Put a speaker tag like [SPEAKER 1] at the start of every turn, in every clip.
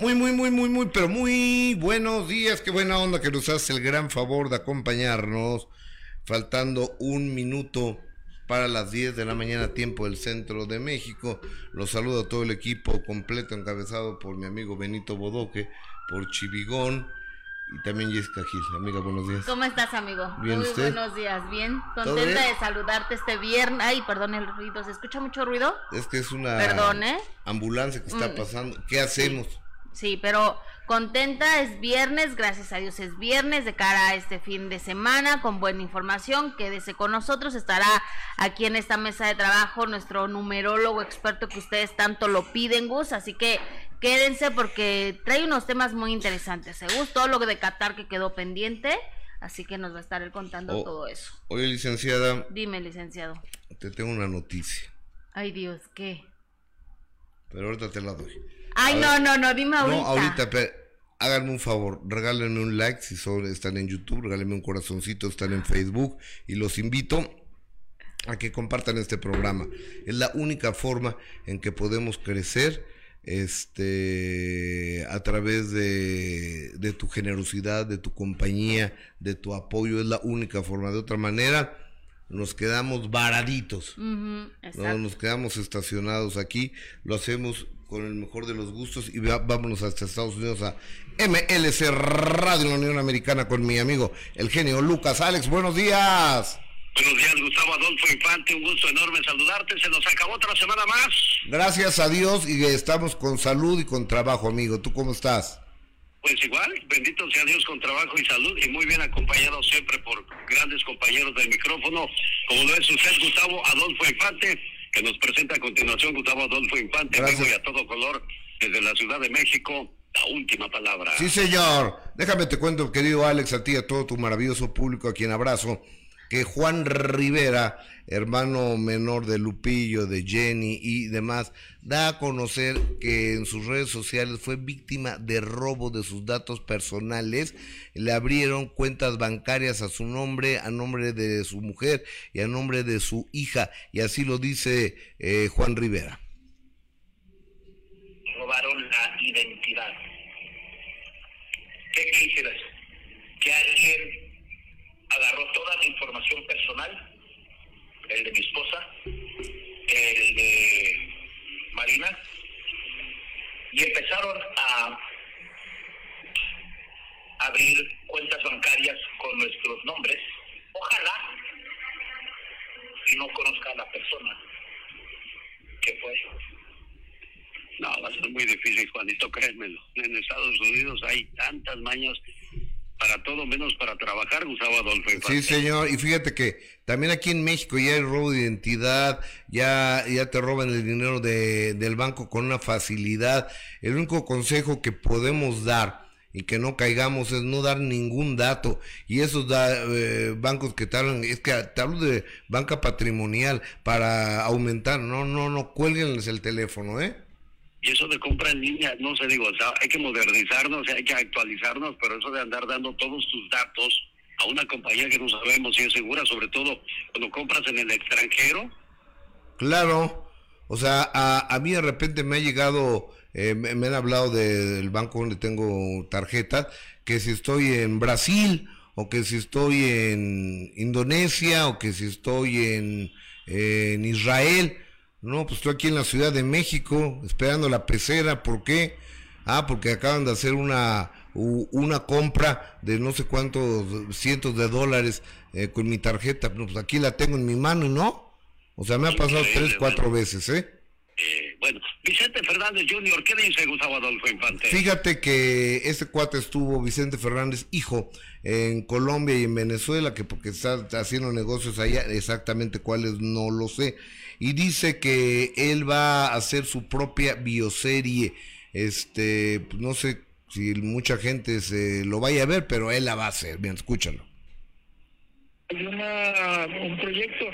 [SPEAKER 1] Muy, muy, muy, muy, muy, pero muy buenos días. Qué buena onda que nos hace el gran favor de acompañarnos. Faltando un minuto para las 10 de la mañana, tiempo del centro de México. Los saludo a todo el equipo completo, encabezado por mi amigo Benito Bodoque, por Chivigón y también Jessica Gil. Amiga, buenos días.
[SPEAKER 2] ¿Cómo estás, amigo?
[SPEAKER 1] Bien,
[SPEAKER 2] Muy
[SPEAKER 1] ¿usted?
[SPEAKER 2] buenos días, bien.
[SPEAKER 1] ¿Todo
[SPEAKER 2] Contenta
[SPEAKER 1] bien?
[SPEAKER 2] de saludarte este viernes. Ay, perdón el ruido. ¿Se escucha mucho ruido?
[SPEAKER 1] Es que es una
[SPEAKER 2] Perdón, ¿eh?
[SPEAKER 1] ambulancia que está
[SPEAKER 2] Mm.
[SPEAKER 1] pasando. ¿Qué hacemos?
[SPEAKER 2] Sí, pero contenta, es viernes, gracias a Dios es viernes, de cara a este fin de semana, con buena información, quédese con nosotros, estará aquí en esta mesa de trabajo nuestro numerólogo experto que ustedes tanto lo piden, Gus, así que quédense porque trae unos temas muy interesantes, ¿eh, Gus? Todo lo de Qatar que quedó pendiente, así que nos va a estar él contando
[SPEAKER 1] Oh.
[SPEAKER 2] todo eso.
[SPEAKER 1] Oye, licenciada,
[SPEAKER 2] Dime, licenciado.
[SPEAKER 1] te tengo una noticia,
[SPEAKER 2] Ay, Dios, ¿qué?
[SPEAKER 1] pero ahorita te la doy.
[SPEAKER 2] Ay, no, no, no, dime ahorita.
[SPEAKER 1] No, ahorita, pero háganme un favor, regálenme un like si son, están en YouTube, regálenme un corazoncito, están en Facebook y los invito a que compartan este programa. Es la única forma en que podemos crecer este a través de, de tu generosidad, de tu compañía, de tu apoyo, es la única forma. De otra manera, nos quedamos varaditos. No, nos quedamos estacionados aquí, lo hacemos con el mejor de los gustos y va- vámonos hasta Estados Unidos a MLC Radio en la Unión Americana con mi amigo el genio Lucas. Alex, buenos días.
[SPEAKER 3] Buenos días, Gustavo Adolfo Infante. Un gusto enorme saludarte. Se nos acabó otra semana más.
[SPEAKER 1] Gracias a Dios y estamos con salud y con trabajo, amigo. ¿Tú cómo estás?
[SPEAKER 3] Pues igual, bendito sea Dios con trabajo y salud y muy bien acompañado siempre por grandes compañeros del micrófono, como lo es usted, Gustavo Adolfo Infante, que nos presenta a continuación Gustavo Adolfo Infante,
[SPEAKER 1] Gracias.
[SPEAKER 3] vivo y a todo color, desde la Ciudad de México. La última palabra.
[SPEAKER 1] Sí, señor. Déjame te cuento, querido Alex, a ti y a todo tu maravilloso público a quien abrazo, que Juan Rivera, hermano menor de Lupillo, de Jenny y demás, da a conocer que en sus redes sociales fue víctima de robo de sus datos personales. Le abrieron cuentas bancarias a su nombre, a nombre de su mujer y a nombre de su hija. Y así lo dice eh, Juan Rivera.
[SPEAKER 3] robaron la identidad. ¿Qué quisieras? Que alguien agarró toda mi información personal, el de mi esposa, el de Marina, y empezaron a abrir cuentas bancarias con nuestros nombres. Ojalá y no conozca a la persona que fue. No, va a ser muy difícil, Juanito, créemelo. En Estados Unidos hay tantas mañas para todo menos para trabajar, Gustavo Adolfo.
[SPEAKER 1] Sí, señor. Y fíjate que también aquí en México ya hay robo de identidad, ya, ya te roban el dinero de, del banco con una facilidad. El único consejo que podemos dar y que no caigamos es no dar ningún dato. Y esos da- eh, bancos que te hablan, es que te hablo de banca patrimonial para aumentar. No, no, no, cuélguenles el teléfono, ¿eh?
[SPEAKER 3] Y eso de compra en línea, no sé, digo, o sea, hay que modernizarnos, hay que actualizarnos, pero eso de andar dando todos tus datos a una compañía que no sabemos si es segura, sobre todo cuando compras en el extranjero,
[SPEAKER 1] Claro, o sea, a, a mí de repente me ha llegado, eh, me, han hablado de- del banco donde tengo tarjetas, que si estoy en Brasil, o que si estoy en Indonesia, o que si estoy en, en Israel. No, pues estoy aquí en la Ciudad de México, esperando la pecera, ¿por qué? Ah, porque acaban de hacer una, una compra de no sé cuántos cientos de dólares eh, con mi tarjeta. No, pues aquí la tengo en mi mano y no. O sea, me ha pasado
[SPEAKER 3] Increíble,
[SPEAKER 1] tres, cuatro
[SPEAKER 3] bueno.
[SPEAKER 1] veces, ¿eh?
[SPEAKER 3] eh, bueno, Vicente Fernández Jr., ¿qué dice Gustavo Adolfo Infante?
[SPEAKER 1] Fíjate que este cuate estuvo, Vicente Fernández, hijo, en Colombia y en Venezuela, que porque está haciendo negocios allá, exactamente cuáles no lo sé. Y dice que él va a hacer su propia bioserie. Este, pues, no sé si mucha gente se lo vaya a ver, pero él la va a hacer. Bien, escúchalo.
[SPEAKER 4] Hay una, un proyecto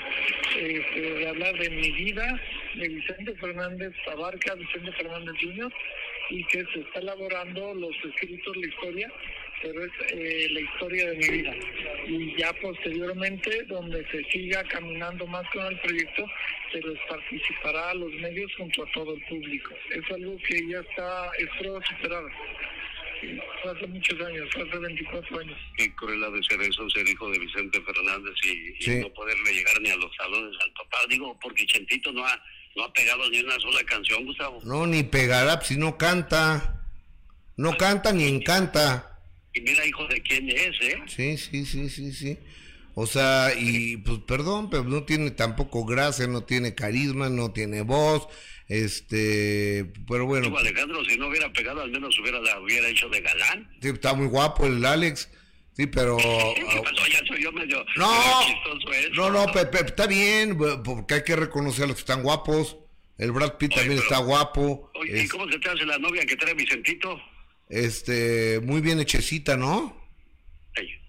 [SPEAKER 4] este, de hablar de mi vida, de Vicente Fernández Abarca, Vicente Fernández Jr., y que se está elaborando los escritos, la historia, pero es eh, la historia de mi vida. Y ya posteriormente, donde se siga caminando más con el proyecto, se les participará a los medios junto a todo el público. Es algo que ya está, espero superar. Hace muchos años, hace 24 años.
[SPEAKER 5] Qué cruel ha de ser eso, ser hijo de Vicente Fernández y, y
[SPEAKER 1] Sí.
[SPEAKER 5] no poderle llegar ni a los salones al papá. Digo, porque Chentito no ha, no ha pegado ni una sola canción, Gustavo.
[SPEAKER 1] No, ni pegará pues, si no canta. No canta ni encanta.
[SPEAKER 5] Y mira, hijo de quién es, ¿eh?
[SPEAKER 1] Sí, sí, sí, sí, sí. O sea, y pues perdón, pero no tiene tampoco gracia, no tiene carisma, no tiene voz, este, pero bueno,
[SPEAKER 5] Digo, Alejandro, si no hubiera pegado, al menos hubiera, la hubiera hecho de galán.
[SPEAKER 1] sí, está muy guapo el Alex, sí, pero...
[SPEAKER 5] Yo medio,
[SPEAKER 1] No,
[SPEAKER 5] medio
[SPEAKER 1] no, no, Pepe, está bien, porque hay que reconocer a los que están guapos. El Brad Pitt
[SPEAKER 5] Oye,
[SPEAKER 1] también
[SPEAKER 5] pero-
[SPEAKER 1] está guapo,
[SPEAKER 5] Oye, ¿y cómo se te hace la novia que trae Vicentito?
[SPEAKER 1] Este, muy bien hechecita, ¿no?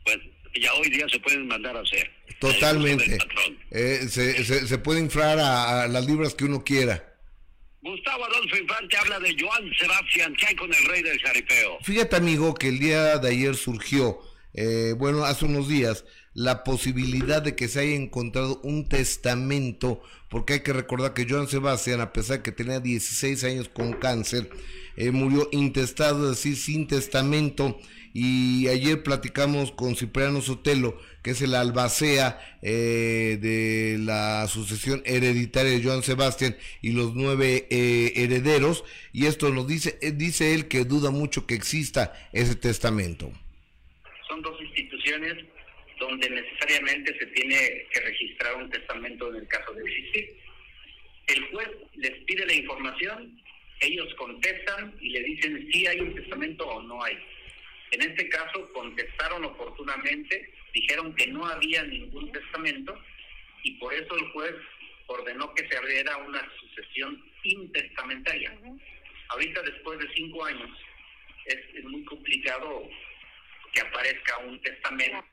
[SPEAKER 5] Bueno, ya hoy día se pueden mandar a hacer.
[SPEAKER 1] Totalmente. Eh, se, se, se puede inflar a, a las libras que uno quiera.
[SPEAKER 5] Gustavo Adolfo Infante habla de Joan Sebastián, ¿qué hay con el rey del jaripeo?
[SPEAKER 1] Fíjate, amigo, que el día de ayer surgió, eh, bueno, hace unos días, la posibilidad de que se haya encontrado un testamento, porque hay que recordar que Joan Sebastián, a pesar de que tenía 16 años con cáncer, eh, murió intestado, es decir, sin testamento. Y ayer platicamos con Cipriano Sotelo, que es el albacea eh, de la sucesión hereditaria de Joan Sebastián y los nueve eh, herederos. Y esto nos dice, eh, dice él que duda mucho que exista ese testamento.
[SPEAKER 3] son dos instituciones donde necesariamente se tiene que registrar un testamento en el caso de existir. El juez les pide la información, ellos contestan y le dicen si hay un testamento o no hay. En este caso contestaron oportunamente, dijeron que no había ningún testamento y por eso el juez ordenó que se abriera una sucesión intestamentaria. Ahorita después de cinco años es, es muy complicado que aparezca un testamento.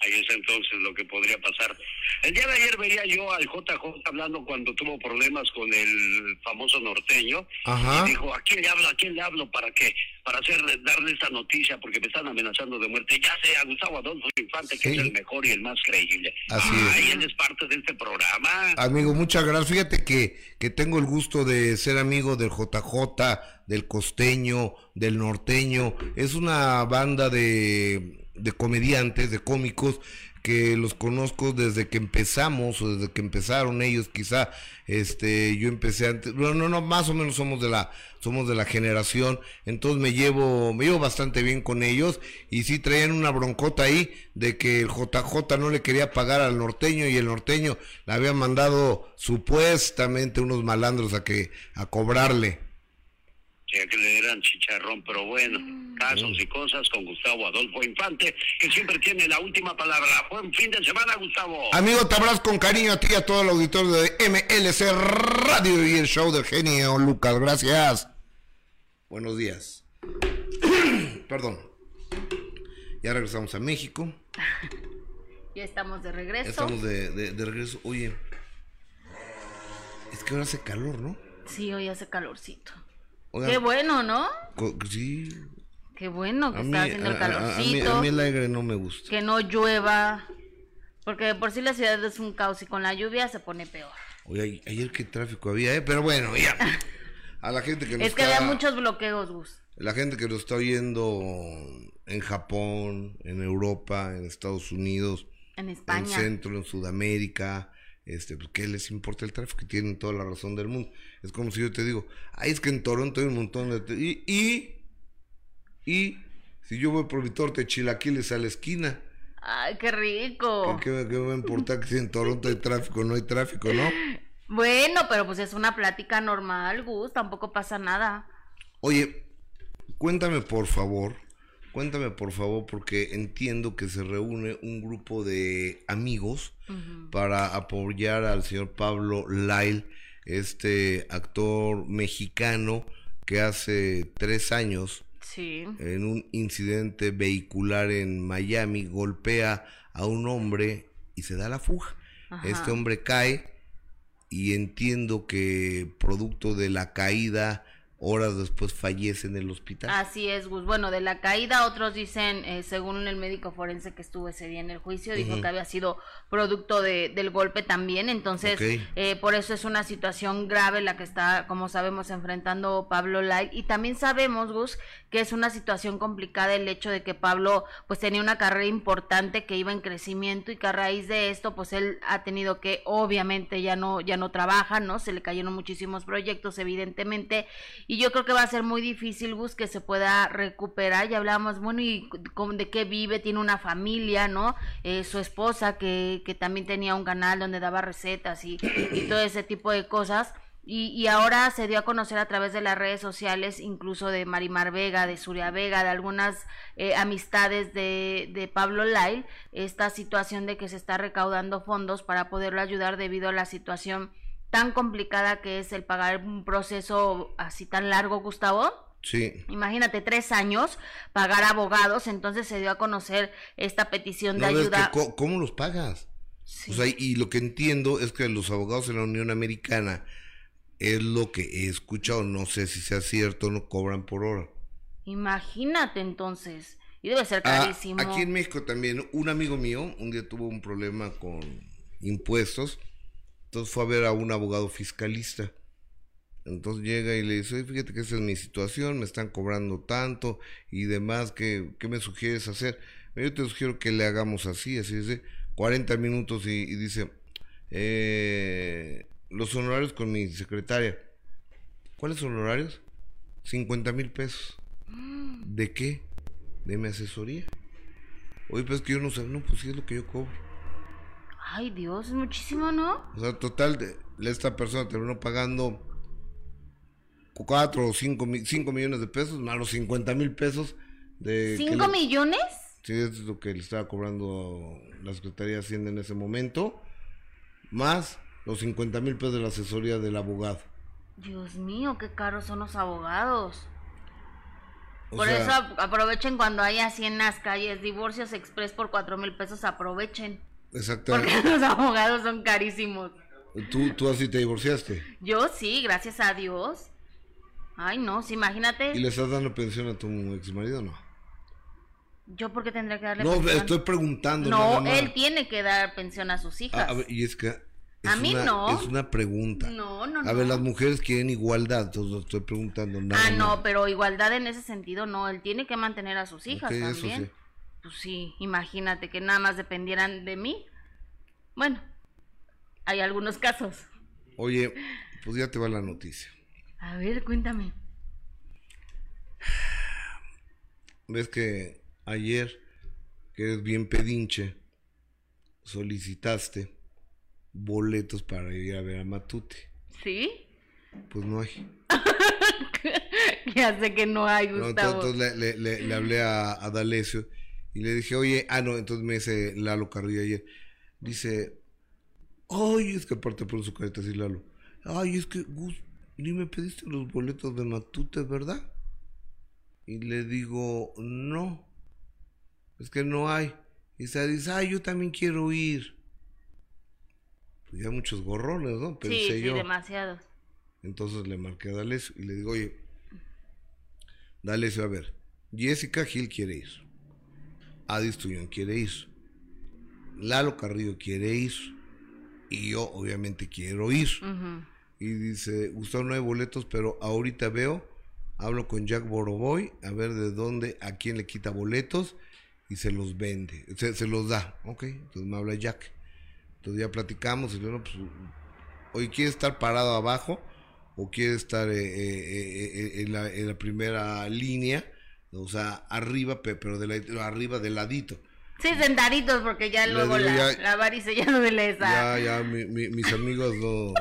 [SPEAKER 5] Ahí es entonces lo que podría pasar. El día de ayer veía yo al JJ hablando cuando tuvo problemas con el famoso norteño.
[SPEAKER 1] Ajá.
[SPEAKER 5] Y dijo, ¿a quién le hablo? ¿A quién le hablo? ¿Para qué? Para hacer, darle esta noticia porque me están amenazando de muerte. Ya sé, a Gustavo Adolfo Infante, que es el mejor y el más creíble.
[SPEAKER 1] Así
[SPEAKER 5] Ah,
[SPEAKER 1] es.
[SPEAKER 5] y él es parte de este programa.
[SPEAKER 1] Amigo, muchas gracias. Fíjate que, que tengo el gusto de ser amigo del JJ, del costeño, del norteño. Es una banda de, de comediantes, de cómicos, que los conozco desde que empezamos, o desde que empezaron ellos, quizá, este, yo empecé antes, no, no, no, más o menos somos de la, somos de la generación, entonces me llevo, me llevo bastante bien con ellos, y sí traían una broncota ahí de que el JJ no le quería pagar al norteño, y el norteño le había mandado supuestamente unos malandros a que, a cobrarle.
[SPEAKER 5] Ya que le dieran chicharrón, pero bueno, casos y cosas con Gustavo Adolfo Infante, que siempre tiene la última palabra. Buen fin de semana, Gustavo.
[SPEAKER 1] Amigo, te abrazo con cariño a ti y a todo el auditorio de MLC Radio y el show del genio Lucas. Gracias. Buenos días. Perdón. Ya regresamos a México.
[SPEAKER 2] Ya estamos de regreso.
[SPEAKER 1] Estamos de, de- de regreso. Oye, es que ahora hace calor, ¿no?
[SPEAKER 2] Sí, hoy hace calorcito.
[SPEAKER 1] Oigan,
[SPEAKER 2] Qué bueno, ¿no?
[SPEAKER 1] sí.
[SPEAKER 2] Qué bueno que
[SPEAKER 1] A mí,
[SPEAKER 2] está haciendo el
[SPEAKER 1] a- a- a mí-
[SPEAKER 2] calorcito.
[SPEAKER 1] a mí el aire no me gusta.
[SPEAKER 2] Que no llueva. Porque de por sí la ciudad es un caos y con la lluvia se pone peor.
[SPEAKER 1] Oye, ay- ayer qué tráfico había, ¿eh? Pero bueno, ya. A la gente que nos
[SPEAKER 2] Es que
[SPEAKER 1] está-
[SPEAKER 2] había muchos bloqueos, Gus.
[SPEAKER 1] La gente que nos está oyendo en Japón, en Europa, en Estados Unidos,
[SPEAKER 2] En
[SPEAKER 1] en
[SPEAKER 2] España.
[SPEAKER 1] Centro, en Sudamérica, este, pues, ¿qué les importa el tráfico? Tienen toda la razón del mundo. Es como si yo te digo, ay, es que en Toronto hay un montón de... Y, y, y si yo voy por mi torta de chilaquiles a la esquina,
[SPEAKER 2] Ay, qué rico.
[SPEAKER 1] ¿qué, qué- qué me va a importar que si en Toronto hay tráfico no hay tráfico, no?
[SPEAKER 2] Bueno, pero pues es una plática normal, Gus. Tampoco pasa nada.
[SPEAKER 1] Oye, cuéntame por favor, cuéntame por favor, porque entiendo que se reúne un grupo de amigos para apoyar al señor Pablo Lyle, este actor mexicano que hace tres años,
[SPEAKER 2] Sí.
[SPEAKER 1] en un incidente vehicular en Miami, golpea a un hombre y se da la fuga.
[SPEAKER 2] Ajá.
[SPEAKER 1] Este hombre cae y entiendo que producto de la caída horas después fallece en el hospital.
[SPEAKER 2] Así es, Gus. Bueno, de la caída, otros dicen, eh, según el médico forense que estuvo ese día en el juicio, dijo que había sido producto de, del golpe también. Entonces, eh, por eso es una situación grave la que está, como sabemos, enfrentando Pablo Lai. Y también sabemos, Gus, que es una situación complicada el hecho de que Pablo, pues tenía una carrera importante que iba en crecimiento y que a raíz de esto, pues él ha tenido que, obviamente, ya no, ya no trabaja, ¿no? Se le cayeron muchísimos proyectos, evidentemente y yo creo que va a ser muy difícil, Gus, que se pueda recuperar. Ya hablábamos, bueno, ¿y de qué vive? Tiene una familia, ¿no? Eh, su esposa, que, que también tenía un canal donde daba recetas y, y todo ese tipo de cosas. Y, y, ahora se dio a conocer a través de las redes sociales, incluso de Marimar Vega, de Suria Vega, de algunas eh, amistades de, de Pablo Lyle, esta situación de que se está recaudando fondos para poderlo ayudar debido a la situación tan complicada que es el pagar un proceso así tan largo, Gustavo.
[SPEAKER 1] Sí.
[SPEAKER 2] Imagínate, tres años, pagar abogados, entonces se dio a conocer esta petición de ayuda.
[SPEAKER 1] ¿Cómo los pagas? O sea, y lo que entiendo es que los abogados en la Unión Americana, es lo que he escuchado, no sé si sea cierto, no cobran por hora.
[SPEAKER 2] Imagínate entonces, y debe ser ah, carísimo.
[SPEAKER 1] aquí en México también, un amigo mío un día tuvo un problema con impuestos entonces fue a ver a un abogado fiscalista. Entonces llega y le dice, fíjate que esa es mi situación, me están cobrando tanto y demás, ¿qué, qué me sugieres hacer? Yo te sugiero que le hagamos así, así dice, 40 minutos y, dice, eh, los honorarios con mi secretaria. ¿Cuáles honorarios? 50 mil pesos. ¿De qué? De mi asesoría. Oye, pues que yo no sé, no, pues sí es lo que yo cobro.
[SPEAKER 2] Ay, Dios, es muchísimo, ¿no?
[SPEAKER 1] O sea, total, de, esta persona terminó pagando 4 o 5 millones de pesos, más los 50 mil pesos de...
[SPEAKER 2] ¿5 millones?
[SPEAKER 1] Sí, es lo que le estaba cobrando la Secretaría de Hacienda en ese momento, más los 50 mil pesos de la asesoría del abogado.
[SPEAKER 2] Dios mío, qué caros son los abogados. por eso aprovechen cuando hay así en las calles divorcios express por 4 mil pesos, aprovechen.
[SPEAKER 1] Exactamente.
[SPEAKER 2] Porque los abogados son carísimos.
[SPEAKER 1] ¿Tú, ¿Tú así te divorciaste?
[SPEAKER 2] Yo sí, gracias a Dios. Ay, no, imagínate.
[SPEAKER 1] ¿Y le estás dando pensión a tu ex marido o no?
[SPEAKER 2] ¿Yo por qué tendría que darle
[SPEAKER 1] no, pensión? No, estoy preguntando.
[SPEAKER 2] No, él tiene que dar pensión a sus hijas.
[SPEAKER 1] Ah, y es que...
[SPEAKER 2] a mí no.
[SPEAKER 1] Es una pregunta.
[SPEAKER 2] No, no, no.
[SPEAKER 1] A ver, las mujeres quieren igualdad, entonces estoy preguntando.
[SPEAKER 2] Nada ah, no, pero igualdad en ese sentido no. Él tiene que mantener a sus hijas también. Eso sí. Pues sí, imagínate que nada más dependieran de mí. Bueno, hay algunos casos.
[SPEAKER 1] Oye, pues ya te va la noticia.
[SPEAKER 2] A ver, cuéntame.
[SPEAKER 1] Ves que ayer, que eres bien pedinche, solicitaste boletos para ir a ver a Matute.
[SPEAKER 2] ¿Sí?
[SPEAKER 1] Pues no hay.
[SPEAKER 2] ya sé que no hay, Gustavo.
[SPEAKER 1] entonces le, le, hablé a, a D'Alessio y le dije, oye, ah, no, entonces me dice Lalo Carrillo ayer, dice, ay, es que aparte por su carita así Lalo, ay, es que Gus, ni me pediste los boletos de Matute, ¿verdad? Y le digo, no, es que no hay. Y se dice, ay, yo también quiero ir. Pues ya muchos gorrones, ¿no?
[SPEAKER 2] Pensé sí, sí, demasiados.
[SPEAKER 1] Entonces le marqué a D'Alessio y le digo, oye, D'Alessio, a ver, Jessica Gil quiere ir. Adis Tuyón quiere ir. Lalo Carrillo quiere ir y yo obviamente quiero ir. Y dice, Gustavo, no hay boletos, pero ahorita veo, hablo con Jack Boroboy a ver de dónde, a quién le quita boletos y se los vende, se, los da. Ok, entonces me habla Jack. Entonces ya platicamos y bueno, pues, hoy quiere estar parado abajo o quiere estar eh, eh, eh, en, la, en, la, primera línea, o sea, arriba, pero de la, arriba del ladito.
[SPEAKER 2] Sí, sentaditos, porque ya luego la, la varice ya no le
[SPEAKER 1] esa. Ya, ya, mis amigos no,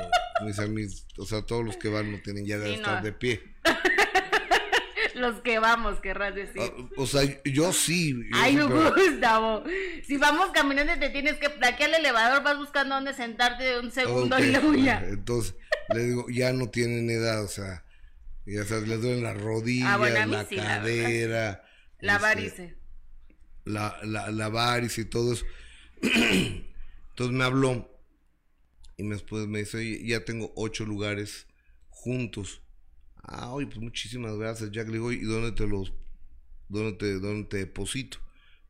[SPEAKER 1] mis amigos, o sea, todos los que van no tienen ya de estar de pie.
[SPEAKER 2] los que vamos, querrás decir. Ah,
[SPEAKER 1] o sea, yo sí.
[SPEAKER 2] Ay, Gustavo. Si vamos caminando te tienes que, de aquí al elevador vas buscando dónde sentarte de un segundo y luego ya.
[SPEAKER 1] Entonces, le digo, ya no tienen edad, o sea, ya sabes, les duelen las rodillas, ah, la cadera.
[SPEAKER 2] La, este, varice
[SPEAKER 1] la, la, la varice y todo eso. Entonces me habló y después me dice, ya tengo ocho lugares juntos. Ah, oye, pues muchísimas gracias, Jack. Le digo, ¿y dónde te los, dónde te, dónde te deposito?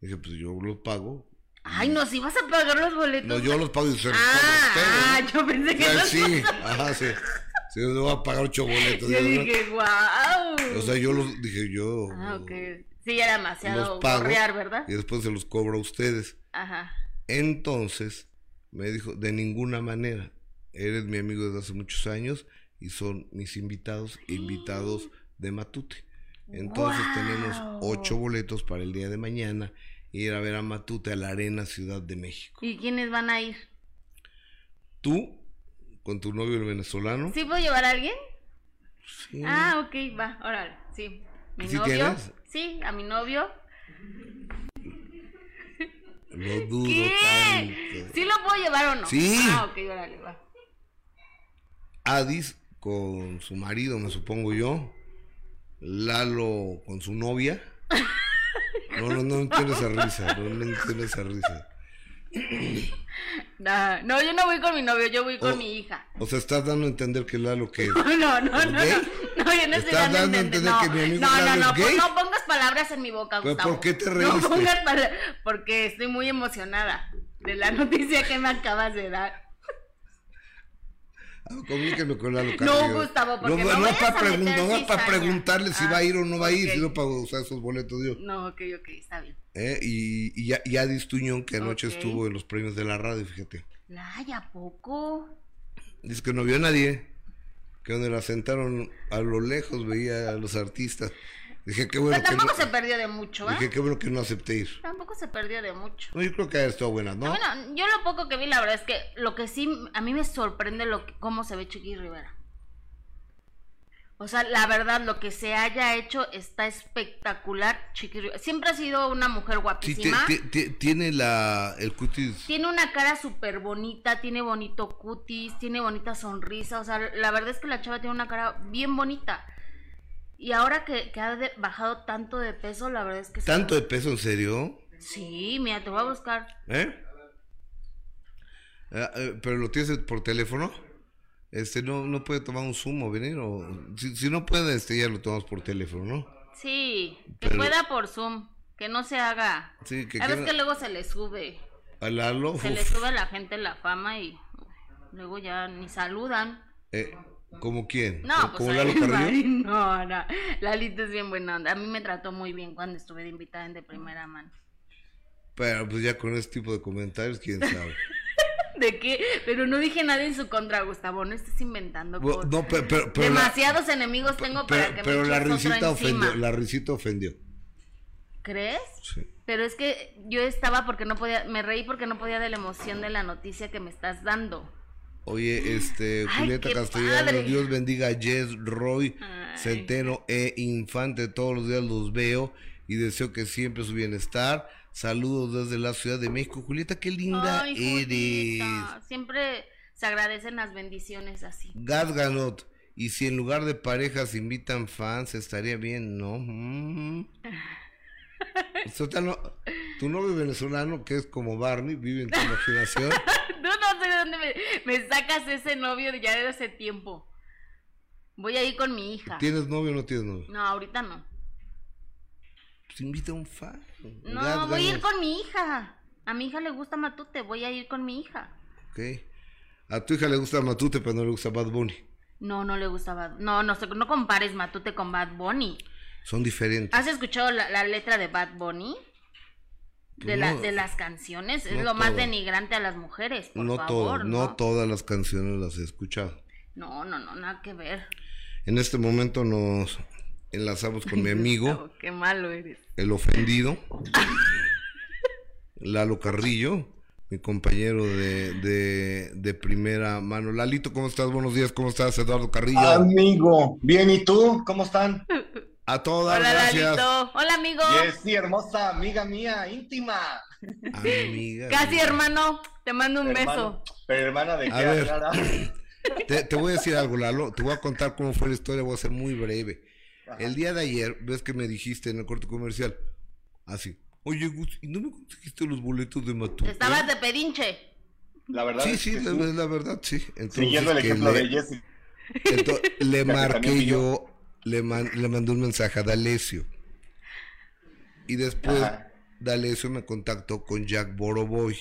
[SPEAKER 1] Dije, pues yo los pago.
[SPEAKER 2] Ay, no, si vas a pagar los boletos.
[SPEAKER 1] No, yo los pago y se los
[SPEAKER 2] ah,
[SPEAKER 1] pago a ustedes,
[SPEAKER 2] ah,
[SPEAKER 1] ¿no?
[SPEAKER 2] yo pensé que
[SPEAKER 1] Ah,
[SPEAKER 2] los
[SPEAKER 1] sí, ajá, sí. Sí, yo voy a pagar ocho boletos.
[SPEAKER 2] Yo dije, wow.
[SPEAKER 1] O sea, yo los dije, yo
[SPEAKER 2] Ah, ok. Sí, era demasiado
[SPEAKER 1] los pago
[SPEAKER 2] correar, ¿verdad?
[SPEAKER 1] y después se los cobro a ustedes.
[SPEAKER 2] Ajá.
[SPEAKER 1] Entonces, me dijo, de ninguna manera, eres mi amigo desde hace muchos años y son mis invitados, invitados de Matute. Entonces tenemos ocho boletos para el día de mañana, ir a ver a Matute a la Arena Ciudad de México.
[SPEAKER 2] ¿Y quiénes van a ir?
[SPEAKER 1] Tú, con tu novio el venezolano,
[SPEAKER 2] ¿Sí puedo llevar a alguien?
[SPEAKER 1] sí,
[SPEAKER 2] Ah, ok, va, órale, sí. Mi
[SPEAKER 1] ¿Sí
[SPEAKER 2] novio.
[SPEAKER 1] tienes?
[SPEAKER 2] Sí, a mi novio.
[SPEAKER 1] lo dudo
[SPEAKER 2] ¿Qué?
[SPEAKER 1] tanto.
[SPEAKER 2] ¿Sí lo puedo llevar o no?
[SPEAKER 1] Sí.
[SPEAKER 2] Ah, ok, órale, va.
[SPEAKER 1] Adis con su marido, me supongo yo. Lalo con su novia. No, no, no entiendo esa risa, no, no entiendo esa risa.
[SPEAKER 2] Nah, no, yo no voy con mi novio, yo voy con
[SPEAKER 1] Oh.
[SPEAKER 2] mi hija.
[SPEAKER 1] O sea, estás dando a entender que Lalo que...
[SPEAKER 2] No, no, no, no. No, yo no estoy
[SPEAKER 1] ¿Estás
[SPEAKER 2] dando a entender. No,
[SPEAKER 1] que mi amigo
[SPEAKER 2] no, no,
[SPEAKER 1] Lalo
[SPEAKER 2] no,
[SPEAKER 1] es gay?
[SPEAKER 2] no pongas palabras en mi boca,
[SPEAKER 1] ¿Pero
[SPEAKER 2] Gustavo.
[SPEAKER 1] por qué te
[SPEAKER 2] No
[SPEAKER 1] reíste?
[SPEAKER 2] pongas palabras, porque estoy muy emocionada de la noticia que me acabas de dar.
[SPEAKER 1] Ah, con Lalo
[SPEAKER 2] No. Gustavo, porque
[SPEAKER 1] no,
[SPEAKER 2] no
[SPEAKER 1] no
[SPEAKER 2] vayas
[SPEAKER 1] para pregun- no preguntarle si
[SPEAKER 2] Ah,
[SPEAKER 1] va a ir o no va a ir,
[SPEAKER 2] ok.
[SPEAKER 1] sino para usar esos boletos yo.
[SPEAKER 2] No, ok, ok, está bien.
[SPEAKER 1] ¿Eh? Y, y, ya- y Adis Tuñón, que anoche estuvo en los premios de la radio, fíjate.
[SPEAKER 2] Ay, ¿a poco?
[SPEAKER 1] Dice que no vio a nadie. Que donde la sentaron a lo lejos veía a los artistas. Dije, qué bueno
[SPEAKER 2] Pero
[SPEAKER 1] que
[SPEAKER 2] tampoco
[SPEAKER 1] no,
[SPEAKER 2] se perdió de mucho, ¿eh?
[SPEAKER 1] dije, qué bueno que no acepté ir.
[SPEAKER 2] Tampoco se perdió de mucho.
[SPEAKER 1] No, yo creo que estuvo buena, ¿no?
[SPEAKER 2] Bueno, yo lo poco que vi, la verdad es que lo que sí, a mí me sorprende lo que, cómo se ve Chiqui Rivera. O sea, la verdad, lo que se haya hecho está espectacular, Chiqui Rivera. Siempre ha sido una mujer
[SPEAKER 1] Sí, te-
[SPEAKER 2] guapísima.
[SPEAKER 1] te- te- tiene la, el cutis.
[SPEAKER 2] Tiene una cara súper bonita, tiene bonito cutis, tiene bonita sonrisa. O sea, la verdad es que la chava tiene una cara bien bonita. Y ahora que, que ha de- bajado tanto de peso, la verdad es que...
[SPEAKER 1] ¿Tanto de peso en serio?
[SPEAKER 2] Sí, mira, te voy a buscar.
[SPEAKER 1] ¿Eh? Ah, eh, ¿Pero lo tienes por teléfono? Este, no, no puede tomar un zoom o venir o... Si, si no puede, este, ya lo tomamos por teléfono, ¿no?
[SPEAKER 2] Sí, que
[SPEAKER 1] Pero-
[SPEAKER 2] pueda por Zoom, que no se haga.
[SPEAKER 1] Sí, que
[SPEAKER 2] A que luego se le sube,
[SPEAKER 1] A Lalo,
[SPEAKER 2] se le sube a la gente la fama y luego ya ni saludan.
[SPEAKER 1] eh, ¿Como quién?
[SPEAKER 2] No,
[SPEAKER 1] ¿Como-
[SPEAKER 2] pues
[SPEAKER 1] ¿Como
[SPEAKER 2] ahí
[SPEAKER 1] Lalo Carrillo?
[SPEAKER 2] No, no, Lalito es bien buena onda. A mí me trató muy bien cuando estuve de invitada en de primera mano.
[SPEAKER 1] Pero pues ya con ese tipo de comentarios, quién sabe.
[SPEAKER 2] ¿De qué? Pero no dije nada en su contra, Gustavo, no estés inventando
[SPEAKER 1] Bu-
[SPEAKER 2] cosas.
[SPEAKER 1] no, pero, pero, pero la-
[SPEAKER 2] Demasiados enemigos tengo para que
[SPEAKER 1] pero
[SPEAKER 2] me
[SPEAKER 1] la risita
[SPEAKER 2] encima.
[SPEAKER 1] ofendió, la risita ofendió.
[SPEAKER 2] ¿Crees?
[SPEAKER 1] Sí.
[SPEAKER 2] Pero es que yo estaba porque no podía, me reí porque no podía de la emoción de la noticia que me estás dando.
[SPEAKER 1] Oye, este, Julieta
[SPEAKER 2] qué
[SPEAKER 1] Castellano,
[SPEAKER 2] padre.
[SPEAKER 1] Dios bendiga a Jess, Roy,
[SPEAKER 2] Ay.
[SPEAKER 1] Centeno e Infante, todos los días los veo y deseo que siempre su bienestar. Saludos desde la Ciudad de México. Julieta, qué linda
[SPEAKER 2] Ay,
[SPEAKER 1] eres.
[SPEAKER 2] Siempre se agradecen las bendiciones así.
[SPEAKER 1] Gadganot, y si en lugar de parejas invitan fans, estaría bien, ¿no? Mm. no- tu novio venezolano, que es como Barney, vive en tu imaginación.
[SPEAKER 2] No, no sé de dónde me, me sacas ese novio de ya de hace tiempo. Voy a ir con mi hija.
[SPEAKER 1] ¿Tienes novio o no tienes novio?
[SPEAKER 2] No, ahorita no.
[SPEAKER 1] Pues invita a un fan.
[SPEAKER 2] No,
[SPEAKER 1] Gad
[SPEAKER 2] voy a ir con mi hija. A mi hija le gusta Matute, voy a ir con mi hija.
[SPEAKER 1] Ok. A tu hija le gusta Matute, pero no le gusta Bad Bunny.
[SPEAKER 2] No, no le gusta Bad No, no, no compares Matute con Bad Bunny.
[SPEAKER 1] Son diferentes.
[SPEAKER 2] ¿Has escuchado la, la letra de Bad Bunny? De, la-
[SPEAKER 1] no.
[SPEAKER 2] de las canciones. Es
[SPEAKER 1] No
[SPEAKER 2] lo más denigrante a las mujeres, por
[SPEAKER 1] no
[SPEAKER 2] favor.
[SPEAKER 1] todas, no
[SPEAKER 2] ¿no?
[SPEAKER 1] todas las canciones las he escuchado.
[SPEAKER 2] No, no, no, nada que ver.
[SPEAKER 1] En este momento nos enlazamos con mi amigo,
[SPEAKER 2] qué malo eres.
[SPEAKER 1] el ofendido, Lalo Carrillo, mi compañero de, de, de primera mano. Lalito, ¿cómo estás? Buenos días, ¿cómo estás? Eduardo Carrillo.
[SPEAKER 6] Amigo, bien, ¿y tú? ¿Cómo están?
[SPEAKER 1] A todas,
[SPEAKER 2] Hola,
[SPEAKER 1] gracias.
[SPEAKER 2] Lalito. Hola, amigo.
[SPEAKER 6] Jessy, hermosa amiga mía, íntima.
[SPEAKER 1] Amiga.
[SPEAKER 2] Casi,
[SPEAKER 1] mía.
[SPEAKER 2] hermano. Te mando un
[SPEAKER 6] Hermano,
[SPEAKER 2] beso.
[SPEAKER 6] Pero hermana de
[SPEAKER 1] A
[SPEAKER 6] qué
[SPEAKER 1] ver. Te, te voy a decir algo, Lalo. Te voy a contar cómo fue la historia, voy a ser muy breve. El día de ayer, ves que me dijiste en el corte comercial, así, oye, Gus, ¿y no me conseguiste los boletos de Matute?
[SPEAKER 2] Estabas de pedinche.
[SPEAKER 6] La verdad
[SPEAKER 1] Sí,
[SPEAKER 6] es
[SPEAKER 1] sí,
[SPEAKER 6] que
[SPEAKER 1] la, la verdad, sí. Entonces,
[SPEAKER 6] Siguiendo el ejemplo
[SPEAKER 1] le,
[SPEAKER 6] de Jessy.
[SPEAKER 1] ento- le marqué yo le, man- le mandé un mensaje a D'Alessio. Y después
[SPEAKER 6] Ajá.
[SPEAKER 1] D'Alessio me contactó con Jack Boroboy.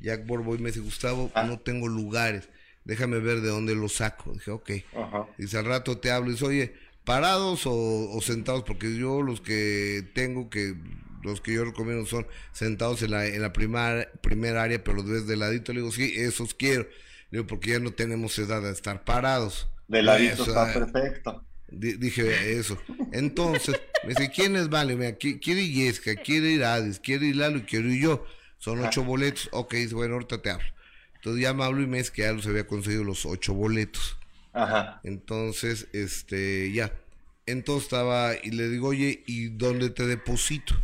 [SPEAKER 1] Jack Boroboy me dice, Gustavo,
[SPEAKER 6] Ah.
[SPEAKER 1] no tengo lugares, déjame ver de dónde los saco. Dije, ok.
[SPEAKER 6] Ajá.
[SPEAKER 1] Dice, al rato te hablo. Dice, oye, ¿parados o, o sentados? Porque yo los que tengo que, los que yo recomiendo son sentados en la, en la primar, primer área, pero desde ladito. Le digo, sí, esos quiero. Le digo, porque ya no tenemos edad de estar parados.
[SPEAKER 6] De ladito está
[SPEAKER 1] ah,
[SPEAKER 6] perfecto.
[SPEAKER 1] Di- Dije eso. Entonces, me dice, ¿quiénes vale? Mira, qui- quiere Yesca, quiere ir Adis, quiere ir Lalo y quiero ir yo. Son ocho boletos. Ok, dice, bueno, ahorita te hablo. Entonces ya me hablo y me dice que ya los había conseguido los ocho boletos.
[SPEAKER 6] Ajá.
[SPEAKER 1] Entonces, este, ya. Entonces estaba, y le digo, oye, ¿y dónde te deposito?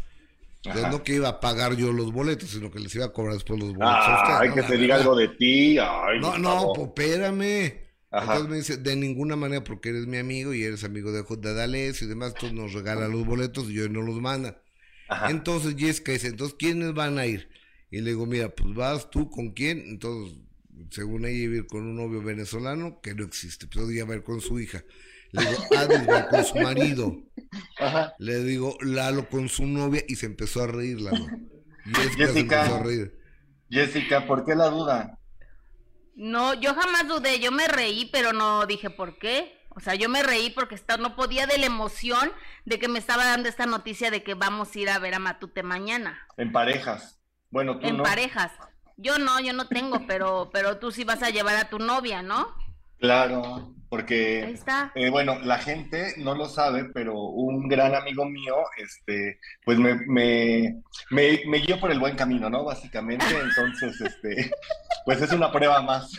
[SPEAKER 1] Entonces, no que iba a pagar yo los boletos, sino que les iba a cobrar después los boletos a
[SPEAKER 6] Ah,
[SPEAKER 1] ustedes,
[SPEAKER 6] hay
[SPEAKER 1] ¿no?
[SPEAKER 6] que te diga algo de ti. Ay,
[SPEAKER 1] No, no, pues espérame.
[SPEAKER 6] Ajá.
[SPEAKER 1] Entonces me dice, de ninguna manera, porque eres mi amigo y eres amigo de, de Dales y demás, tú nos regalas los boletos y yo no los manda.
[SPEAKER 6] Ajá.
[SPEAKER 1] Entonces Jessica dice, entonces, ¿quiénes van a ir? Y le digo, mira, pues vas tú con quién. Entonces, según ella iba a ir con un novio venezolano, que no existe, pues ella va a ir con su hija. Le digo, Adis va con su marido.
[SPEAKER 6] Ajá.
[SPEAKER 1] Le digo, Lalo con su novia y se empezó a reír, Lalo. Jessica, se
[SPEAKER 6] Jessica.
[SPEAKER 1] empezó a reír.
[SPEAKER 6] Jessica, ¿por qué la duda?
[SPEAKER 2] No, yo jamás dudé, yo me reí, pero no dije por qué. O sea, yo me reí porque esta- no podía de la emoción de que me estaba dando esta noticia de que vamos a ir a ver a Matute mañana,
[SPEAKER 6] En parejas. Bueno, tú
[SPEAKER 2] en
[SPEAKER 6] no.
[SPEAKER 2] parejas. Yo no, yo no tengo, pero, pero tú sí vas a llevar a tu novia, ¿no?
[SPEAKER 6] Claro,
[SPEAKER 2] Ahí
[SPEAKER 6] porque,
[SPEAKER 2] está.
[SPEAKER 6] eh, bueno, la gente no lo sabe, pero un gran amigo mío, este, pues me, me, me, me guió por el buen camino, ¿no? Básicamente, entonces, este, pues es una prueba más.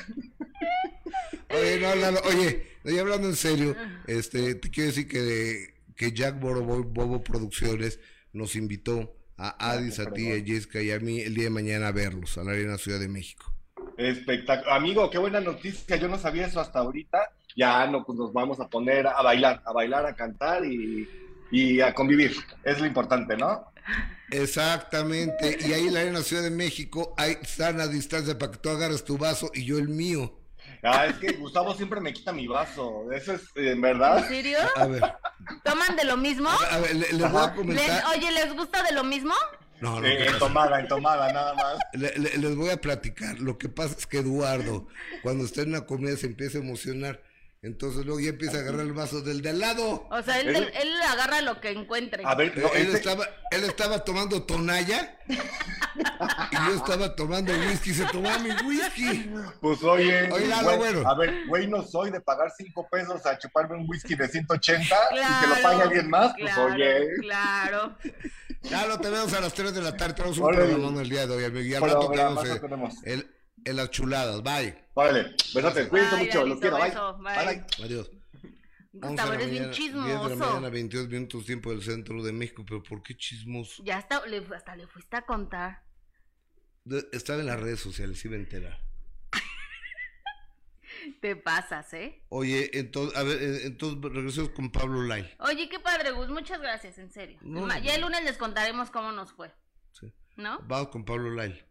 [SPEAKER 1] Oye, no, Lalo, oye, no, ya hablando en serio, este, te quiero decir que, que Jack Boroboy, Bobo Producciones nos invitó a Adis, a ti, a. Jessica y a mí el día de mañana a verlos a la Arena Ciudad de México.
[SPEAKER 6] Espectacular. Amigo, qué buena noticia. Yo no sabía eso hasta ahorita. Ya no, pues nos vamos a poner a bailar, a bailar, a cantar y, y a convivir. Es lo importante, ¿no?
[SPEAKER 1] Exactamente, y ahí en la Arena Ciudad de México hay están a distancia para que tú agarres tu vaso y yo el mío.
[SPEAKER 6] Ah, es que Gustavo siempre me quita mi vaso. Eso es, eh, en
[SPEAKER 2] ¿En
[SPEAKER 6] verdad.
[SPEAKER 2] serio?
[SPEAKER 1] A ver,
[SPEAKER 2] ¿Toman de lo mismo?
[SPEAKER 1] a ver, le- les voy a
[SPEAKER 2] Les-
[SPEAKER 1] comentar.
[SPEAKER 2] oye, ¿les gusta de lo mismo?
[SPEAKER 1] No, no,
[SPEAKER 6] Eh,
[SPEAKER 1] ¿qué
[SPEAKER 6] en tomada, en tomada, nada más.
[SPEAKER 1] Le- le- les voy a platicar. Lo que pasa es que Eduardo, cuando está en una comida, se empieza a emocionar. Entonces luego ya empieza a agarrar el vaso del de al lado.
[SPEAKER 2] O sea, él,
[SPEAKER 6] Él-
[SPEAKER 2] él agarra lo que encuentre.
[SPEAKER 6] A ver, no,
[SPEAKER 1] él,
[SPEAKER 6] este-
[SPEAKER 1] estaba, él estaba tomando tonalla y yo estaba tomando whisky. Se tomaba mi whisky.
[SPEAKER 6] pues oye,
[SPEAKER 1] Oye,
[SPEAKER 6] güey,
[SPEAKER 1] bueno.
[SPEAKER 6] a ver, güey, no soy de pagar cinco pesos a chuparme un whisky de 180 y que
[SPEAKER 2] Claro,
[SPEAKER 6] lo pague alguien más, pues
[SPEAKER 2] claro,
[SPEAKER 6] oye.
[SPEAKER 2] Claro.
[SPEAKER 1] Ya lo tenemos a las 3 de la tarde. Tenemos un
[SPEAKER 6] Órale.
[SPEAKER 1] programón el día de hoy, amigo. Y al rato
[SPEAKER 6] Programazo
[SPEAKER 1] tenemos, eh,
[SPEAKER 6] tenemos.
[SPEAKER 1] el, en las chuladas. Bye.
[SPEAKER 6] Órale, besotes, cuídense mucho, los
[SPEAKER 2] Aliso,
[SPEAKER 6] quiero, bye.
[SPEAKER 2] beso, bye.
[SPEAKER 6] Bye, bye.
[SPEAKER 1] Adiós.
[SPEAKER 2] Gustavo,
[SPEAKER 1] 11 de la
[SPEAKER 2] eres bien
[SPEAKER 1] mañana, 10 de la
[SPEAKER 2] chismoso.
[SPEAKER 1] mañana, 22 minutos tiempo del centro de México. Pero ¿por qué chismoso?
[SPEAKER 2] Ya hasta le, hasta le fuiste a contar.
[SPEAKER 1] De- Estaba en las redes sociales, iba a enterar.
[SPEAKER 2] Te pasas, ¿eh?
[SPEAKER 1] Oye, entonces, a ver, eh, entonces regresemos con Pablo Lai.
[SPEAKER 2] Oye, qué padre, Gus. Muchas gracias, en serio.
[SPEAKER 1] No,
[SPEAKER 2] ya el lunes les contaremos cómo nos fue.
[SPEAKER 1] Sí.
[SPEAKER 2] ¿No?
[SPEAKER 1] Vamos con Pablo Lai.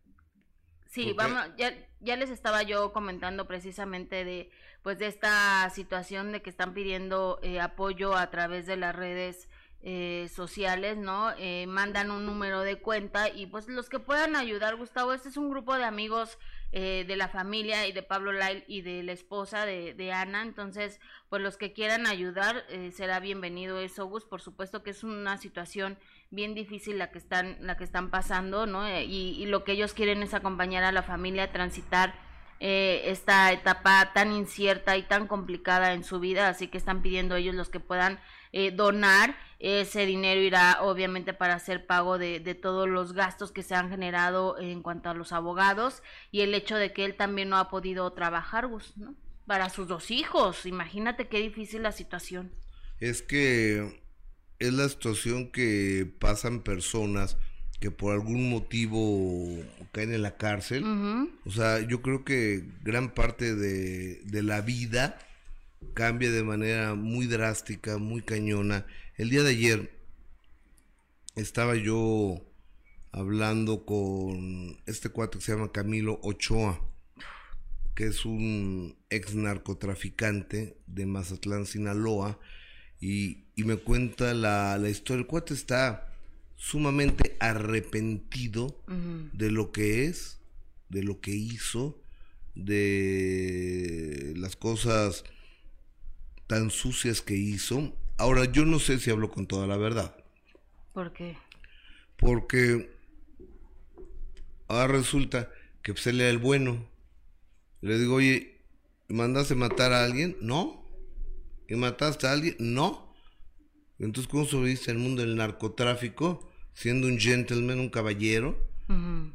[SPEAKER 2] Sí, vamos, ya, ya les estaba yo comentando precisamente de, pues, de esta situación de que están pidiendo eh, apoyo a través de las redes eh, sociales, ¿no? Eh, mandan un número de cuenta y pues los que puedan ayudar, Gustavo, este es un grupo de amigos eh, de la familia y de Pablo Lyle y de la esposa de, de Ana, entonces, pues los que quieran ayudar, eh, será bienvenido eso, Gus, por supuesto que es una situación bien difícil la que están, la que están pasando, ¿no? Eh, y, y lo que ellos quieren es acompañar a la familia a transitar eh, esta etapa tan incierta y tan complicada en su vida, así que están pidiendo ellos los que puedan eh, donar. Ese dinero irá obviamente para hacer pago de, de todos los gastos que se han generado en cuanto a los abogados y el hecho de que él también no ha podido trabajar, Gus, ¿no? Para sus dos hijos, imagínate qué difícil la situación.
[SPEAKER 1] Es que es la situación que pasan personas que por algún motivo caen en la cárcel. O sea, yo creo que gran parte de, de la vida cambia de manera muy drástica, muy cañona. El día de ayer estaba yo hablando con este cuate que se llama Camilo Ochoa, que es un ex narcotraficante de Mazatlán, Sinaloa, y, y me cuenta la, la historia. El cuate está sumamente arrepentido de lo que es, de lo que hizo, de las cosas tan sucias que hizo. Ahora, yo no sé si hablo con toda la verdad,
[SPEAKER 2] ¿Por qué?
[SPEAKER 1] porque ahora resulta que pues, él era el bueno. Le digo, oye, ¿mandaste matar a alguien? No. ¿Y mataste a alguien? No. Entonces, ¿cómo sobreviviste al mundo del narcotráfico? Siendo un gentleman, un caballero.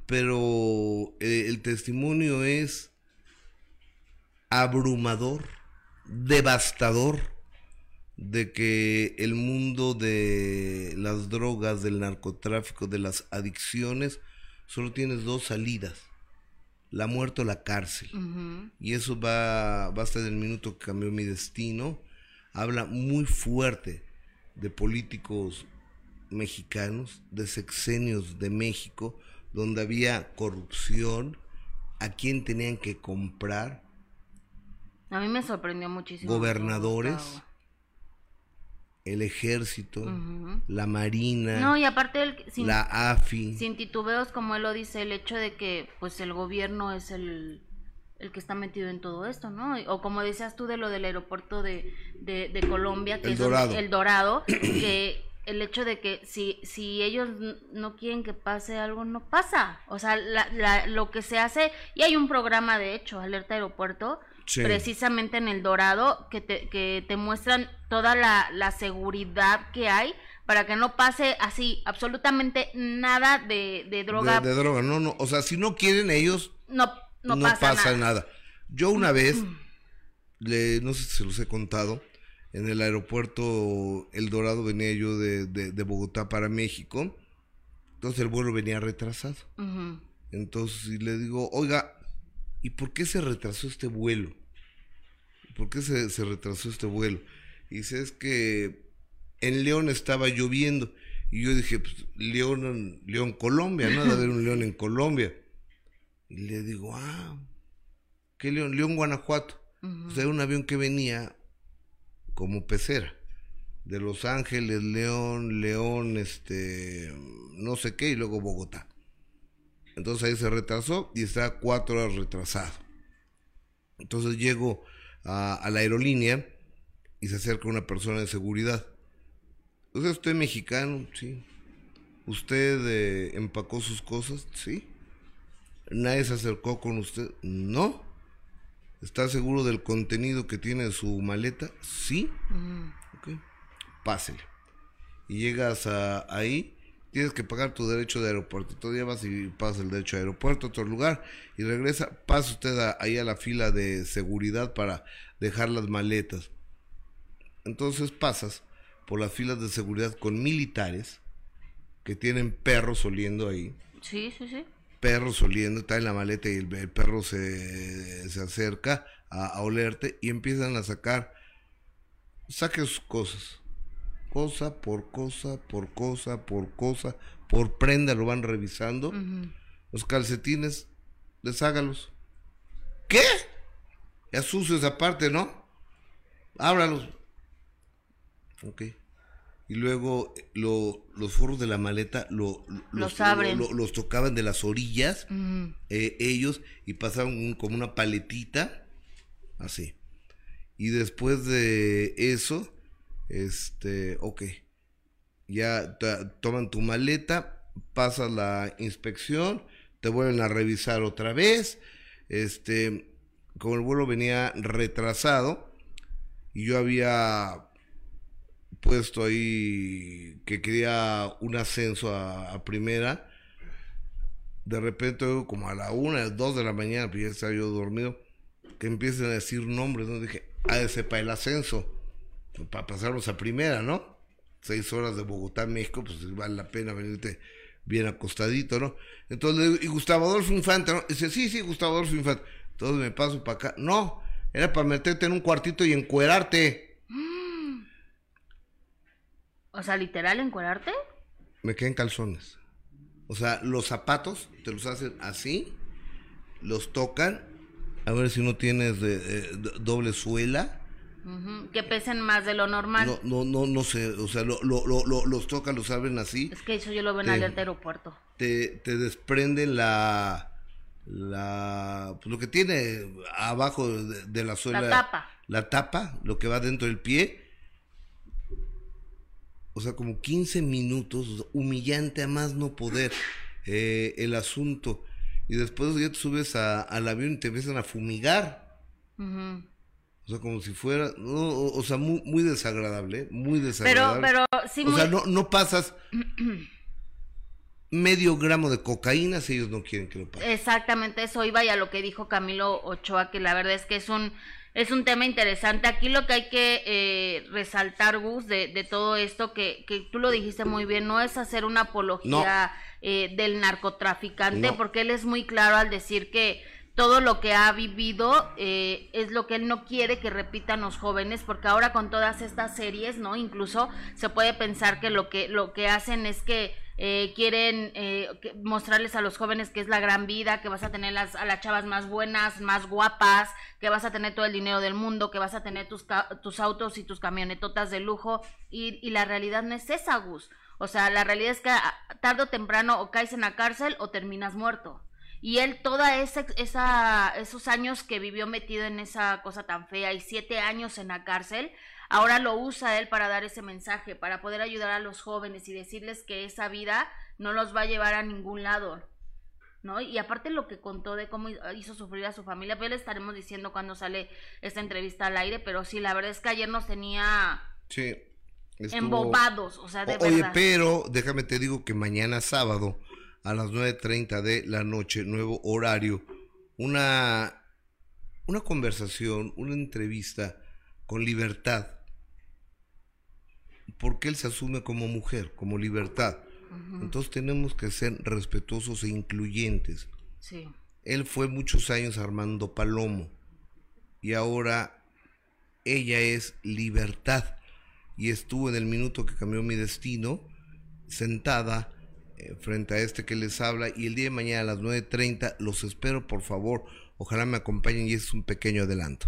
[SPEAKER 1] Pero eh, el testimonio es abrumador, devastador, de que el mundo de las drogas, del narcotráfico, de las adicciones, solo tienes dos salidas, la muerte o la cárcel. Y eso va, va hasta el minuto que cambió mi destino. Habla muy fuerte de políticos mexicanos, de sexenios de México, donde había corrupción, a quién tenían que comprar,
[SPEAKER 2] A mí me sorprendió muchísimo.
[SPEAKER 1] Gobernadores, el ejército, la marina,
[SPEAKER 2] No, y aparte, el, sin,
[SPEAKER 1] la AFI.
[SPEAKER 2] sin titubeos, como él lo dice, el hecho de que pues el gobierno es el, el que está metido en todo esto, ¿no? O como decías tú de lo del aeropuerto de, de, de Colombia, que
[SPEAKER 1] El
[SPEAKER 2] es
[SPEAKER 1] Dorado.
[SPEAKER 2] el Dorado, que el hecho de que si, si ellos no quieren que pase algo, no pasa. O sea, la, la- lo que se hace, y hay un programa de hecho, Alerta Aeropuerto,
[SPEAKER 1] Sí.
[SPEAKER 2] precisamente en el Dorado, que te, que te muestran toda la, la seguridad que hay para que no pase así absolutamente nada de, de droga.
[SPEAKER 1] De, de droga, no, no. O sea, si no quieren ellos,
[SPEAKER 2] no, no,
[SPEAKER 1] no,
[SPEAKER 2] pasa,
[SPEAKER 1] pasa,
[SPEAKER 2] nada.
[SPEAKER 1] nada. Yo una vez, le, no sé si se los he contado, en el aeropuerto El Dorado venía yo de, de- de Bogotá para México, entonces el vuelo venía retrasado. Entonces y le digo, oiga, ¿y por qué se retrasó este vuelo? ¿Por qué se, se retrasó este vuelo? Y dice, es que en León estaba lloviendo. Y yo dije, pues, León, León, Colombia, ¿no? Debe haber un León en Colombia. Y le digo, ah, ¿qué León? León, Guanajuato. O sea, era un avión que venía como pecera. De Los Ángeles, León, León, este, no sé qué, y luego Bogotá. Entonces ahí se retrasó y está cuatro horas retrasado. Entonces llego a, a la aerolínea y se acerca una persona de seguridad. O sea, ¿usted es mexicano? Sí. ¿Usted eh, empacó sus cosas? Sí. ¿Nadie se acercó con usted? No. ¿Está seguro del contenido que tiene su maleta? Sí.
[SPEAKER 2] Ujú.
[SPEAKER 1] Ok. Pásele. Y llegas a, ahí, tienes que pagar tu derecho de aeropuerto. Todavía vas y pasas el derecho de aeropuerto a otro lugar y regresa. Pasa usted a- ahí a la fila de seguridad para dejar las maletas. Entonces pasas por las filas de seguridad con militares que tienen perros oliendo ahí
[SPEAKER 2] Sí, sí, sí.
[SPEAKER 1] Perros oliendo, está en la maleta y el, el perro se, se acerca a, a olerte y empiezan a sacar, saque sus cosas, cosa por cosa, por cosa, por cosa, por prenda lo van revisando, los calcetines, deshágalos. ¿Qué? Ya sucios aparte, ¿no? Ábralos. Ok. Y luego lo- los forros de la maleta lo, lo-
[SPEAKER 2] Los abren.
[SPEAKER 1] lo- los tocaban de las orillas eh, ellos y pasaban un- como una paletita así y después de eso este ok ya toman tu maleta pasas la inspección te vuelven a revisar otra vez este como el vuelo venía retrasado y yo había puesto ahí que quería un ascenso a- primera de repente como a la una, dos de la mañana, pues ya estaba yo dormido, que empiezan a decir nombres, ¿no? Dije, ah, ese para el ascenso, para pasarnos a primera, ¿no? Seis horas de Bogotá, México, pues vale la pena venirte bien acostadito, ¿no? Entonces y Gustavo Adolfo Infante, ¿no? Dice, sí, sí, Gustavo Adolfo Infante. Entonces me paso para acá. No, era para meterte en un cuartito y encuerarte.
[SPEAKER 2] O sea, literal, encuerarte.
[SPEAKER 1] me quedan calzones. O sea, los zapatos te los hacen así, los tocan, a ver si no tienes de- eh, do- doble suela,
[SPEAKER 2] Ujú, Que pesen más de lo normal.
[SPEAKER 1] No, no, no, no sé, o sea, lo, lo, lo, lo- los tocan, los abren así,
[SPEAKER 2] Es que eso yo lo veo en alerta aeropuerto.
[SPEAKER 1] te, te desprenden la, la, pues lo que tiene abajo de, de la suela.
[SPEAKER 2] La tapa.
[SPEAKER 1] La tapa, lo que va dentro del pie. O sea, como 15 minutos, o sea, humillante a más no poder eh, el asunto. Y después ya te subes a- al avión y te empiezan a fumigar. O sea, como si fuera, no, o, o sea, muy, muy desagradable, ¿eh? muy
[SPEAKER 2] Pero,
[SPEAKER 1] desagradable.
[SPEAKER 2] pero sí,
[SPEAKER 1] o
[SPEAKER 2] muy-
[SPEAKER 1] sea, no, no pasas medio gramo de cocaína si ellos no quieren que lo pases.
[SPEAKER 2] Exactamente eso iba y a lo que dijo Camilo Ochoa, que la verdad es que es un es un tema interesante. Aquí lo que hay que eh, resaltar, Gus, de, de todo esto, que, que tú lo dijiste muy bien, no es hacer una apología eh, del narcotraficante,
[SPEAKER 1] No.
[SPEAKER 2] porque él es muy claro al decir que todo lo que ha vivido eh, es lo que él no quiere que repitan los jóvenes, porque ahora con todas estas series, ¿no? Incluso se puede pensar que lo que lo que hacen es que eh, quieren eh, mostrarles a los jóvenes que es la gran vida, que vas a tener las, a las chavas más buenas, más guapas, que vas a tener todo el dinero del mundo, que vas a tener tus, tus autos y tus camionetotas de lujo, y, y la realidad no es esa, Gus. O sea, la realidad es que a- tarde o temprano o caes en la cárcel o terminas muerto. Y él toda esa, esa, esos años que vivió metido en esa cosa tan fea y siete años en la cárcel, ahora lo usa él para dar ese mensaje, para poder ayudar a los jóvenes y decirles que esa vida no los va a llevar a ningún lado. ¿No? Y aparte lo que contó de cómo hizo sufrir a su familia, pues le estaremos diciendo cuando sale esta entrevista al aire, pero sí, la verdad es que ayer nos tenía
[SPEAKER 1] Sí. estuvo-
[SPEAKER 2] embobados, o sea, de
[SPEAKER 1] Oye,
[SPEAKER 2] verdad.
[SPEAKER 1] pero déjame te digo que mañana sábado a las 9.30 de la noche, nuevo horario, una, una conversación, una entrevista con libertad. Porque él se asume como mujer, como libertad. Entonces tenemos que ser respetuosos e incluyentes.
[SPEAKER 2] Sí.
[SPEAKER 1] Él fue muchos años Armando Palomo y ahora ella es libertad y estuvo en el minuto que cambió mi destino sentada eh, frente a este que les habla y el día de mañana a las 9.30 los espero por favor ojalá me acompañen y es un pequeño adelanto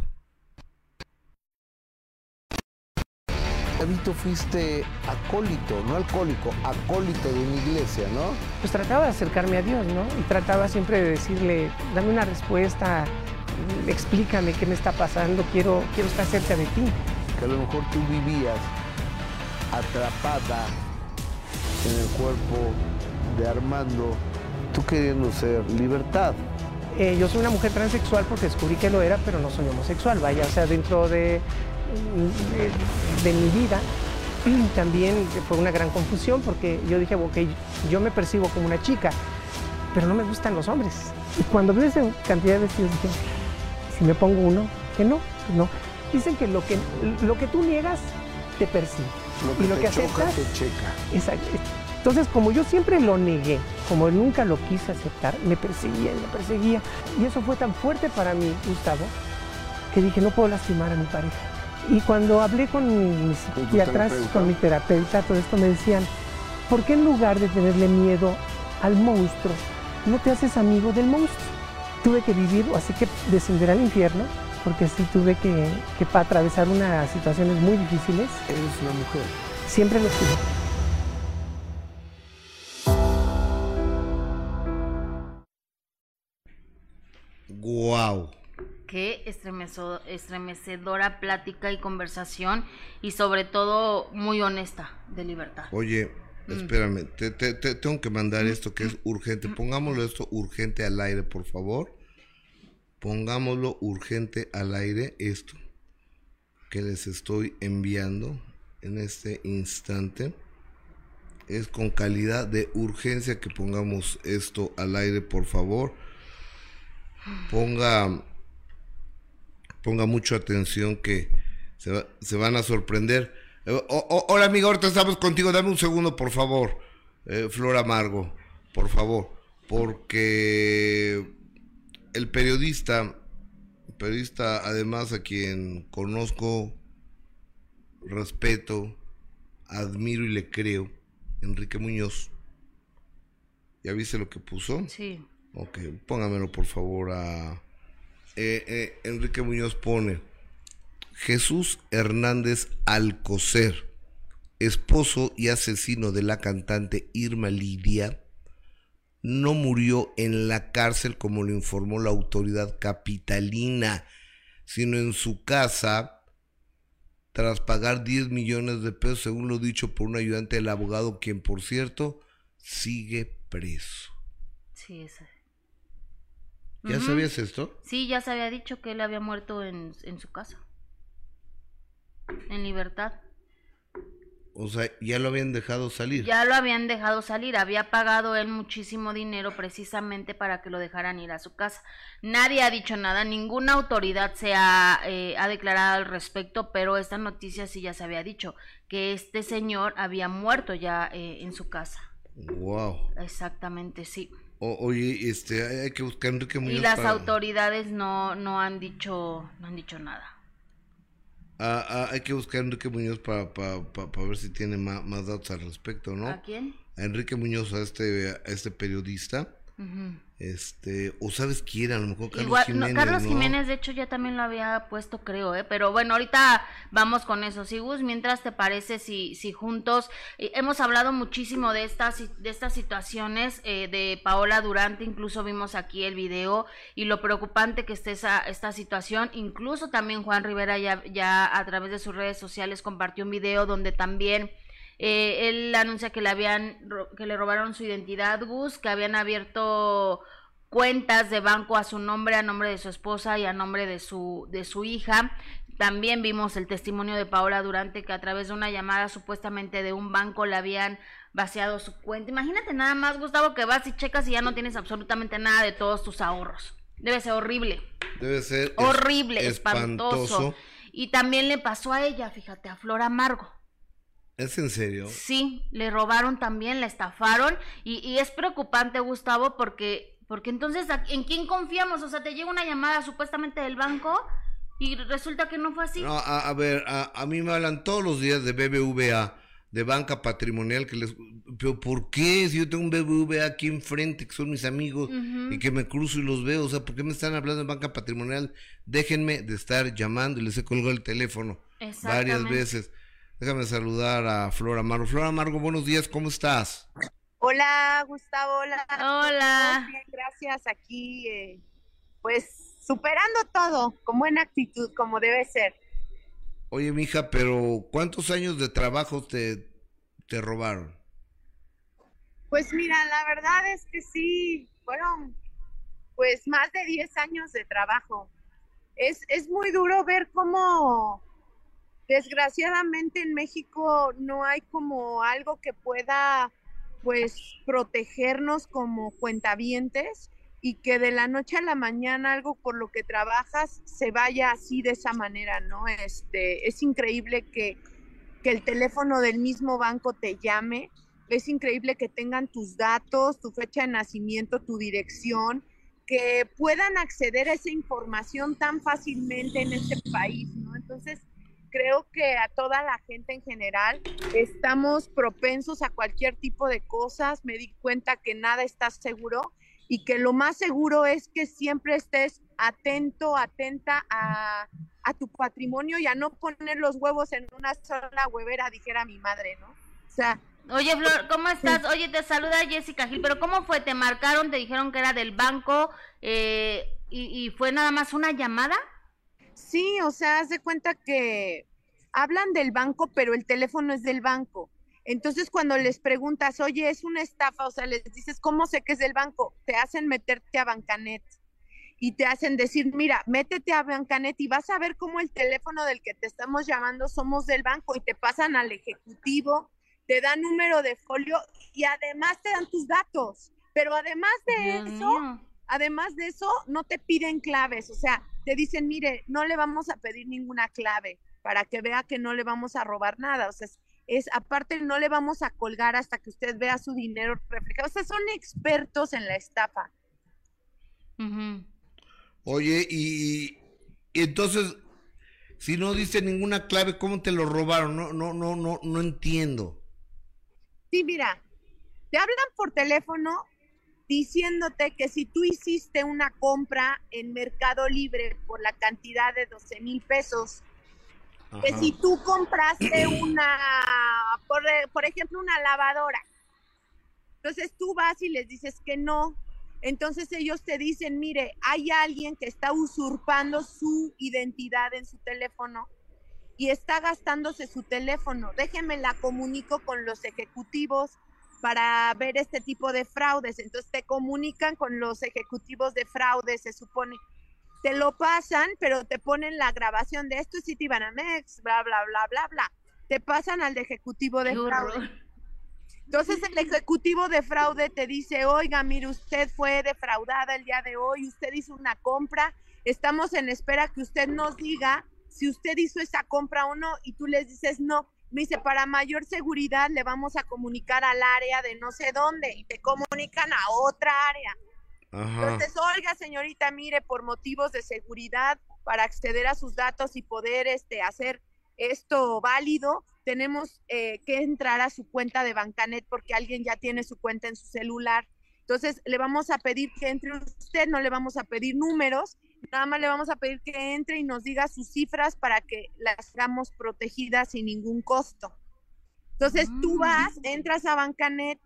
[SPEAKER 7] David, fuiste acólito, no alcohólico, acólito de una iglesia, ¿no?
[SPEAKER 8] pues trataba de acercarme a Dios, ¿no? Y trataba siempre de decirle, dame una respuesta, explícame qué me está pasando, quiero, quiero estar cerca de ti.
[SPEAKER 7] Que a lo mejor tú vivías atrapada en el cuerpo de Armando, tú queriendo ser libertad.
[SPEAKER 8] Eh, yo soy una mujer transexual porque descubrí que lo era, pero no soy homosexual, vaya, o sea, dentro de, de, de mi vida también fue una gran confusión porque yo dije, ok, yo me percibo como una chica, pero no me gustan los hombres. Y cuando vi esa cantidad de vestidos dije, si me pongo uno, que no, pues no. Dicen que lo que, lo que tú niegas te persigue.
[SPEAKER 7] Lo que
[SPEAKER 8] y lo
[SPEAKER 7] te
[SPEAKER 8] que
[SPEAKER 7] choca
[SPEAKER 8] aceptas,
[SPEAKER 7] te checa.
[SPEAKER 8] Exacto. Entonces, como yo siempre lo negué, como nunca lo quise aceptar, me perseguía y me perseguía. Y eso fue tan fuerte para mí, Gustavo, que dije, no puedo lastimar a mi pareja. Y cuando hablé con mis
[SPEAKER 7] ¿Con tu
[SPEAKER 8] psiquiatras, con mi terapeuta, todo esto me decían, ¿por qué en lugar de tenerle miedo al monstruo, no te haces amigo del monstruo? Tuve que vivir, así que descender al infierno, porque sí tuve que, que atravesar unas situaciones muy difíciles.
[SPEAKER 7] Eres una mujer.
[SPEAKER 8] Siempre lo tuve.
[SPEAKER 1] Wow
[SPEAKER 2] Qué estremecedora plática y conversación y sobre todo muy honesta de libertad.
[SPEAKER 1] oye espérame te, te- te- tengo que mandar esto que es urgente. Pongámoslo esto urgente al aire por favor. Pongámoslo urgente al aire esto que les estoy enviando en este instante. Es con calidad de urgencia que pongamos esto al aire por favor ponga ponga mucha atención que se, se van a sorprender. Eh, o- o- hola amiga ahorita estamos contigo. Dame un segundo por favor. Eh, Flor Amargo por favor. Porque el periodista periodista además a quien conozco respeto admiro y le creo Enrique Muñoz. ¿ya viste lo que puso?
[SPEAKER 2] Sí.
[SPEAKER 1] Ok, póngamelo por favor a... Eh, eh, Enrique Muñoz pone, Jesús Hernández Alcocer, esposo y asesino de la cantante Irma Lidia, no murió en la cárcel como lo informó la autoridad capitalina, sino en su casa tras pagar 10 millones de pesos, según lo dicho por un ayudante del abogado, quien por cierto sigue preso.
[SPEAKER 2] Sí.
[SPEAKER 1] ¿Ya sabías esto?
[SPEAKER 2] Sí, ya se había dicho que él había muerto en, en su casa. En libertad.
[SPEAKER 1] O sea, ya lo habían dejado salir.
[SPEAKER 2] Ya lo habían dejado salir, había pagado él muchísimo dinero precisamente para que lo dejaran ir a su casa. Nadie ha dicho nada, ninguna autoridad se ha, eh, ha declarado al respecto, pero esta noticia sí ya se había dicho, que este señor había muerto ya eh, en su casa.
[SPEAKER 1] Wow.
[SPEAKER 2] Exactamente, sí.
[SPEAKER 1] O- oye, este, hay que buscar a Enrique Muñoz
[SPEAKER 2] Y las
[SPEAKER 1] para-
[SPEAKER 2] autoridades no, no han dicho, no han dicho nada.
[SPEAKER 1] Ah, ah, hay que buscar a Enrique Muñoz para, para, para, para ver si tiene más, más datos al respecto, ¿no?
[SPEAKER 2] ¿A quién?
[SPEAKER 1] A Enrique Muñoz, a este, a este periodista.
[SPEAKER 2] Ujú.
[SPEAKER 1] Este, o sabes quién, a lo mejor Carlos
[SPEAKER 2] Igual, no,
[SPEAKER 1] Jiménez.
[SPEAKER 2] Carlos
[SPEAKER 1] ¿no?
[SPEAKER 2] Jiménez, de hecho, ya también lo había puesto, creo, ¿eh? Pero bueno, ahorita vamos con eso. Si Gus, mientras te parece, si, si juntos eh, hemos hablado muchísimo de estas, de estas situaciones eh, de Paola Durante, incluso vimos aquí el video y lo preocupante que esté esa, esta situación. Incluso también Juan Rivera ya, ya a través de sus redes sociales compartió un video donde también eh, él anuncia que le habían que le robaron su identidad, Gus, que habían abierto cuentas de banco a su nombre, a nombre de su esposa y a nombre de su de su hija. También vimos el testimonio de Paola Durante que a través de una llamada supuestamente de un banco le habían vaciado su cuenta. Imagínate nada más, Gustavo, que vas y checas y ya no tienes absolutamente nada de todos tus ahorros. Debe ser horrible.
[SPEAKER 1] Debe ser
[SPEAKER 2] Horrible, espantoso. Y también le pasó a ella, fíjate, a Flor Amargo.
[SPEAKER 1] ¿Es en serio?
[SPEAKER 2] Sí, le robaron también, la estafaron y, y es preocupante, Gustavo, porque, porque entonces, ¿a- ¿en quién confiamos? O sea, te llega una llamada supuestamente del banco y resulta que no fue así.
[SPEAKER 1] No, a, a ver, a, a mí me hablan todos los días de BBVA, de banca patrimonial, que les... Pero ¿por qué? Si yo tengo un BBVA aquí enfrente, que son mis amigos, y que me cruzo y los veo, o sea, ¿por qué me están hablando de banca patrimonial? Déjenme de estar llamando y les he colgado el teléfono varias veces. Déjame saludar a Flor Amargo. Flor Amargo, buenos días, ¿cómo estás?
[SPEAKER 9] Hola, Gustavo, hola.
[SPEAKER 2] Hola.
[SPEAKER 9] Muy bien, gracias. Aquí, eh, pues, superando todo, con buena actitud, como debe ser.
[SPEAKER 1] Oye, mija, pero ¿cuántos años de trabajo te, te robaron?
[SPEAKER 9] Pues mira, la verdad es que sí, fueron pues más de 10 años de trabajo. Es, es muy duro ver cómo desgraciadamente en México no hay como algo que pueda pues protegernos como cuentavientes y que de la noche a la mañana algo por lo que trabajas se vaya así de esa manera, ¿no? Este, es increíble que, que el teléfono del mismo banco te llame, es increíble que tengan tus datos, tu fecha de nacimiento, tu dirección, que puedan acceder a esa información tan fácilmente en este país, ¿no? Entonces, creo que a toda la gente en general estamos propensos a cualquier tipo de cosas. Me di cuenta que nada está seguro y que lo más seguro es que siempre estés atento, atenta a, a tu patrimonio y a no poner los huevos en una sola huevera, dijera mi madre, ¿no? O sea,
[SPEAKER 2] Oye, Flor, ¿cómo estás? Oye, te saluda Jessica Gil, pero ¿cómo fue? ¿Te marcaron? ¿Te dijeron que era del banco? Eh, y, ¿Y fue nada más una llamada?
[SPEAKER 9] Sí, o sea, haz de cuenta que hablan del banco, pero el teléfono es del banco. Entonces, cuando les preguntas, oye, es una estafa, o sea, les dices, ¿cómo sé que es del banco? Te hacen meterte a Bancanet y te hacen decir, mira, métete a Bancanet y vas a ver cómo el teléfono del que te estamos llamando somos del banco y te pasan al ejecutivo, te dan número de folio y además te dan tus datos. Pero además de eso. Además de eso, no te piden claves, o sea, te dicen, mire, no le vamos a pedir ninguna clave para que vea que no le vamos a robar nada, o sea, es, es aparte no le vamos a colgar hasta que usted vea su dinero reflejado, o sea, son expertos en la estafa.
[SPEAKER 1] Oye, y, y entonces, si no dice ninguna clave, ¿cómo te lo robaron? No, no, no, no, no entiendo.
[SPEAKER 9] Sí, mira, te hablan por teléfono diciéndote que si tú hiciste una compra en Mercado Libre por la cantidad de 12 mil pesos que si tú compraste una, por, por ejemplo, una lavadora, entonces tú vas y les dices que no, entonces ellos te dicen, mire, hay alguien que está usurpando su identidad en su teléfono y está gastándose su teléfono. Déjenme la comunico con los ejecutivos para ver este tipo de fraudes. Entonces te comunican con los ejecutivos de fraude, se supone. Te lo pasan, pero te ponen la grabación de esto es Citibanamex, bla, bla, bla, bla, bla. Te pasan al de ejecutivo de fraude. Entonces el ejecutivo de fraude te dice, oiga, mire, usted fue defraudada el día de hoy, usted hizo una compra, estamos en espera que usted nos diga si usted hizo esa compra o no, y tú les dices no. Me dice, para mayor seguridad le vamos a comunicar al área de no sé dónde, y te comunican a otra área. Entonces, oiga, señorita, mire, por motivos de seguridad, para acceder a sus datos y poder este, hacer esto válido, tenemos eh, que entrar a su cuenta de Bancanet porque alguien ya tiene su cuenta en su celular. Entonces, le vamos a pedir que entre usted, no le vamos a pedir números, nada más le vamos a pedir que entre y nos diga sus cifras para que las hagamos protegidas sin ningún costo. Entonces, tú mm. vas, entras a Bancanet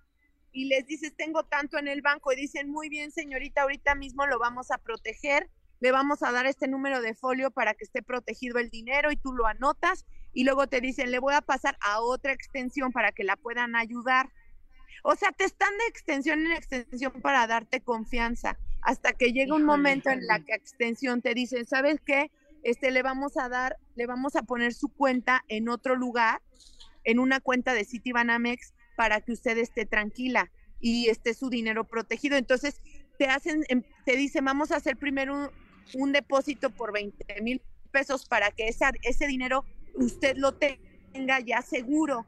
[SPEAKER 9] y les dices, tengo tanto en el banco y dicen, muy bien, señorita, ahorita mismo lo vamos a proteger le vamos a dar este número de folio para que esté protegido el dinero y tú lo anotas y luego te dicen, le voy a pasar a otra extensión para que la puedan ayudar. O sea, te están de extensión en extensión para darte confianza hasta que llega un momento en la que extensión te dicen, ¿sabes qué? Este le vamos a dar, le vamos a poner su cuenta en otro lugar, en una cuenta de Citibanamex para que usted esté tranquila y esté su dinero protegido. Entonces, te hacen, em, te dicen, vamos a hacer primero un depósito por 20 mil pesos para que esa, ese dinero usted lo tenga ya seguro.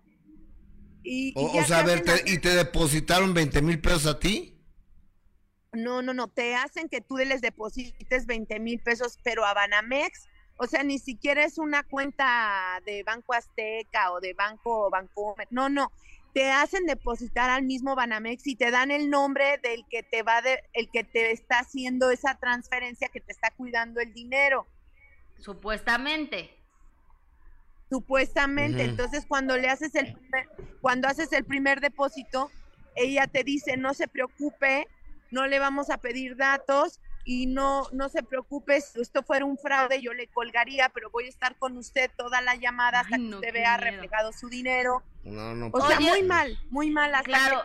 [SPEAKER 1] Y, o, sea, a ver, ¿y te depositaron 20 mil pesos a ti?
[SPEAKER 9] No, no, no, te hacen que tú les deposites 20 mil pesos, pero a Banamex, o sea, ni siquiera es una cuenta de Banco Azteca o de Banco Banco, no, no, te hacen depositar al mismo Banamex y te dan el nombre del que te va de, el que te está haciendo esa transferencia, que te está cuidando el dinero.
[SPEAKER 2] Supuestamente.
[SPEAKER 9] Supuestamente. Entonces, cuando le haces el primer, cuando haces el primer depósito, ella te dice, no se preocupe, no le vamos a pedir datos, y no, no se preocupe, si esto fuera un fraude, yo le colgaría, pero voy a estar con usted toda la llamada hasta que usted vea reflejado su dinero. No, no, o sea, muy mal, muy mal. Hasta claro.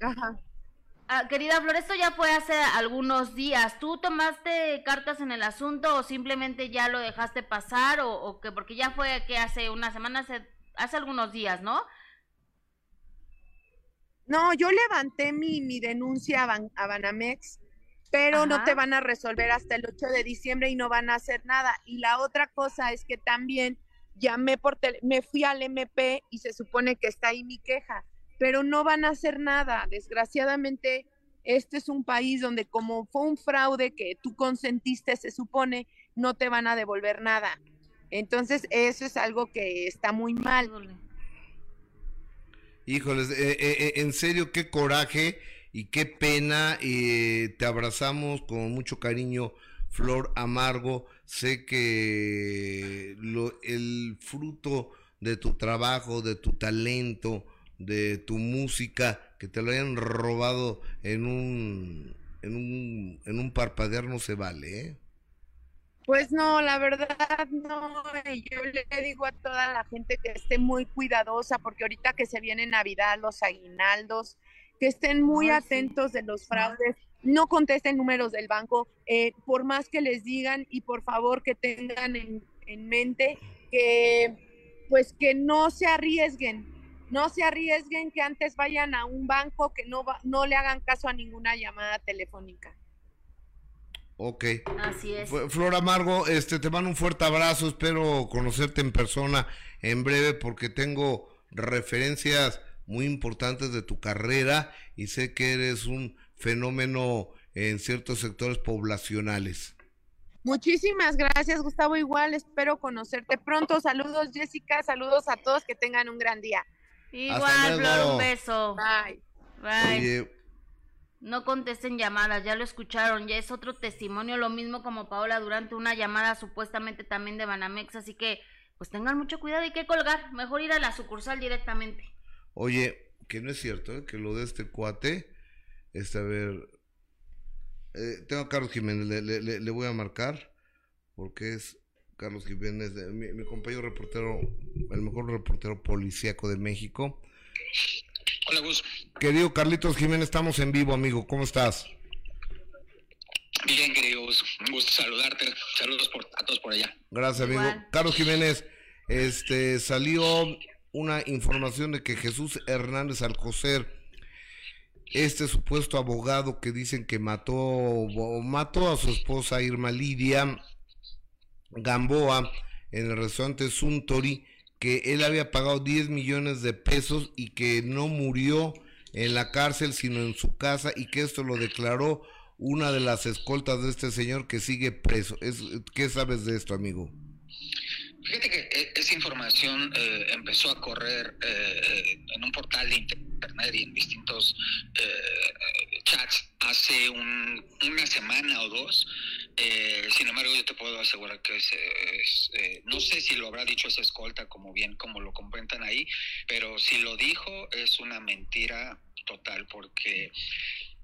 [SPEAKER 2] Ajá. Ah, querida Flor, esto ya fue hace algunos días. ¿Tú tomaste cartas en el asunto o simplemente ya lo dejaste pasar o, o que porque ya fue que hace una semana, hace, hace algunos días, ¿no?
[SPEAKER 9] No, yo levanté mi, mi denuncia a, a Banamex pero no te van a resolver hasta el 8 de diciembre y no van a hacer nada. Y la otra cosa es que también llamé por tele, me fui al MP y se supone que está ahí mi queja, pero no van a hacer nada. Desgraciadamente, este es un país donde como fue un fraude que tú consentiste, se supone, no te van a devolver nada. Entonces, eso es algo que está muy mal.
[SPEAKER 1] Híjoles, eh, eh, eh, en serio, qué coraje y qué pena, eh, te abrazamos con mucho cariño, Flor Amargo. Sé que lo, el fruto de tu trabajo, de tu talento, de tu música, que te lo hayan robado en un, en un, en un parpadear no se vale, ¿eh?
[SPEAKER 9] Pues no, la verdad no. Yo le digo a toda la gente que esté muy cuidadosa porque ahorita que se viene Navidad, los aguinaldos, que estén muy atentos de los fraudes, no contesten números del banco, eh, por más que les digan y por favor que tengan en, mente que pues que no se arriesguen, no se arriesguen que antes vayan a un banco que no, no le hagan caso a ninguna llamada telefónica.
[SPEAKER 1] Ok.
[SPEAKER 2] Así es.
[SPEAKER 1] Flor Amargo, este, te mando un fuerte abrazo, espero conocerte en persona en breve porque tengo referencias muy importantes de tu carrera y sé que eres un fenómeno en ciertos sectores poblacionales.
[SPEAKER 9] Muchísimas gracias, Gustavo. Igual espero conocerte pronto. Saludos, Jessica. Saludos a todos. Que tengan un gran día.
[SPEAKER 2] Igual, Flor, un beso. Bye. Bye. No contesten llamadas, ya lo escucharon, ya es otro testimonio, lo mismo como Paola durante una llamada supuestamente también de Banamex, así que pues tengan mucho cuidado y que colgar, mejor ir a la sucursal directamente.
[SPEAKER 1] Oye, que no es cierto, ¿eh? que lo de este cuate, este, a ver, eh, tengo a Carlos Jiménez, le, le, le, voy a marcar, porque es Carlos Jiménez, mi, mi, compañero reportero, el mejor reportero policíaco de México.
[SPEAKER 10] Hola, Gus.
[SPEAKER 1] Querido Carlitos Jiménez, estamos en vivo, amigo, ¿cómo estás?
[SPEAKER 10] Bien, querido Gus, un gusto saludarte, saludos por, a todos por allá.
[SPEAKER 1] Gracias, amigo. Igual. Carlos Jiménez, este, salió una información de que Jesús Hernández Alcocer, este supuesto abogado que dicen que mató, mató a su esposa Irma Lidia Gamboa en el restaurante Suntory, que él había pagado 10 millones de pesos y que no murió en la cárcel, sino en su casa, y que esto lo declaró una de las escoltas de este señor que sigue preso. Es, ¿Qué sabes de esto, amigo?
[SPEAKER 10] Fíjate que eh, esa información eh, empezó a correr eh, en un portal de internet y en distintos eh, chats hace un, una semana o dos. sin embargo, yo te puedo asegurar que es, es no sé si lo habrá dicho esa escolta como bien como lo comentan ahí, pero si lo dijo es una mentira total porque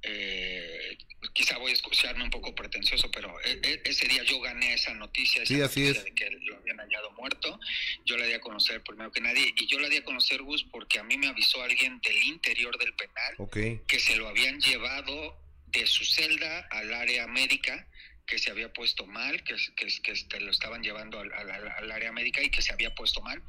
[SPEAKER 10] eh, quizá voy a escucharme un poco pretencioso, pero e, e, ese día yo gané esa noticia, esa
[SPEAKER 1] sí,
[SPEAKER 10] noticia de que lo habían hallado muerto. Yo la di a conocer primero que nadie y yo la di a conocer, Gus, porque a mí me avisó alguien del interior del penal
[SPEAKER 1] okay.
[SPEAKER 10] que se lo habían llevado de su celda al área médica que se había puesto mal, que, que, que este, lo estaban llevando al, al, al área médica y que se había puesto mal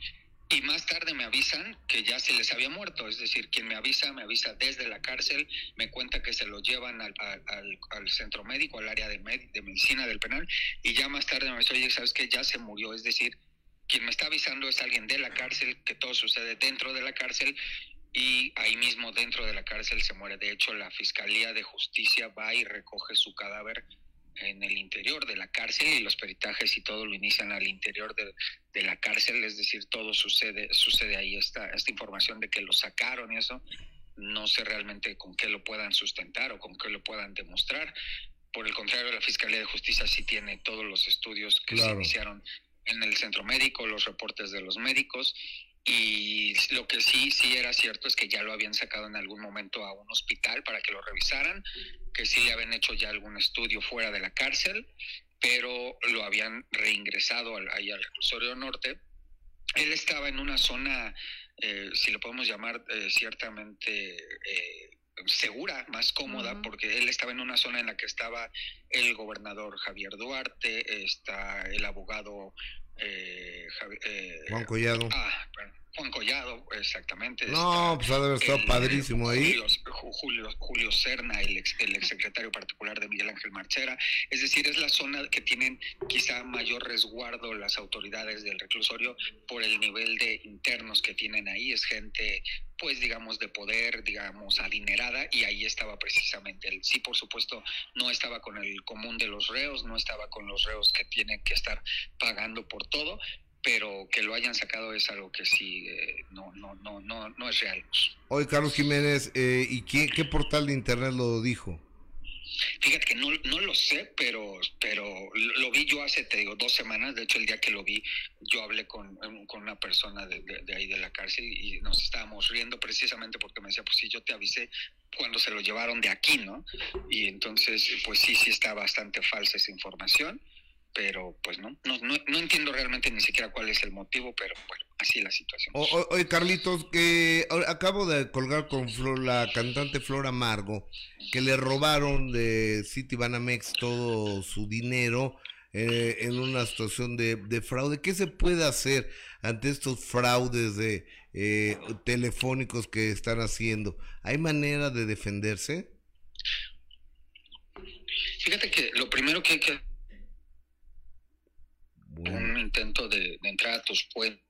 [SPEAKER 10] y más tarde me avisan que ya se les había muerto, es decir, quien me avisa, me avisa desde la cárcel, me cuenta que se lo llevan al, al, centro médico, al área de, med de, medicina del penal, y ya más tarde me dice, oye, ¿sabes qué? Ya se murió, es decir, quien me está avisando es alguien de la cárcel, que todo sucede dentro de la cárcel, y ahí mismo dentro de la cárcel se muere. De hecho, la Fiscalía de Justicia va y recoge su cadáver en el interior de la cárcel y los peritajes y todo lo inician al interior de, de, la cárcel, es decir, todo sucede, sucede ahí, esta, esta información de que lo sacaron y eso, no sé realmente con qué lo puedan sustentar o con qué lo puedan demostrar. Por el contrario, la Fiscalía de Justicia sí tiene todos los estudios que claro. se iniciaron en el centro médico, los reportes de los médicos, y lo que sí, sí era cierto es que ya lo habían sacado en algún momento a un hospital para que lo revisaran, que sí le habían hecho ya algún estudio fuera de la cárcel, pero lo habían reingresado al, ahí al reclusorio norte. Él estaba en una zona, eh, si lo podemos llamar eh, ciertamente eh, segura, más cómoda, uh -huh. porque él estaba en una zona en la que estaba el gobernador Javier Duarte, está el abogado eh, eh,
[SPEAKER 1] Juan Collado.
[SPEAKER 10] Ah, bueno, Juan Collado, exactamente.
[SPEAKER 1] No, pues ha de haber estado padrísimo ahí.
[SPEAKER 10] Julio, Julio, Julio Serna, el ex, el ex secretario particular de Miguel Ángel Marchera. Es decir, es la zona que tienen quizá mayor resguardo las autoridades del reclusorio por el nivel de internos que tienen ahí. Es gente, pues digamos, de poder, digamos, adinerada, y ahí estaba precisamente él. Sí, por supuesto, no estaba con el común de los reos, no estaba con los reos que tienen que estar pagando por todo, pero que lo hayan sacado es algo que sí eh, no, no, no, no, no es real.
[SPEAKER 1] Oye, Carlos Jiménez, eh, ¿y qué, qué, portal de internet lo dijo?
[SPEAKER 10] Fíjate que no, no lo sé, pero, pero lo vi yo hace, te digo, dos semanas. De hecho, el día que lo vi, yo hablé con, con una persona de, de, de ahí de la cárcel y nos estábamos riendo precisamente porque me decía, pues sí, yo te avisé cuando se lo llevaron de aquí, ¿no? Y entonces, pues sí, sí está bastante falsa esa información pero pues no, no, no, no, entiendo realmente ni siquiera cuál es el motivo, pero bueno, así es la situación.
[SPEAKER 1] Oye, oye Carlitos, que acabo de colgar con Flor, la cantante Flor Amargo, que le robaron de City Banamex todo su dinero eh, en una situación de, de, fraude. ¿Qué se puede hacer ante estos fraudes de eh, telefónicos que están haciendo? ¿Hay manera de defenderse?
[SPEAKER 10] Fíjate que lo primero que hay que bueno. un intento de, de, entrar a tus puentes.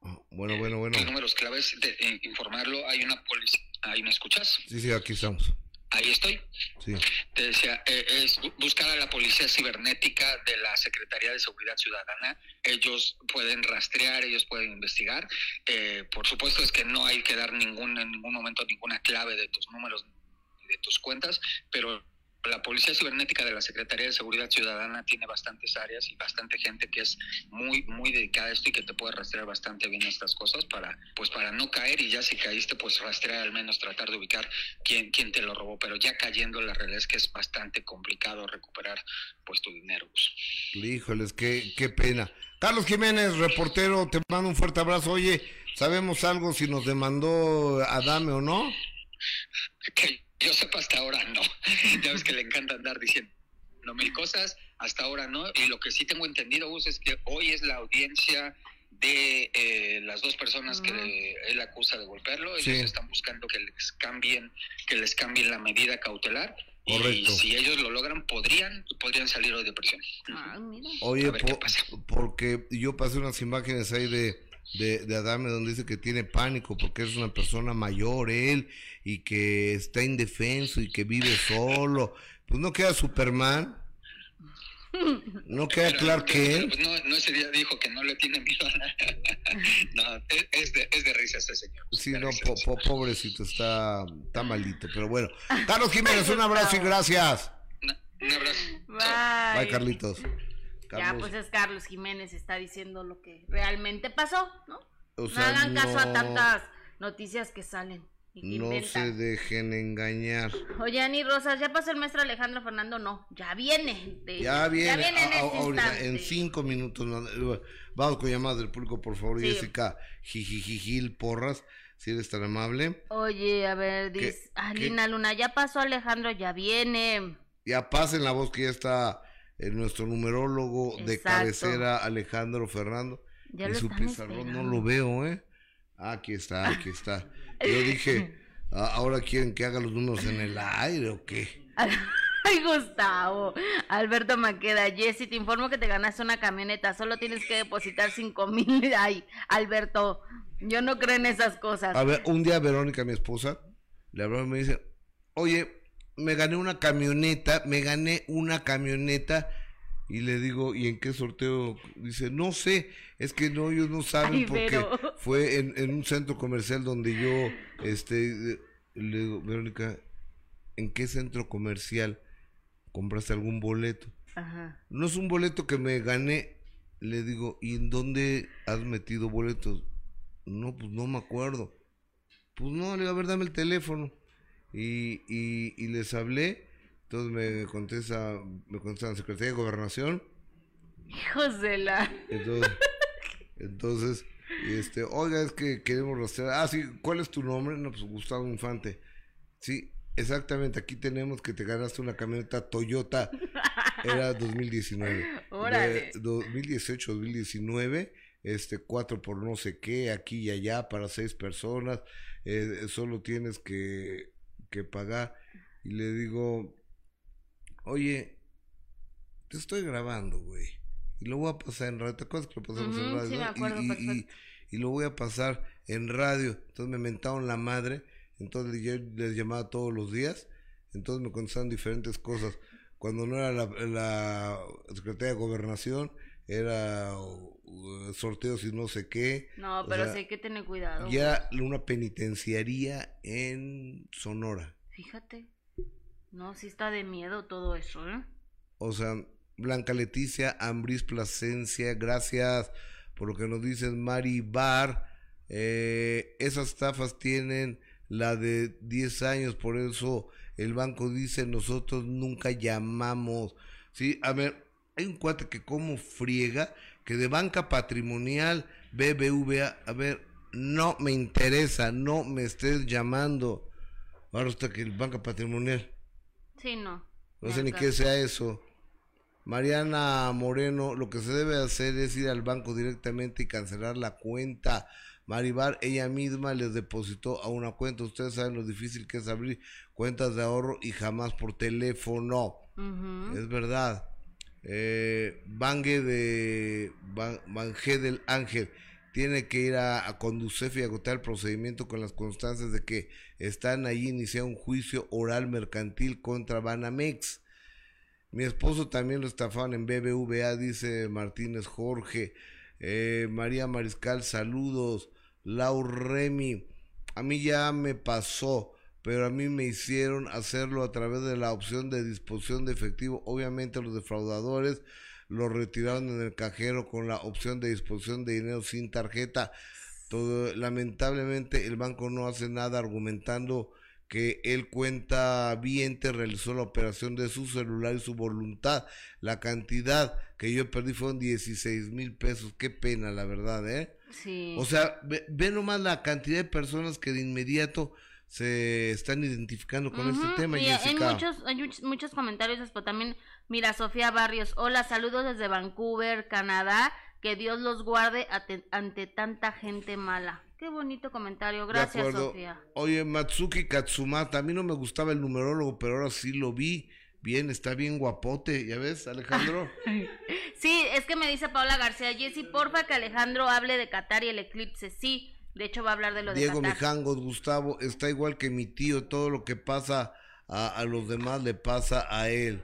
[SPEAKER 1] Oh, bueno, bueno, bueno.
[SPEAKER 10] Los números claves de, de informarlo. Hay una policía. ¿Ahí me escuchas?
[SPEAKER 1] Sí, sí, aquí estamos.
[SPEAKER 10] Ahí estoy.
[SPEAKER 1] Sí.
[SPEAKER 10] Te decía, eh, es buscar a la policía cibernética de la Secretaría de Seguridad Ciudadana. Ellos pueden rastrear, ellos pueden investigar. Eh, por supuesto es que no hay que dar ningún, en ningún momento ninguna clave de tus números, de tus cuentas, pero la Policía Cibernética de la Secretaría de Seguridad Ciudadana tiene bastantes áreas y bastante gente que es muy muy dedicada a esto y que te puede rastrear bastante bien estas cosas para pues para no caer y ya si caíste pues rastrear al menos tratar de ubicar quién quién te lo robó, pero ya cayendo la realidad es que es bastante complicado recuperar pues tu dinero.
[SPEAKER 1] Híjoles, qué qué pena. Carlos Jiménez, reportero, te mando un fuerte abrazo. Oye, ¿sabemos algo si nos demandó Adame o no?
[SPEAKER 10] Que yo sepa hasta ahora no. ya ves que le encanta andar diciendo no mil cosas, hasta ahora no. Y lo que sí tengo entendido, Gus, es que hoy es la audiencia de eh, las dos personas que él acusa de golpearlo. Ellos
[SPEAKER 1] Sí.
[SPEAKER 10] están buscando que les cambien, que les cambien la medida cautelar.
[SPEAKER 1] Correcto.
[SPEAKER 10] Y si ellos lo logran, podrían, podrían salir hoy de prisión.
[SPEAKER 2] Ay, mira.
[SPEAKER 1] Oye, porque yo pasé unas imágenes ahí de, de, de Adame donde dice que tiene pánico porque es una persona mayor él y que está indefenso y que vive solo. Pues no queda Superman, no queda
[SPEAKER 10] Pero-
[SPEAKER 1] Clark
[SPEAKER 10] pero-
[SPEAKER 1] Kent.
[SPEAKER 10] pero, pues, no, no ese día dijo que no le tiene miedo a nada. no, es, es de, es de risa este señor.
[SPEAKER 1] Sí, no, po- po- pobrecito, está, está malito, pero bueno. Carlos Jiménez, un abrazo y gracias.
[SPEAKER 10] Un abrazo.
[SPEAKER 2] Bye.
[SPEAKER 1] Bye, Carlitos.
[SPEAKER 2] Ya, pues es Carlos Jiménez, está diciendo lo que realmente pasó, ¿no?
[SPEAKER 1] o
[SPEAKER 2] no hagan caso a tantas noticias que salen y
[SPEAKER 1] No se dejen engañar.
[SPEAKER 2] Oye, Ani Rosas, ¿ya pasó el maestro Alejandro Fernando? No, ya viene. de-
[SPEAKER 1] Ya viene,
[SPEAKER 2] en
[SPEAKER 1] a-
[SPEAKER 2] este
[SPEAKER 1] ahorita, en cinco minutos. Vamos con llamadas del público, por favor.
[SPEAKER 2] Sí.
[SPEAKER 1] Jessica Jijijijil Porras, si eres tan amable.
[SPEAKER 2] Oye, a ver,
[SPEAKER 1] ¿Qué-
[SPEAKER 2] dice ah,
[SPEAKER 1] qué?
[SPEAKER 2] Lina Luna, ya pasó Alejandro, ya viene.
[SPEAKER 1] Ya pasen la voz que ya está nuestro numerólogo de cabecera, Alejandro Fernando.
[SPEAKER 2] Ya
[SPEAKER 1] y su pizarrón no lo veo, ¿eh? Aquí está, aquí está. Yo dije, "Ah, ahora quieren que haga los números en el aire o qué.
[SPEAKER 2] Ay, Gustavo. Alberto Maqueda, Jessy, te informo que te ganaste una camioneta. Solo tienes que depositar cinco mil. Ay, Alberto, yo no creo en esas cosas.
[SPEAKER 1] A ver, un día Verónica, mi esposa, le habló y me dice, oye, me gané una camioneta, me gané una camioneta. Y le digo, ¿y en qué sorteo? Dice, no sé, es que no, ellos no saben
[SPEAKER 2] Ay,
[SPEAKER 1] porque fue en, en un centro comercial donde yo, este, le digo, Verónica, ¿en qué centro comercial compraste algún boleto?
[SPEAKER 2] Ajá.
[SPEAKER 1] No es un boleto que me gané. Le digo, ¿y en dónde has metido boletos? No, pues no me acuerdo. Pues no, le digo, a ver, dame el teléfono. Y, y, y les hablé. Entonces me contesta, me contesta la Secretaría de Gobernación.
[SPEAKER 2] Hijos de la.
[SPEAKER 1] Entonces, entonces, este, oiga, es que queremos rastrear. Ah, sí, ¿cuál es tu nombre? No, pues Gustavo Infante. Sí, exactamente, aquí tenemos que te ganaste una camioneta Toyota. Era 2019.
[SPEAKER 2] Órale.
[SPEAKER 1] De 2018, 2019. Este, cuatro por no sé qué, aquí y allá, para seis personas. eh, solo tienes que, que pagar. Y le digo, oye, te estoy grabando, güey. Y lo voy a pasar en radio. ¿Te acuerdas que lo pasamos en radio?
[SPEAKER 2] sí, me?
[SPEAKER 1] Y-
[SPEAKER 2] acuerdo,
[SPEAKER 1] y, y- lo voy a pasar en radio. Entonces me mentaron la madre. Entonces yo les llamaba todos los días. Entonces me contestaban diferentes cosas. Cuando no era la, la Secretaría de Gobernación, era uh, sorteos y no sé qué.
[SPEAKER 2] No,
[SPEAKER 1] O
[SPEAKER 2] pero
[SPEAKER 1] sea,
[SPEAKER 2] sí hay que tener cuidado.
[SPEAKER 1] Y era una penitenciaría en Sonora.
[SPEAKER 2] Fíjate. No, sí está de miedo todo eso, ¿eh?
[SPEAKER 1] O sea, Blanca Leticia, Ambris Plasencia, gracias por lo que nos dicen Mari Bar. Eh, esas estafas tienen la de 10 años, por eso el banco dice nosotros nunca llamamos. Sí, a ver, hay un cuate que como friega que de banca patrimonial BBVA, a ver, no me interesa, no me estés llamando. Ahora está que el banca patrimonial.
[SPEAKER 2] Sí, no.
[SPEAKER 1] No sé ni qué sea eso. Mariana Moreno, lo que se debe hacer es ir al banco directamente y cancelar la cuenta. Maribar, ella misma les depositó a una cuenta. Ustedes saben lo difícil que es abrir cuentas de ahorro y jamás por teléfono. Es verdad. Eh, Bangue de Ban- Banje del Ángel tiene que ir a, a Conducef y agotar el procedimiento con las constancias de que están allí iniciado un juicio oral mercantil contra Banamex. Mi esposo también lo estafaban en BBVA, dice Martínez Jorge. Eh, María Mariscal, saludos. Lau Remy, a mí ya me pasó. Pero a mí me hicieron hacerlo a través de la opción de disposición de efectivo. Obviamente los defraudadores lo retiraron en el cajero con la opción de disposición de dinero sin tarjeta. Todo, lamentablemente el banco no hace nada argumentando que él cuenta viente realizó la operación de su celular y su voluntad. La cantidad que yo perdí fueron 16 mil pesos. Qué pena, la verdad, ¿eh?
[SPEAKER 2] Sí.
[SPEAKER 1] O sea, ve, ve nomás la cantidad de personas que de inmediato se están identificando con este tema,
[SPEAKER 2] y hay muchos, hay muchos, muchos comentarios, pero también, mira, Sofía Barrios, hola, saludos desde Vancouver, Canadá, que Dios los guarde ante tanta gente mala. Qué bonito comentario, gracias. Sofía.
[SPEAKER 1] Oye, Matsuki Katsumata, a mí no me gustaba el numerólogo, pero ahora sí lo vi. Bien, está bien guapote, ¿ya ves, Alejandro?
[SPEAKER 2] Sí, es que me dice Paula García, Jessy, porfa que Alejandro hable de Qatar y el eclipse, sí, de hecho va a hablar de lo de
[SPEAKER 1] Diego. Mijangos, Gustavo, está igual que mi tío, todo lo que pasa a, a los demás le pasa a él.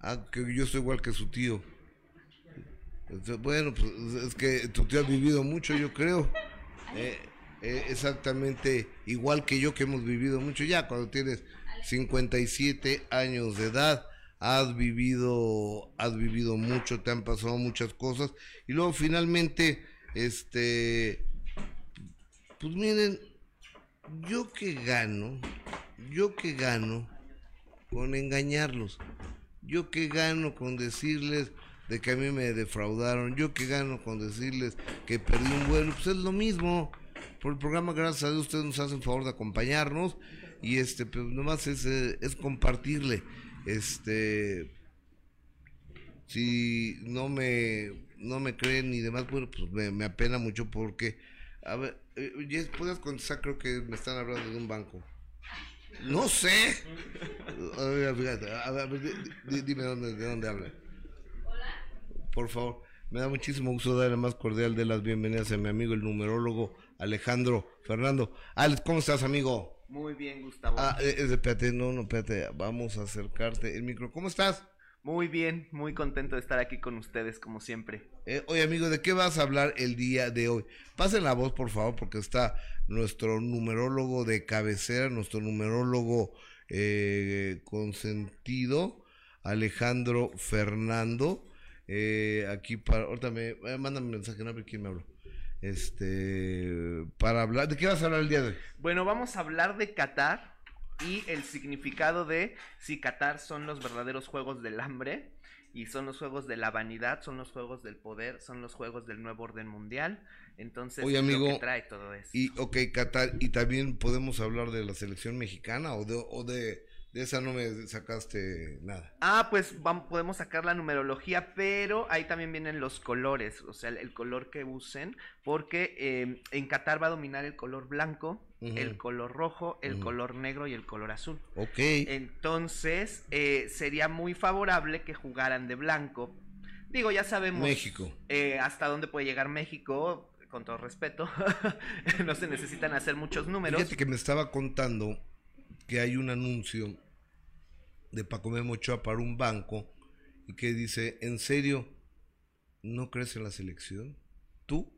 [SPEAKER 1] Ah, que yo soy igual que su tío. Este, Bueno, pues es que tu tío ha vivido mucho, yo creo. Eh, eh, exactamente igual que yo que hemos vivido mucho ya, cuando tienes 57 años de edad, has vivido, has vivido mucho, te han pasado muchas cosas y luego finalmente, este, pues miren, yo que gano, yo que gano con engañarlos, yo que gano con decirles de que a mí me defraudaron, yo que gano con decirles que perdí un vuelo, pues es lo mismo. Por el programa, gracias a Dios, ustedes nos hacen favor de acompañarnos y este, pues nomás es, eh, es compartirle, este, si no me, no me creen ni demás, bueno, pues me, me apena mucho porque, a ver, eh, Jess, puedes contestar, creo que me están hablando de un banco. No sé. A ver, fíjate, a ver, dime dónde, de dónde hablan. Por favor, me da muchísimo gusto dar la más cordial de las bienvenidas a mi amigo el numerólogo Alejandro Fernando. Alex, ¿cómo estás, amigo?
[SPEAKER 11] Muy bien, Gustavo.
[SPEAKER 1] Ah, eh, eh, espérate, no, no, espérate, vamos a acercarte el micro. ¿Cómo estás?
[SPEAKER 11] Muy bien, muy contento de estar aquí con ustedes, como siempre.
[SPEAKER 1] Eh, oye, amigo, ¿de qué vas a hablar el día de hoy? Pasen la voz, por favor, porque está nuestro numerólogo de cabecera, nuestro numerólogo eh, consentido, Alejandro Fernando. Eh, aquí para, ahorita me, eh, mándame un mensaje, no a ver quién me habló. Este, para hablar, ¿de qué vas a hablar el día de hoy?
[SPEAKER 11] Bueno, vamos a hablar de Qatar y el significado de si Qatar son los verdaderos juegos del hambre y son los juegos de la vanidad, son los juegos del poder, son los juegos del nuevo orden mundial. Entonces,
[SPEAKER 1] Oye,
[SPEAKER 11] lo
[SPEAKER 1] amigo,
[SPEAKER 11] que trae todo eso.
[SPEAKER 1] Y, ok, Qatar, y también podemos hablar de la selección mexicana o de, o de, de esa no me sacaste nada.
[SPEAKER 11] Ah, pues podemos sacar la numerología, pero ahí también vienen los colores, o sea, el, el color que usen, porque eh, en Qatar va a dominar el color blanco, el color rojo, el color negro y el color azul.
[SPEAKER 1] Ok.
[SPEAKER 11] Entonces, eh, sería muy favorable que jugaran de blanco. Digo, ya sabemos
[SPEAKER 1] México.
[SPEAKER 11] eh, hasta dónde puede llegar México, con todo respeto. no se necesitan hacer muchos números.
[SPEAKER 1] Fíjate que me estaba contando que hay un anuncio de Paco Memo Ochoa para un banco y que dice, ¿en serio no crees en la selección? Tú,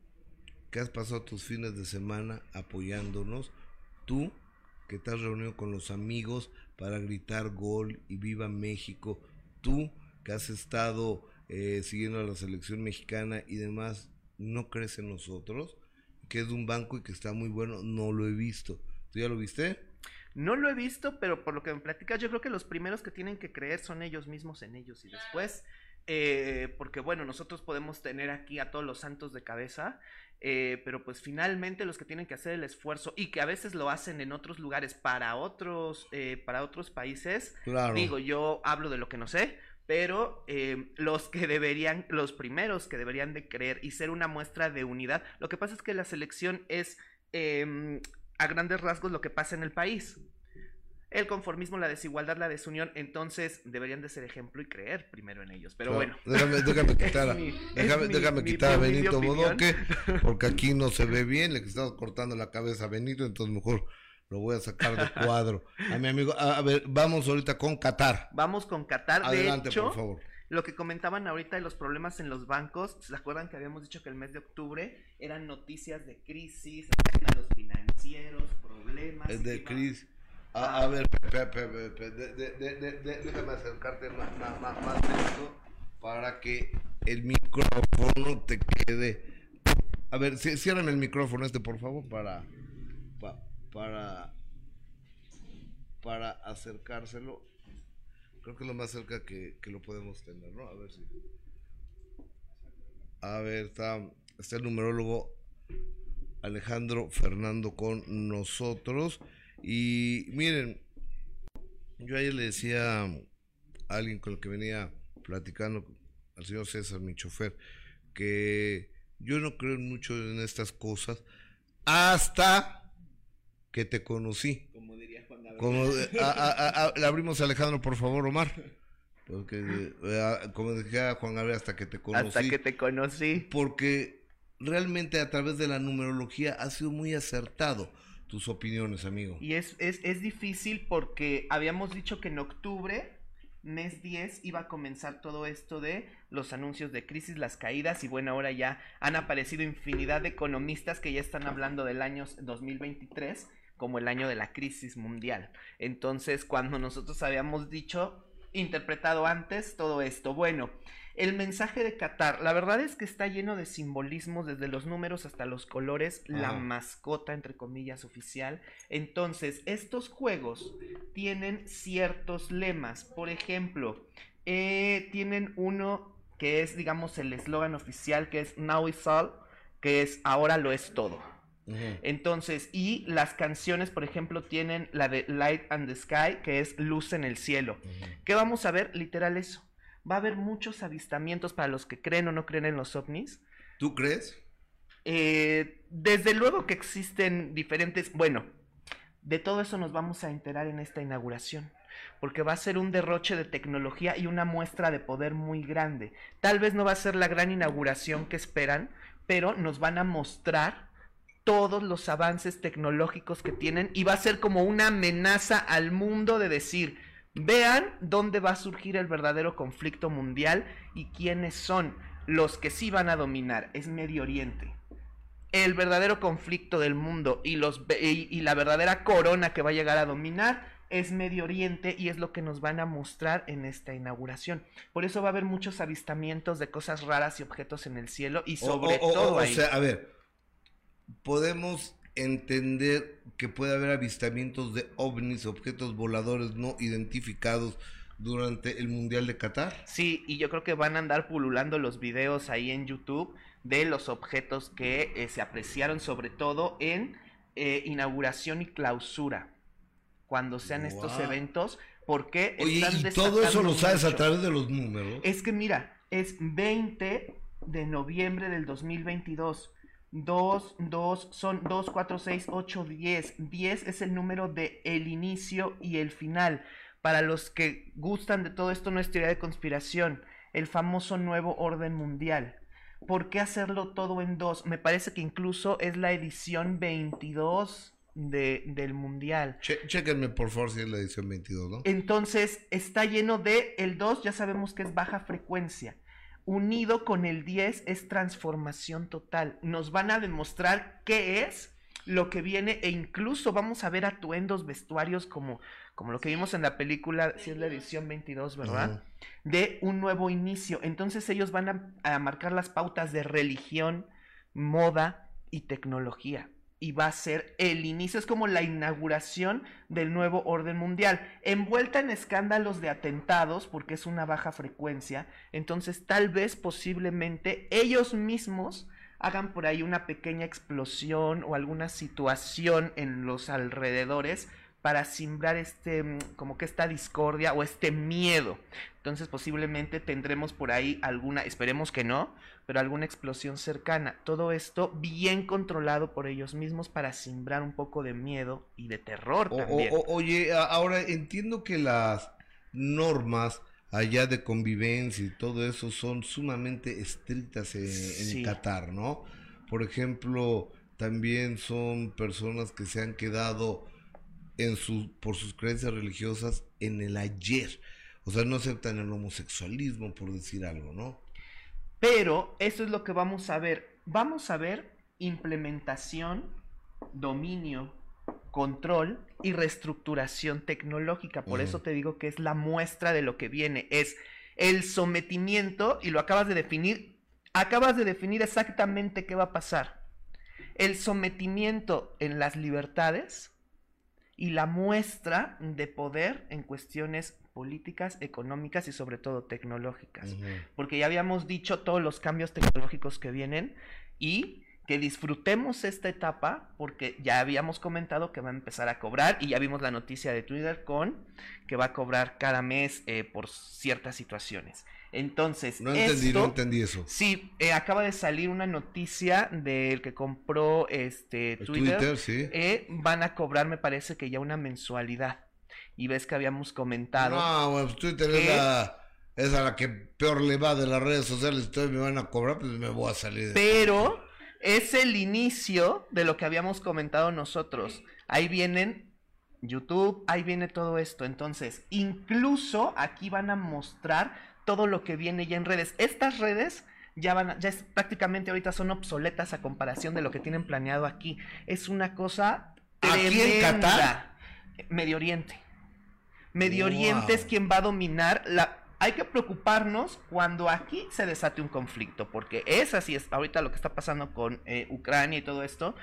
[SPEAKER 1] que has pasado tus fines de semana apoyándonos, tú, que te has reunido con los amigos para gritar gol y viva México, tú, que has estado eh, siguiendo a la selección mexicana y demás, ¿no crees en nosotros? Que es de un banco y que está muy bueno, no lo he visto. ¿Tú ya lo viste?
[SPEAKER 11] No lo he visto, pero por lo que me platicas, yo creo que los primeros que tienen que creer son ellos mismos en ellos y después, eh, porque bueno, nosotros podemos tener aquí a todos los santos de cabeza, eh, pero pues finalmente los que tienen que hacer el esfuerzo y que a veces lo hacen en otros lugares para otros, eh, para otros países,
[SPEAKER 1] Claro.
[SPEAKER 11] digo, yo hablo de lo que no sé, pero eh, los que deberían, los primeros que deberían de creer y ser una muestra de unidad, lo que pasa es que la selección es eh, a grandes rasgos lo que pasa en el país. El conformismo, la desigualdad, la desunión, entonces deberían de ser ejemplo y creer primero en ellos. Pero
[SPEAKER 1] Claro.
[SPEAKER 11] bueno.
[SPEAKER 1] Déjame, déjame quitar, a,
[SPEAKER 11] mi-
[SPEAKER 1] déjame,
[SPEAKER 11] mi-
[SPEAKER 1] déjame
[SPEAKER 11] mi
[SPEAKER 1] quitar a Benito. Bodoque, porque aquí no se ve bien, le estamos cortando la cabeza a Benito, entonces mejor lo voy a sacar de cuadro. A mi amigo, a, a ver, vamos ahorita con Qatar.
[SPEAKER 11] Vamos con Qatar.
[SPEAKER 1] Adelante,
[SPEAKER 11] de hecho,
[SPEAKER 1] por favor.
[SPEAKER 11] lo que comentaban ahorita de los problemas en los bancos, ¿se acuerdan que habíamos dicho que el mes de octubre eran noticias de crisis, a los financieros, problemas?
[SPEAKER 1] De
[SPEAKER 11] que iba-
[SPEAKER 1] Cris. A, ver, pe- pe- pe- pe- de- déjame acercarte más, más, más, más lento para que el micrófono te quede. A ver, ci- ciérrame el micrófono este, por favor, para. pa- para. para acercárselo. Creo que es lo más cerca que, que lo podemos tener, ¿no? A ver si. A ver, está, está el numerólogo Alejandro Fernando con nosotros. Y miren, yo ayer le decía a alguien con el que venía platicando, al señor César, mi chofer, que yo no creo mucho en estas cosas hasta que te conocí.
[SPEAKER 11] Como diría Juan Gabriel.
[SPEAKER 1] Como, a- a- a- le abrimos a Alejandro, por favor, Omar. Porque, eh, como decía Juan Gabriel, hasta que te conocí.
[SPEAKER 11] Hasta que te conocí.
[SPEAKER 1] Porque realmente a través de la numerología ha sido muy acertado tus opiniones, amigo.
[SPEAKER 11] Y es, es, es difícil porque habíamos dicho que en octubre, mes 10, iba a comenzar todo esto de los anuncios de crisis, las caídas, y bueno, ahora ya han aparecido infinidad de economistas que ya están hablando del año 2023 como el año de la crisis mundial. Entonces, cuando nosotros habíamos dicho, interpretado antes todo esto, bueno, el mensaje de Qatar, la verdad es que está lleno de simbolismos, desde los números hasta los colores, la mascota, entre comillas, oficial. Entonces, estos juegos tienen ciertos lemas. Por ejemplo, eh, tienen uno que es, digamos, el eslogan oficial, que es Now is all, que es ahora lo es todo. Entonces, y las canciones, por ejemplo, tienen la de Light and the Sky, que es luz en el cielo. ¿Qué vamos a ver? Literal eso. Va a haber muchos avistamientos para los que creen o no creen en los ovnis.
[SPEAKER 1] ¿Tú crees?
[SPEAKER 11] Eh, desde luego que existen diferentes, bueno, de todo eso nos vamos a enterar en esta inauguración, porque va a ser un derroche de tecnología y una muestra de poder muy grande. Tal vez no va a ser la gran inauguración que esperan, pero nos van a mostrar todos los avances tecnológicos que tienen y va a ser como una amenaza al mundo de decir, vean dónde va a surgir el verdadero conflicto mundial y quiénes son los que sí van a dominar. Es Medio Oriente el verdadero conflicto del mundo y, los, ve- y, y la verdadera corona que va a llegar a dominar es Medio Oriente y es lo que nos van a mostrar en esta inauguración. Por eso va a haber muchos avistamientos de cosas raras y objetos en el cielo y sobre
[SPEAKER 1] o- o-
[SPEAKER 11] todo
[SPEAKER 1] o
[SPEAKER 11] ahí.
[SPEAKER 1] sea, a ver, podemos entender que puede haber avistamientos de ovnis, objetos voladores no identificados durante el Mundial de Qatar.
[SPEAKER 11] Sí, y yo creo que van a andar pululando los videos ahí en YouTube de los objetos que eh, se apreciaron sobre todo en eh, inauguración y clausura. Cuando sean estos eventos, porque
[SPEAKER 1] Oye,
[SPEAKER 11] están
[SPEAKER 1] y todo eso lo sabes a través de los números.
[SPEAKER 11] Es que mira, es 20 de noviembre del 2022. 2, 2, son 2, 4, 6, 8, 10. 10 es el número de el inicio y el final. Para los que gustan de todo esto, no es teoría de conspiración. El famoso nuevo orden mundial. ¿Por qué hacerlo todo en dos? Me parece que incluso es la edición 22 de, del mundial.
[SPEAKER 1] Che- chéquenme por favor si es la edición 22, ¿no?
[SPEAKER 11] Entonces está lleno de el 2, ya sabemos que es baja frecuencia. Unido con el 10 es transformación total. Nos van a demostrar qué es lo que viene e incluso vamos a ver atuendos, vestuarios como, como lo que vimos en la película, si es la edición 22, ¿verdad? De un nuevo inicio. Entonces ellos van a, a marcar las pautas de religión, moda y tecnología. Y va a ser el inicio, es como la inauguración del nuevo orden mundial, envuelta en escándalos de atentados, porque es una baja frecuencia, entonces tal vez posiblemente ellos mismos hagan por ahí una pequeña explosión o alguna situación en los alrededores para simbrar este, mm, como que esta discordia o este miedo. Entonces posiblemente tendremos por ahí alguna, esperemos que no, pero alguna explosión cercana. Todo esto bien controlado por ellos mismos para simbrar un poco de miedo y de terror
[SPEAKER 1] O-
[SPEAKER 11] también.
[SPEAKER 1] o- oye, ahora entiendo que las normas allá de convivencia y todo eso son sumamente estrictas en. Qatar, ¿no? Por ejemplo, también son personas que se han quedado en su, por sus creencias religiosas en el ayer. O sea, no aceptan el homosexualismo, por decir algo, ¿no?
[SPEAKER 11] Pero eso es lo que vamos a ver. Vamos a ver implementación, dominio control y reestructuración tecnológica. Por eso te digo que es la muestra de lo que viene. Es el sometimiento, y lo acabas de definir, acabas de definir exactamente qué va a pasar. El sometimiento en las libertades y la muestra de poder en cuestiones políticas, económicas y sobre todo tecnológicas. Porque ya habíamos dicho todos los cambios tecnológicos que vienen y que disfrutemos esta etapa porque ya habíamos comentado que va a empezar a cobrar y ya vimos la noticia de Twitter con que va a cobrar cada mes eh, por ciertas situaciones. Entonces,
[SPEAKER 1] no entendí, no entendí eso.
[SPEAKER 11] Sí, eh, acaba de salir una noticia del que compró este Twitter. sí. Eh, van a cobrar, me parece que ya una mensualidad. Y ves que habíamos comentado.
[SPEAKER 1] No, bueno, pues Twitter es, la, es a la que peor le va de las redes sociales. Entonces me van a cobrar, pues me voy a salir. De
[SPEAKER 11] Pero es el inicio de lo que habíamos comentado nosotros. Ahí vienen YouTube, ahí viene todo esto. Entonces, incluso aquí van a mostrar todo lo que viene ya en redes. Estas redes ya van, ya es prácticamente ahorita son obsoletas a comparación de lo que tienen planeado aquí. Es una cosa
[SPEAKER 1] ¿Aquí en Qatar?
[SPEAKER 11] Medio Oriente. Medio Oriente es quien va a dominar la, hay que preocuparnos cuando aquí se desate un conflicto, porque es así, es ahorita lo que está pasando con eh, Ucrania y todo esto,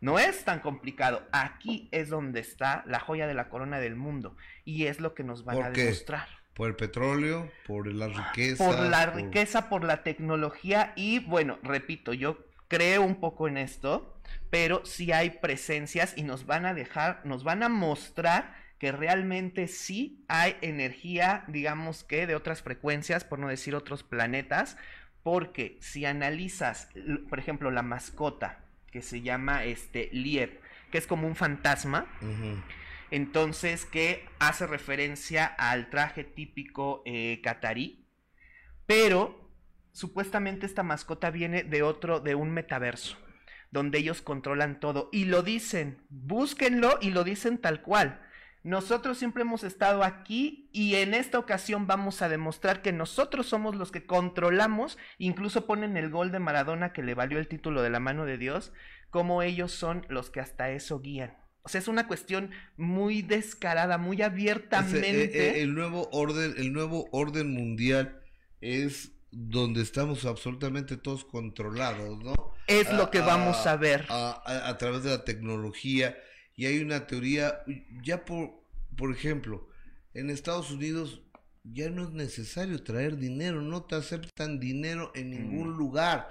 [SPEAKER 11] no es tan complicado. Aquí es donde está la joya de la corona del mundo y es lo que nos van a demostrar.
[SPEAKER 1] Por el petróleo, por la riqueza.
[SPEAKER 11] Por la riqueza, por la tecnología y bueno, repito, yo creo un poco en esto, pero sí hay presencias y nos van a dejar, nos van a mostrar que realmente sí hay energía, digamos que de otras frecuencias, por no decir otros planetas, porque si analizas, por ejemplo, la mascota que se llama este Lieb, que es como un fantasma, entonces que hace referencia al traje típico eh, catarí, pero supuestamente esta mascota viene de otro, de un metaverso donde ellos controlan todo y lo dicen, búsquenlo y lo dicen tal cual. Nosotros siempre hemos estado aquí y en esta ocasión vamos a demostrar que nosotros somos los que controlamos, incluso ponen el gol de Maradona que le valió el título de la mano de Dios, como ellos son los que hasta eso guían. O sea, es una cuestión muy descarada, muy abiertamente.
[SPEAKER 1] Eh, eh, el nuevo orden, el nuevo orden mundial es donde estamos absolutamente todos controlados, ¿no?
[SPEAKER 11] Es lo que vamos a ver.
[SPEAKER 1] a través de la tecnología y hay una teoría, ya por, por ejemplo, en Estados Unidos ya no es necesario traer dinero, no te aceptan dinero en ningún mm. lugar.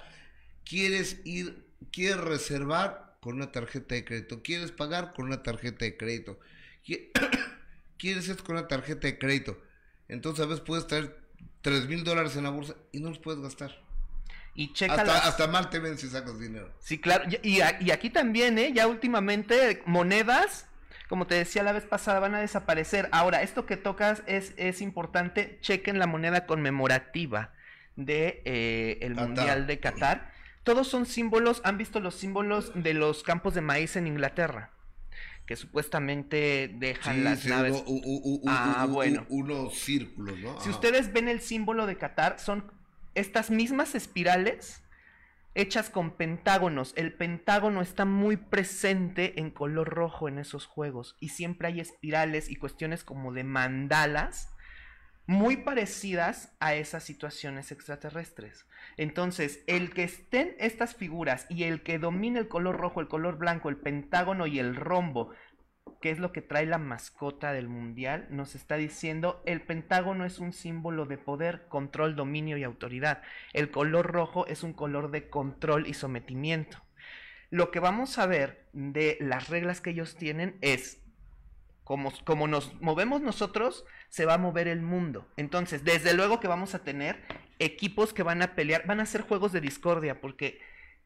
[SPEAKER 1] Quieres ir, quieres reservar con una tarjeta de crédito, quieres pagar con una tarjeta de crédito, quieres esto con una tarjeta de crédito. Entonces a veces puedes traer tres mil dólares en la bolsa y no los puedes gastar.
[SPEAKER 11] Y checa
[SPEAKER 1] hasta, hasta mal te ven si sacas dinero.
[SPEAKER 11] Sí, claro. Y, y, aquí también, ¿eh? Ya últimamente monedas, como te decía la vez pasada, van a desaparecer. Ahora, esto que tocas es, es importante. Chequen la moneda conmemorativa de eh, el Mundial de Qatar. Todos son símbolos, han visto los símbolos de los campos de maíz en Inglaterra que supuestamente dejan las naves.
[SPEAKER 1] ah, bueno. unos círculos, ¿no?
[SPEAKER 11] Si ustedes ven el símbolo de Qatar, son estas mismas espirales hechas con pentágonos. El pentágono está muy presente en color rojo en esos juegos y siempre hay espirales y cuestiones como de mandalas muy parecidas a esas situaciones extraterrestres. Entonces, el que estén estas figuras y el que domine el color rojo, el color blanco, el pentágono y el rombo que es lo que trae la mascota del mundial, nos está diciendo el pentágono es un símbolo de poder, control, dominio y autoridad. El color rojo es un color de control y sometimiento. Lo que vamos a ver de las reglas que ellos tienen es como, como nos movemos nosotros, se va a mover el mundo. Entonces, desde luego que vamos a tener equipos que van a pelear, van a ser juegos de discordia, porque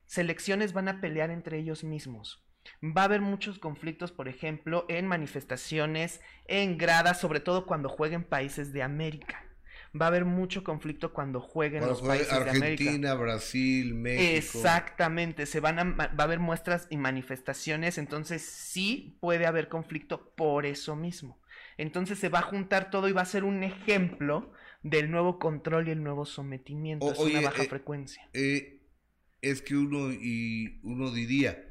[SPEAKER 11] selecciones van a pelear entre ellos mismos. Va a haber muchos conflictos, por ejemplo, en manifestaciones, en gradas, sobre todo cuando jueguen países de América. Va a haber mucho conflicto cuando jueguen los países de América.
[SPEAKER 1] Argentina, Brasil, México.
[SPEAKER 11] Exactamente, se van a, va a haber muestras y manifestaciones, entonces sí puede haber conflicto por eso mismo. Entonces se va a juntar todo y va a ser un ejemplo del nuevo control y el nuevo sometimiento. es una baja
[SPEAKER 1] eh,
[SPEAKER 11] frecuencia.
[SPEAKER 1] Eh, es que uno y uno diría,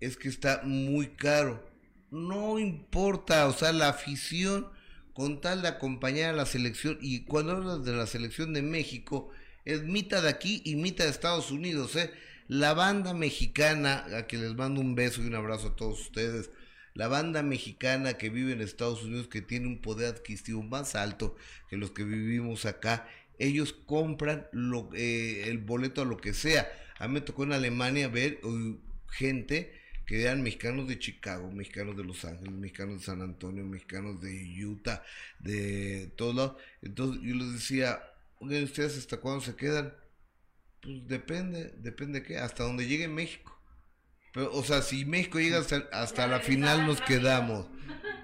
[SPEAKER 1] es que está muy caro. no importa, o sea, la afición con tal de acompañar a la selección, y cuando hablas de la selección de México, es mitad de aquí y mitad de Estados Unidos, ¿eh? La banda mexicana, a que les mando un beso y un abrazo a todos ustedes, la banda mexicana que vive en Estados Unidos, que tiene un poder adquisitivo más alto que los que vivimos acá, ellos compran lo, eh, el boleto a lo que sea. A mí me tocó en Alemania ver gente que eran mexicanos de Chicago, mexicanos de Los Ángeles, mexicanos de San Antonio, mexicanos de Utah, de todos lados. Entonces yo les decía, oigan, ¿ustedes hasta cuándo se quedan? Pues depende, depende de qué, hasta donde llegue México. Pero, o sea, si México llega hasta, hasta la final nos quedamos.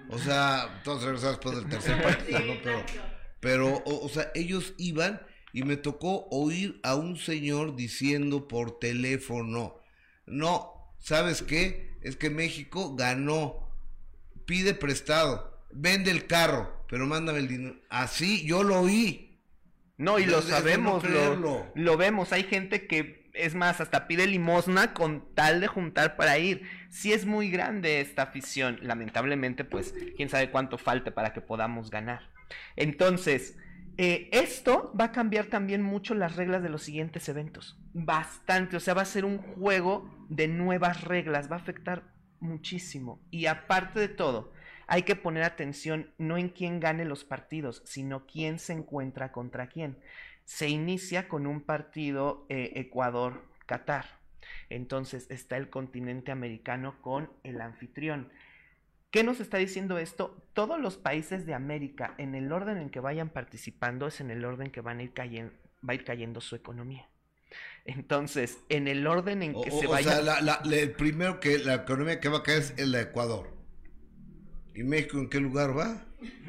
[SPEAKER 1] O sea, todos regresamos después del tercer partido, ¿no? Pero, pero o, o sea, ellos iban y me tocó oír a un señor diciendo por teléfono, no, ¿sabes qué? Es que México ganó, pide prestado, vende el carro, pero mándame el dinero. Así yo lo oí.
[SPEAKER 11] No, y lo
[SPEAKER 1] no
[SPEAKER 11] sabemos, lo, lo vemos. Hay gente que, es más, hasta pide limosna con tal de juntar para ir. Sí es muy grande esta afición. Lamentablemente, pues, quién sabe cuánto falte para que podamos ganar. Entonces, eh, esto va a cambiar también mucho las reglas de los siguientes eventos. Bastante, o sea, va a ser un juego de nuevas reglas, va a afectar muchísimo. Y aparte de todo, hay que poner atención no en quién gane los partidos, sino quién se encuentra contra quién. Se inicia con un partido eh, Ecuador-Qatar. Entonces está el continente americano con el anfitrión. ¿Qué nos está diciendo esto? Todos los países de América, en el orden en que vayan participando, es en el orden que van a ir va a ir cayendo su economía. Entonces, en el orden en
[SPEAKER 1] O,
[SPEAKER 11] que
[SPEAKER 1] o-
[SPEAKER 11] se
[SPEAKER 1] o
[SPEAKER 11] vaya...
[SPEAKER 1] sea, la, la- la- el primero que la economía que va a caer es el de Ecuador. ¿Y México en qué lugar va?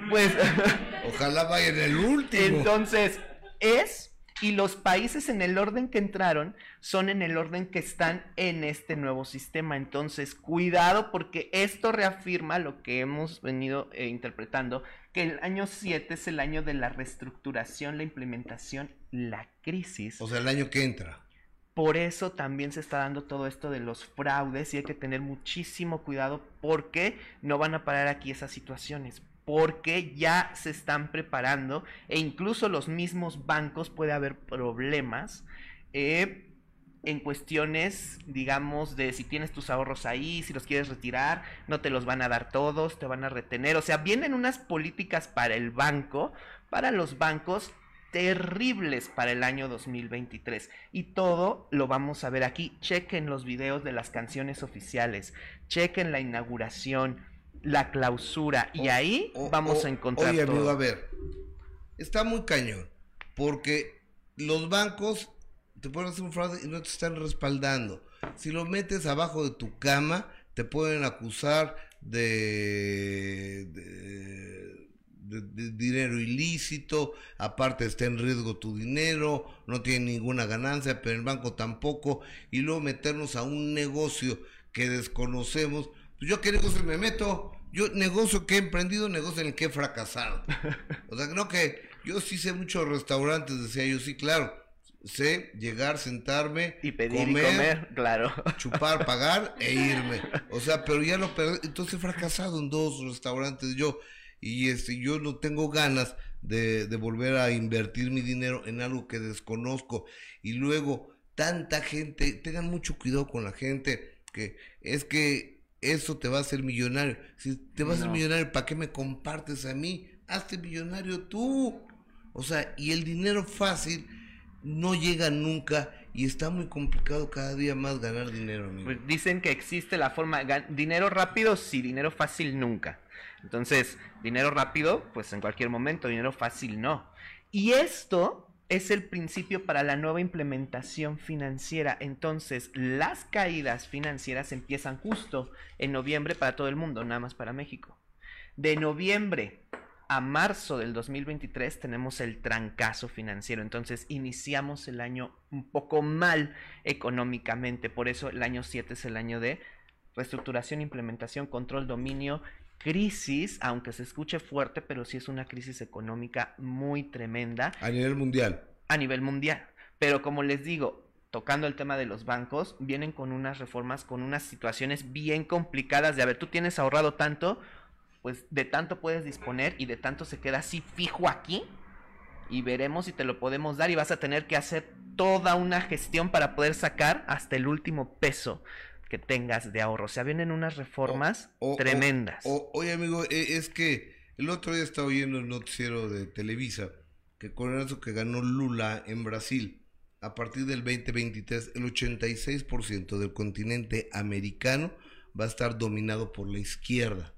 [SPEAKER 11] Pues
[SPEAKER 1] Ojalá vaya en el último.
[SPEAKER 11] Entonces, es, y los países en el orden que entraron son en el orden que están en este nuevo sistema. Entonces, cuidado porque esto reafirma lo que hemos venido eh, interpretando, que el año 7 es el año de la reestructuración, la implementación, la crisis.
[SPEAKER 1] O sea, el año que entra.
[SPEAKER 11] Por eso también se está dando todo esto de los fraudes y hay que tener muchísimo cuidado porque no van a parar aquí esas situaciones. Porque ya se están preparando e incluso los mismos bancos puede haber problemas eh, en cuestiones, digamos, de si tienes tus ahorros ahí, si los quieres retirar, no te los van a dar todos, te van a retener. O sea, vienen unas políticas para el banco, para los bancos terribles para el año 2023. Y todo lo vamos a ver aquí. Chequen los videos de las canciones oficiales, chequen la inauguración, la clausura, y ahí vamos
[SPEAKER 1] O-
[SPEAKER 11] a encontrar
[SPEAKER 1] Oye, amigo,
[SPEAKER 11] todo.
[SPEAKER 1] a ver. Está muy cañón. Porque los bancos te pueden hacer un fraude y no te están respaldando. Si lo metes abajo de tu cama, te pueden acusar de- de dinero ilícito, aparte está en riesgo tu dinero, no tiene ninguna ganancia, pero el banco tampoco, y luego meternos a un negocio que desconocemos. Pues yo qué negocio me meto, yo negocio que he emprendido, negocio en el que he fracasado. O sea, no que yo sí sé muchos restaurantes, decía yo, sí, claro. Sé llegar, sentarme
[SPEAKER 11] Y pedir y comer, claro.
[SPEAKER 1] chupar, pagar e irme. O sea, pero ya lo perdí. Entonces he fracasado en dos restaurantes yo. Y este, yo no tengo ganas de, de volver a invertir mi dinero en algo que desconozco. Y luego, tanta gente, tengan mucho cuidado con la gente, que es que eso te va a hacer millonario. Si te vas a hacer millonario, ¿para qué me compartes a mí? Hazte millonario tú. O sea, y el dinero fácil no llega nunca y está muy complicado cada día más ganar dinero, amigo.
[SPEAKER 11] Pues dicen que existe la forma, dinero rápido, sí, dinero fácil nunca. Entonces, dinero rápido, pues en cualquier momento, dinero fácil no. Y esto es el principio para la nueva implementación financiera. Entonces, las caídas financieras empiezan justo en noviembre para todo el mundo, nada más para México. De noviembre a marzo del 2023 tenemos el trancazo financiero. Entonces iniciamos el año un poco mal económicamente. Por eso el año 7 es el año de reestructuración, implementación, control, dominio, crisis, aunque se escuche fuerte, pero sí es una crisis económica muy tremenda
[SPEAKER 1] A nivel mundial.
[SPEAKER 11] a nivel mundial. Pero como les digo, tocando el tema de los bancos, vienen con unas reformas, con unas situaciones bien complicadas de, a ver, tú tienes ahorrado tanto, pues de tanto puedes disponer y de tanto se queda así fijo aquí y veremos si te lo podemos dar y vas a tener que hacer toda una gestión para poder sacar hasta el último peso que tengas de ahorro. O sea, vienen unas reformas tremendas.
[SPEAKER 1] oye, amigo, e, es que el otro día estaba oyendo el noticiero de Televisa que con eso que ganó Lula en Brasil, a partir del 2023 el 86% del continente americano va a estar dominado por la izquierda.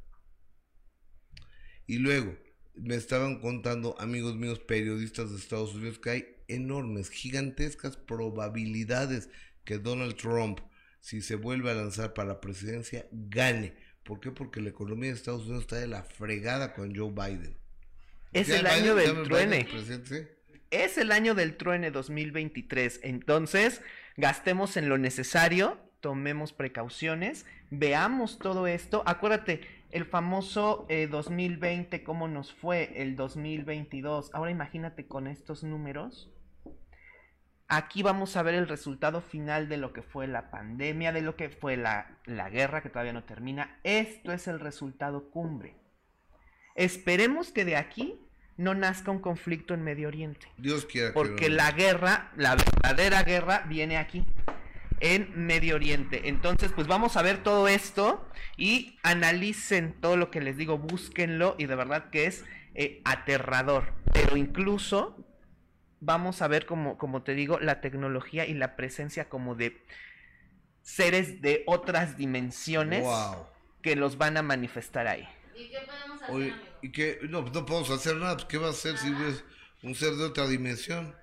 [SPEAKER 1] Y luego, me estaban contando amigos míos periodistas de Estados Unidos que hay enormes, gigantescas probabilidades que Donald Trump, si se vuelve a lanzar para la presidencia, gane. ¿Por qué? Porque la economía de Estados Unidos está de la fregada con Joe Biden.
[SPEAKER 11] Es el año del truene. Es el año del truene 2023. Entonces, gastemos en lo necesario, tomemos precauciones, veamos todo esto. Acuérdate, el famoso 2020, eh, cómo nos fue el 2022. Ahora imagínate con estos números. Aquí vamos a ver el resultado final de lo que fue la pandemia, de lo que fue la, la guerra que todavía no termina. Esto es el resultado cumbre. Esperemos que de aquí no nazca un conflicto en Medio Oriente.
[SPEAKER 1] Dios quiera.
[SPEAKER 11] Porque la guerra, la verdadera guerra, viene aquí, en Medio Oriente. Entonces, pues vamos a ver todo esto y analicen todo lo que les digo, búsquenlo y de verdad que es eh, aterrador. Pero incluso vamos a ver, como, como te digo, la tecnología y la presencia como de seres de otras dimensiones que los van a manifestar ahí.
[SPEAKER 2] ¿Y qué podemos hacer,
[SPEAKER 1] ¿y qué? No, no podemos hacer nada. Pues, ¿Qué va a hacer si es un ser de otra dimensión?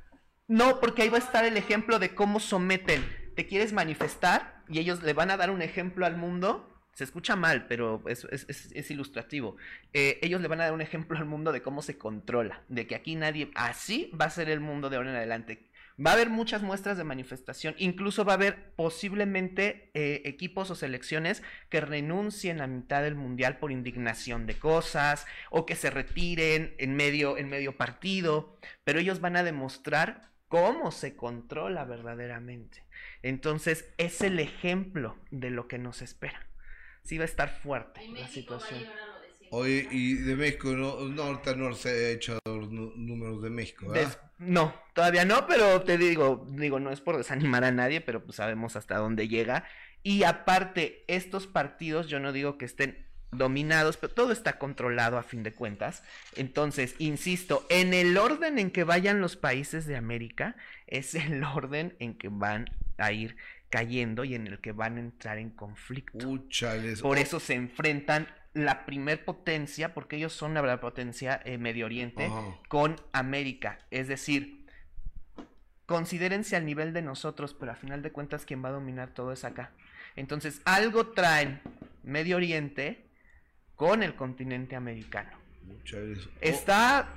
[SPEAKER 11] No, porque ahí va a estar el ejemplo de cómo someten. Te quieres manifestar y ellos le van a dar un ejemplo al mundo. Se escucha mal, pero es, ilustrativo. Eh, ellos le van a dar un ejemplo al mundo de cómo se controla. De que aquí nadie... Así va a ser el mundo de ahora en adelante Va a haber muchas muestras de manifestación, incluso va a haber posiblemente eh, equipos o selecciones que renuncien a mitad del mundial por indignación de cosas o que se retiren en medio, en medio partido, pero ellos van a demostrar cómo se controla verdaderamente. Entonces es el ejemplo de lo que nos espera. Sí va a estar fuerte la situación.
[SPEAKER 1] Oye, y de México, no, no, ahorita no se ha hecho los números de México, ¿verdad?
[SPEAKER 11] no, todavía no, pero te digo, digo, no es por desanimar a nadie, pero pues sabemos hasta dónde llega. Y aparte, estos partidos, yo no digo que estén dominados, pero todo está controlado a fin de cuentas. Entonces, insisto, en el orden en que vayan los países de América, es el orden en que van a ir cayendo y en el que van a entrar en conflicto. Por eso se enfrentan la primer potencia, porque ellos son la potencia eh, Medio Oriente, con América. Es decir, considérense al nivel de nosotros, pero a final de cuentas quien va a dominar todo es acá. Entonces, algo traen Medio Oriente con el continente americano. Está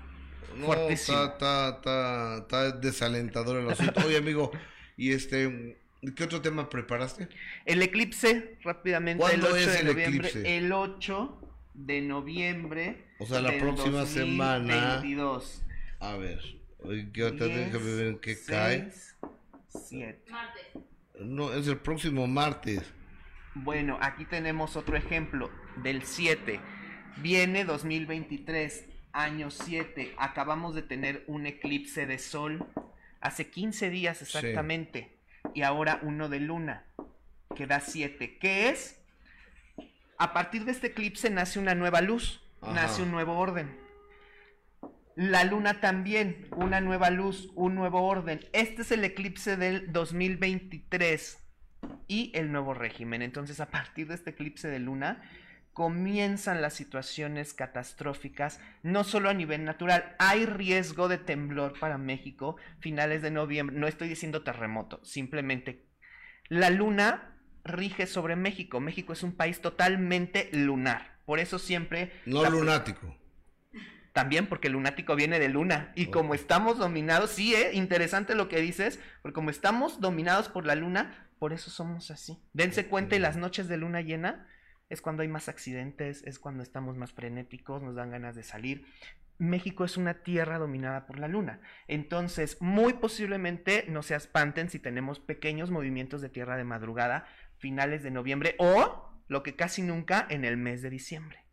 [SPEAKER 1] no, Está, está, está, desalentador el asunto. Oye, amigo, y este ¿Qué otro tema preparaste?
[SPEAKER 11] El eclipse, rápidamente. ¿Cuándo el 8 es el de eclipse? El 8 de noviembre.
[SPEAKER 1] O sea, la próxima 2022. semana. A ver, ¿qué déjame ver en qué cae.
[SPEAKER 11] 7.
[SPEAKER 2] Martes.
[SPEAKER 1] No, es el próximo martes.
[SPEAKER 11] Bueno, aquí tenemos otro ejemplo del 7. Viene 2023, año 7. Acabamos de tener un eclipse de sol hace 15 días exactamente. Sí y ahora uno de luna, que da 7. ¿Qué es? A partir de este eclipse nace una nueva luz, nace un nuevo orden. La luna también, una nueva luz, un nuevo orden. Este es el eclipse del 2023 y el nuevo régimen. Entonces, a partir de este eclipse de luna, comienzan las situaciones catastróficas, no solo a nivel natural, hay riesgo de temblor para México finales de noviembre, no estoy diciendo terremoto, simplemente la luna rige sobre México, México es un país totalmente lunar, por eso siempre...
[SPEAKER 1] No lunático.
[SPEAKER 11] También porque el lunático viene de luna. Y como estamos dominados, sí, ¿eh? interesante lo que dices, porque como estamos dominados por la luna, por eso somos así. Dense cuenta y las noches de luna llena es cuando hay más accidentes, es cuando estamos más frenéticos, nos dan ganas de salir. México es una tierra dominada por la luna. Entonces, muy posiblemente no se espanten si tenemos pequeños movimientos de tierra de madrugada, finales de noviembre o, lo que casi nunca, en el mes de diciembre.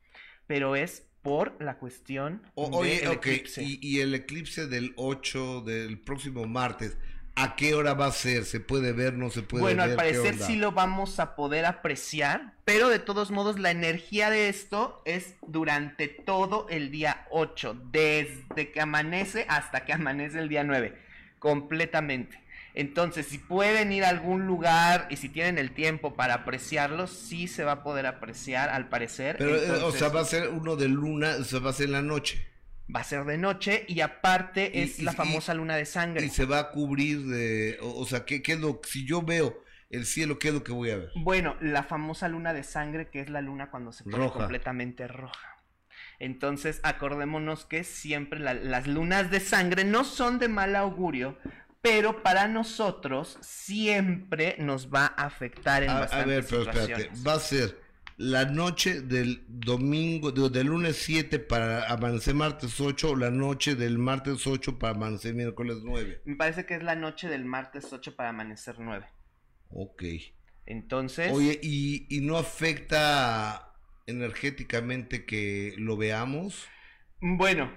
[SPEAKER 11] Pero es por la cuestión
[SPEAKER 1] O- oye, ok,
[SPEAKER 11] eclipse.
[SPEAKER 1] y, y el eclipse del 8 del próximo martes, ¿a qué hora va a ser? ¿Se puede ver? ¿No se puede
[SPEAKER 11] Bueno,
[SPEAKER 1] ver?
[SPEAKER 11] al
[SPEAKER 1] ¿Qué
[SPEAKER 11] parecer sí lo vamos a poder apreciar, pero de todos modos la energía de esto es durante todo el día 8, desde que amanece hasta que amanece el día 9, completamente. Entonces, si pueden ir a algún lugar y si tienen el tiempo para apreciarlo, sí se va a poder apreciar, al parecer.
[SPEAKER 1] Pero, eh, o sea, va a ser uno de luna, o sea, va a ser en la noche.
[SPEAKER 11] Va a ser de noche y aparte es
[SPEAKER 1] y-
[SPEAKER 11] la
[SPEAKER 1] y-
[SPEAKER 11] famosa luna de sangre.
[SPEAKER 1] Y se va a cubrir de, o, o sea, ¿qué, qué es lo, si yo veo el cielo, ¿qué es lo que voy a ver?
[SPEAKER 11] Bueno, la famosa luna de sangre, que es la luna cuando se pone
[SPEAKER 1] Roja.
[SPEAKER 11] completamente roja. Entonces, acordémonos que siempre la- las lunas de sangre no son de mal augurio, pero para nosotros siempre nos va a afectar en
[SPEAKER 1] A, a
[SPEAKER 11] bastantes
[SPEAKER 1] ver, pero espérate,
[SPEAKER 11] situaciones.
[SPEAKER 1] va a ser la noche del domingo, de- del lunes 7 para amanecer martes 8, o la noche del martes 8 para amanecer miércoles 9.
[SPEAKER 11] Me parece que es la noche del martes 8 para amanecer 9.
[SPEAKER 1] Ok.
[SPEAKER 11] Entonces,
[SPEAKER 1] Oye, ¿y, y no afecta energéticamente que lo veamos?
[SPEAKER 11] Bueno,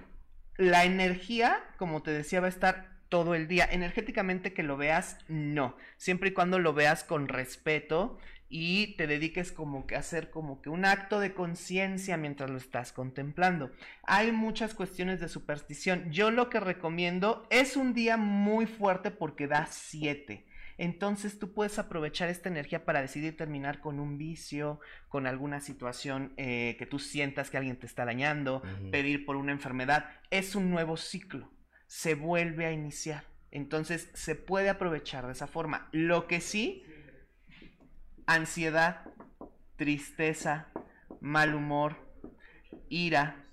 [SPEAKER 11] la energía, como te decía, va a estar todo el día. Energéticamente que lo veas, no. Siempre y cuando lo veas con respeto y te dediques como que a hacer como que un acto de conciencia mientras lo estás contemplando. Hay muchas cuestiones de superstición. Yo lo que recomiendo es un día muy fuerte porque da 7. Entonces tú puedes aprovechar esta energía para decidir terminar con un vicio, con alguna situación eh, que tú sientas que alguien te está dañando, pedir por una enfermedad. Es un nuevo ciclo, se vuelve a iniciar. Entonces se puede aprovechar de esa forma. Lo que sí, ansiedad, tristeza, mal humor, ira.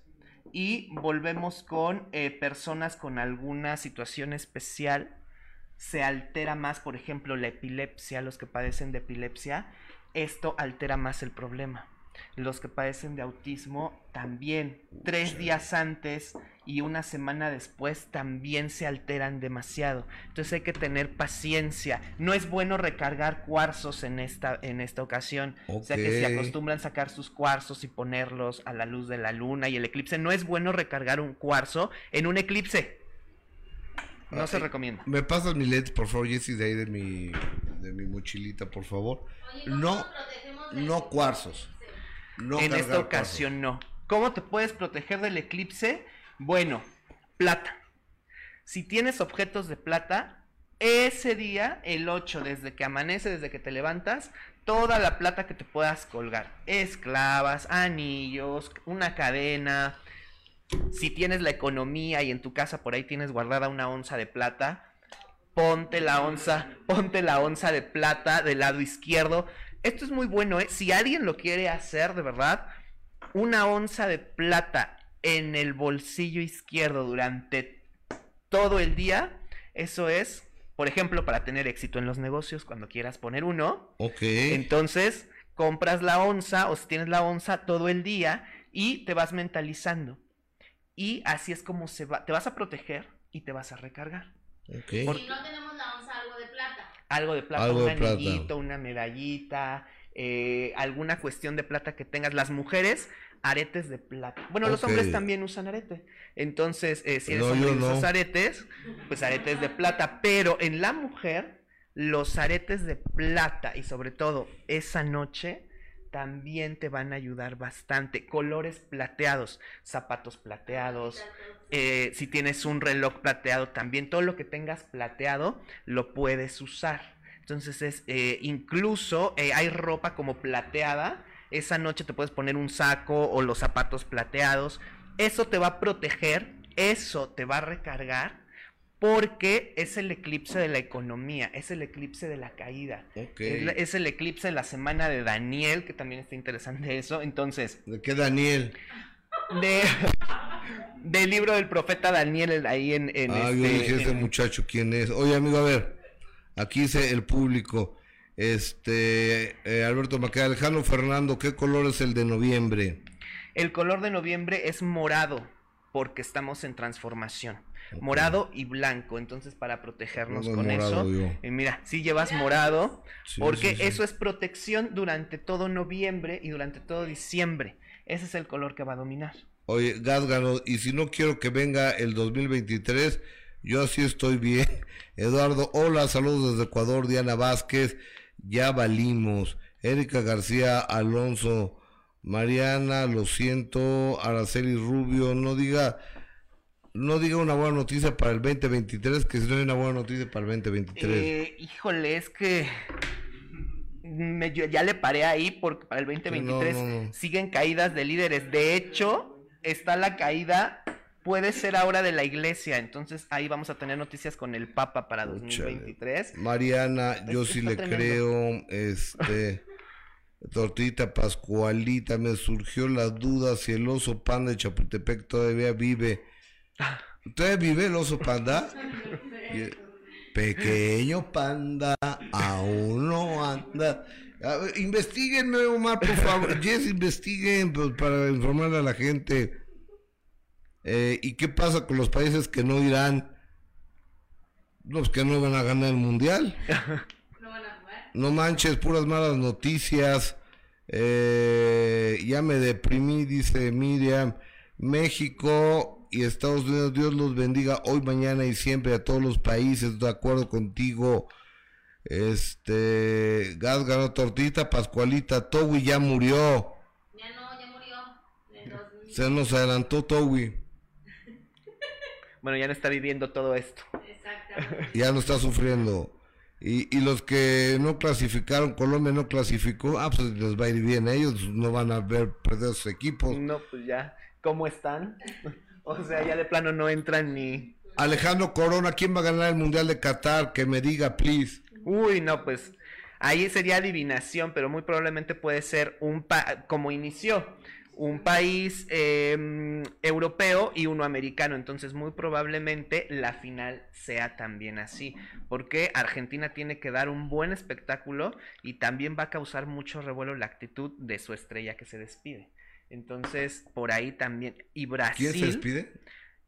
[SPEAKER 11] Y volvemos con eh, personas con alguna situación especial. Se altera más, por ejemplo, la epilepsia, los que padecen de epilepsia. Esto altera más el problema. Los que padecen de autismo también. Tres días antes y una semana después también se alteran demasiado. Entonces hay que tener paciencia. No es bueno recargar cuarzos en esta, en esta ocasión. O sea que si acostumbran sacar sus cuarzos y ponerlos a la luz de la luna y el eclipse, no es bueno recargar un cuarzo en un eclipse. No se recomienda.
[SPEAKER 1] ¿Me pasas mi leds, por favor, Jessy, de ahí de mi, de mi mochilita, por favor? No, no cuarzos. No
[SPEAKER 11] en esta ocasión no. ¿Cómo te puedes proteger del eclipse? Bueno, plata. Si tienes objetos de plata, ese día, el 8, desde que amanece, desde que te levantas, toda la plata que te puedas colgar. Esclavas, anillos, una cadena. Si tienes la economía y en tu casa por ahí tienes guardada una onza de plata, ponte la onza, ponte la onza de plata del lado izquierdo. Esto es muy bueno, ¿eh? Si alguien lo quiere hacer de verdad, una onza de plata en el bolsillo izquierdo durante todo el día, eso es, por ejemplo, para tener éxito en los negocios cuando quieras poner uno.
[SPEAKER 1] Ok.
[SPEAKER 11] Entonces, compras la onza o si tienes la onza todo el día y te vas mentalizando. Y así es como se va, te vas a proteger y te vas a recargar.
[SPEAKER 1] ok.
[SPEAKER 11] Por-
[SPEAKER 2] Si no tenemos la onza, algo de plata.
[SPEAKER 11] Algo de plata,
[SPEAKER 1] Algo
[SPEAKER 11] un
[SPEAKER 1] de plata.
[SPEAKER 11] anillito, una medallita, eh, alguna cuestión de plata que tengas. Las mujeres, aretes de plata. Bueno, los hombres también usan arete. Entonces, eh, si eres
[SPEAKER 1] No,
[SPEAKER 11] hombre y usas
[SPEAKER 1] no.
[SPEAKER 11] aretes, pues aretes de plata. Pero en la mujer, los aretes de plata y sobre todo esa noche también te van a ayudar bastante. Colores plateados, zapatos plateados, eh, si tienes un reloj plateado también, todo lo que tengas plateado lo puedes usar. Entonces es, eh, incluso eh, hay ropa como plateada, esa noche te puedes poner un saco o los zapatos plateados, eso te va a proteger, eso te va a recargar. Porque es el eclipse de la economía, es el eclipse de la caída. Es, la- es el eclipse de la semana de Daniel, que también está interesante eso. Entonces,
[SPEAKER 1] ¿De qué Daniel?
[SPEAKER 11] de, del libro del profeta Daniel el- ahí en, en
[SPEAKER 1] ah, yo
[SPEAKER 11] este,
[SPEAKER 1] dije ese muchacho quién es. Oye, amigo, a ver. Aquí dice el público. Este, eh, Alberto Maqueda, Alejandro Fernando, ¿qué color es el de noviembre?
[SPEAKER 11] el color de noviembre es morado porque estamos en transformación. Morado y blanco, entonces para protegernos con
[SPEAKER 1] morado
[SPEAKER 11] eso. Y mira, si llevas morado,
[SPEAKER 1] Sí,
[SPEAKER 11] porque
[SPEAKER 1] sí, sí.
[SPEAKER 11] eso es protección durante todo noviembre y durante todo diciembre. Ese es el color que va a dominar.
[SPEAKER 1] Oye, Gásgano, y si no quiero que venga el 2023, yo así estoy bien. Eduardo, hola, saludos desde Ecuador, Diana Vázquez, ya valimos. Erika García Alonso, Mariana, lo siento, Araceli Rubio, no diga, no diga una buena noticia para el 2023, que si no hay una buena noticia para el 2023.
[SPEAKER 11] Eh, híjole, es que me- yo ya le paré ahí porque para el 2023
[SPEAKER 1] Sí, no, no, no.
[SPEAKER 11] siguen caídas de líderes. De hecho, está la caída, puede ser ahora de la iglesia. Entonces ahí vamos a tener noticias con el Papa para 2023.
[SPEAKER 1] Mariana, yo sí le
[SPEAKER 11] tremendo.
[SPEAKER 1] creo, este, Tortita Pascualita, me surgió la duda si el oso panda de Chapultepec todavía vive. ¿Todavía vive el oso panda? Pequeño panda, aún no anda. Ver, Investíguenme, Omar, por favor. Jess, investiguen pues, para informarle a la gente. Eh, ¿Y qué pasa con los países que no irán? Los que no van a ganar el mundial. No manches, puras malas noticias. Eh, ya me deprimí, dice Miriam. México y Estados Unidos, Dios los bendiga hoy, mañana y siempre a todos los países. De acuerdo contigo. Este, Gas ganó tortita, Pascualita, Towi ya murió.
[SPEAKER 2] Ya no, ya murió.
[SPEAKER 1] Se nos adelantó Towi.
[SPEAKER 11] Bueno, ya no está viviendo todo esto.
[SPEAKER 1] ya no está sufriendo. Y, y los que no clasificaron, Colombia no clasificó, ah, pues les va a ir bien. Ellos no van a ver perder sus equipos.
[SPEAKER 11] No, pues ya, ¿cómo están? O sea, ya de plano no entran ni...
[SPEAKER 1] Alejandro Corona, ¿quién va a ganar el Mundial de Qatar? Que me diga, please.
[SPEAKER 11] Uy, no, pues ahí sería adivinación, pero muy probablemente puede ser un pa como inició, un país eh, europeo y uno americano. Entonces, muy probablemente la final sea también así, porque Argentina tiene que dar un buen espectáculo y también va a causar mucho revuelo la actitud de su estrella que se despide. Entonces, por ahí también. Y Brasil.
[SPEAKER 1] ¿Quién se despide?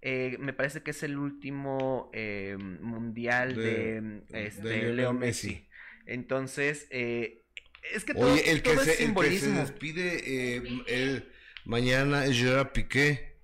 [SPEAKER 11] Eh, me parece que es el último eh, mundial de,
[SPEAKER 1] De-
[SPEAKER 11] este,
[SPEAKER 1] de
[SPEAKER 11] Leo
[SPEAKER 1] Messi.
[SPEAKER 11] Messi. Entonces, eh, es que todo,
[SPEAKER 1] Oye, el que,
[SPEAKER 11] todo
[SPEAKER 1] se,
[SPEAKER 11] es
[SPEAKER 1] el que se
[SPEAKER 11] simbolismo.
[SPEAKER 1] despide eh, el- mañana es Gerard Piqué.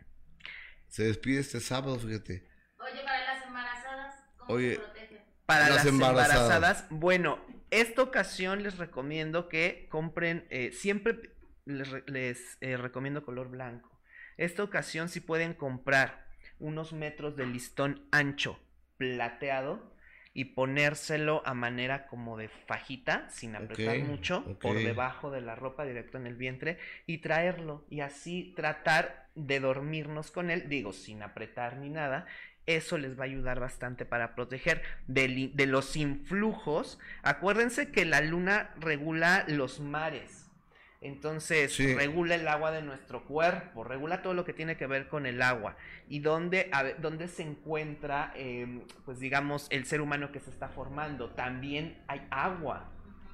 [SPEAKER 1] Se despide este sábado, fíjate.
[SPEAKER 2] Oye, para las embarazadas, ¿cómo
[SPEAKER 1] Oye,
[SPEAKER 2] se protegen?
[SPEAKER 11] Para
[SPEAKER 1] las
[SPEAKER 11] las,
[SPEAKER 1] embarazadas.
[SPEAKER 11] embarazadas. bueno, esta ocasión les recomiendo que compren, eh, siempre les, les, eh, recomiendo color blanco. Esta ocasión si pueden comprar unos metros de listón ancho plateado y ponérselo a manera como de fajita, sin apretar mucho, por debajo de la ropa, directo en el vientre, y traerlo, y así tratar de dormirnos con él, digo, sin apretar ni nada, eso les va a ayudar bastante para proteger de, los influjos. Acuérdense que la luna regula los mares. Entonces,
[SPEAKER 1] Sí.
[SPEAKER 11] regula el agua de nuestro cuerpo, regula todo lo que tiene que ver con el agua. Y dónde, a dónde se encuentra, em, pues digamos, el ser humano que se está formando. También hay agua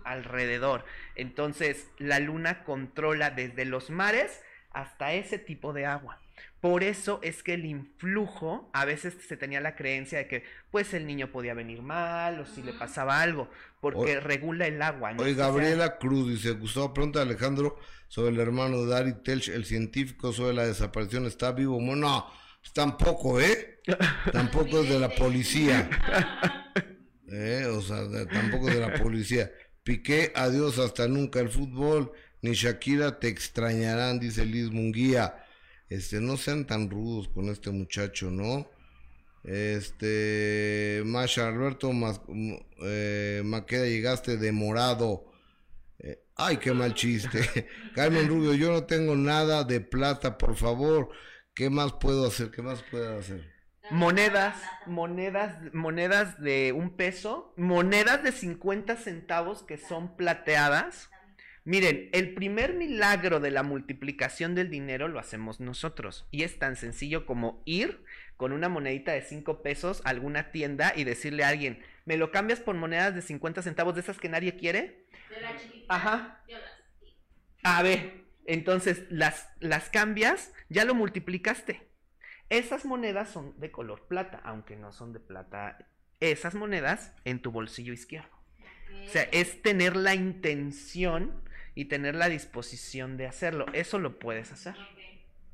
[SPEAKER 11] alrededor. Entonces, la luna controla desde los mares hasta ese tipo de agua. Por eso es que el influjo, a veces se tenía la creencia de que pues el niño podía venir mal o si le pasaba algo, porque regula el agua. no
[SPEAKER 1] Oye, Gabriela Cruz dice, Gustavo, pregunta a Alejandro sobre el hermano de Dari Telch, el científico sobre la desaparición, ¿está vivo? Bueno, no, pues tampoco, ¿eh? Tampoco es de la policía. ¿Eh? O sea, tampoco es de la policía. Piqué, adiós, hasta nunca el fútbol, ni Shakira te extrañarán, dice Liz Munguía. Este, no sean tan rudos con este muchacho, ¿no? Este, Masha Alberto Mas- mm, eh, Maqueda, llegaste demorado. Eh, ay, qué mal chiste. Carmen Rubio, yo no tengo nada de plata, por favor. ¿Qué más puedo hacer? ¿Qué más puedo hacer?
[SPEAKER 11] Monedas, monedas, monedas de un peso, monedas de 50 centavos que son plateadas. Miren, el primer milagro de la multiplicación del dinero lo hacemos nosotros. Y es tan sencillo como ir con una monedita de 5 pesos a alguna tienda y decirle a alguien, ¿me lo cambias por monedas de 50 centavos de esas que nadie quiere?
[SPEAKER 2] De la chiquita.
[SPEAKER 11] Ajá.
[SPEAKER 2] yo las-
[SPEAKER 11] A ver, entonces las, las cambias, ya lo multiplicaste. Esas monedas son de color plata, aunque no son de plata. Esas monedas en tu bolsillo izquierdo. O sea, es tener la intención y tener la disposición de hacerlo. Eso lo puedes hacer.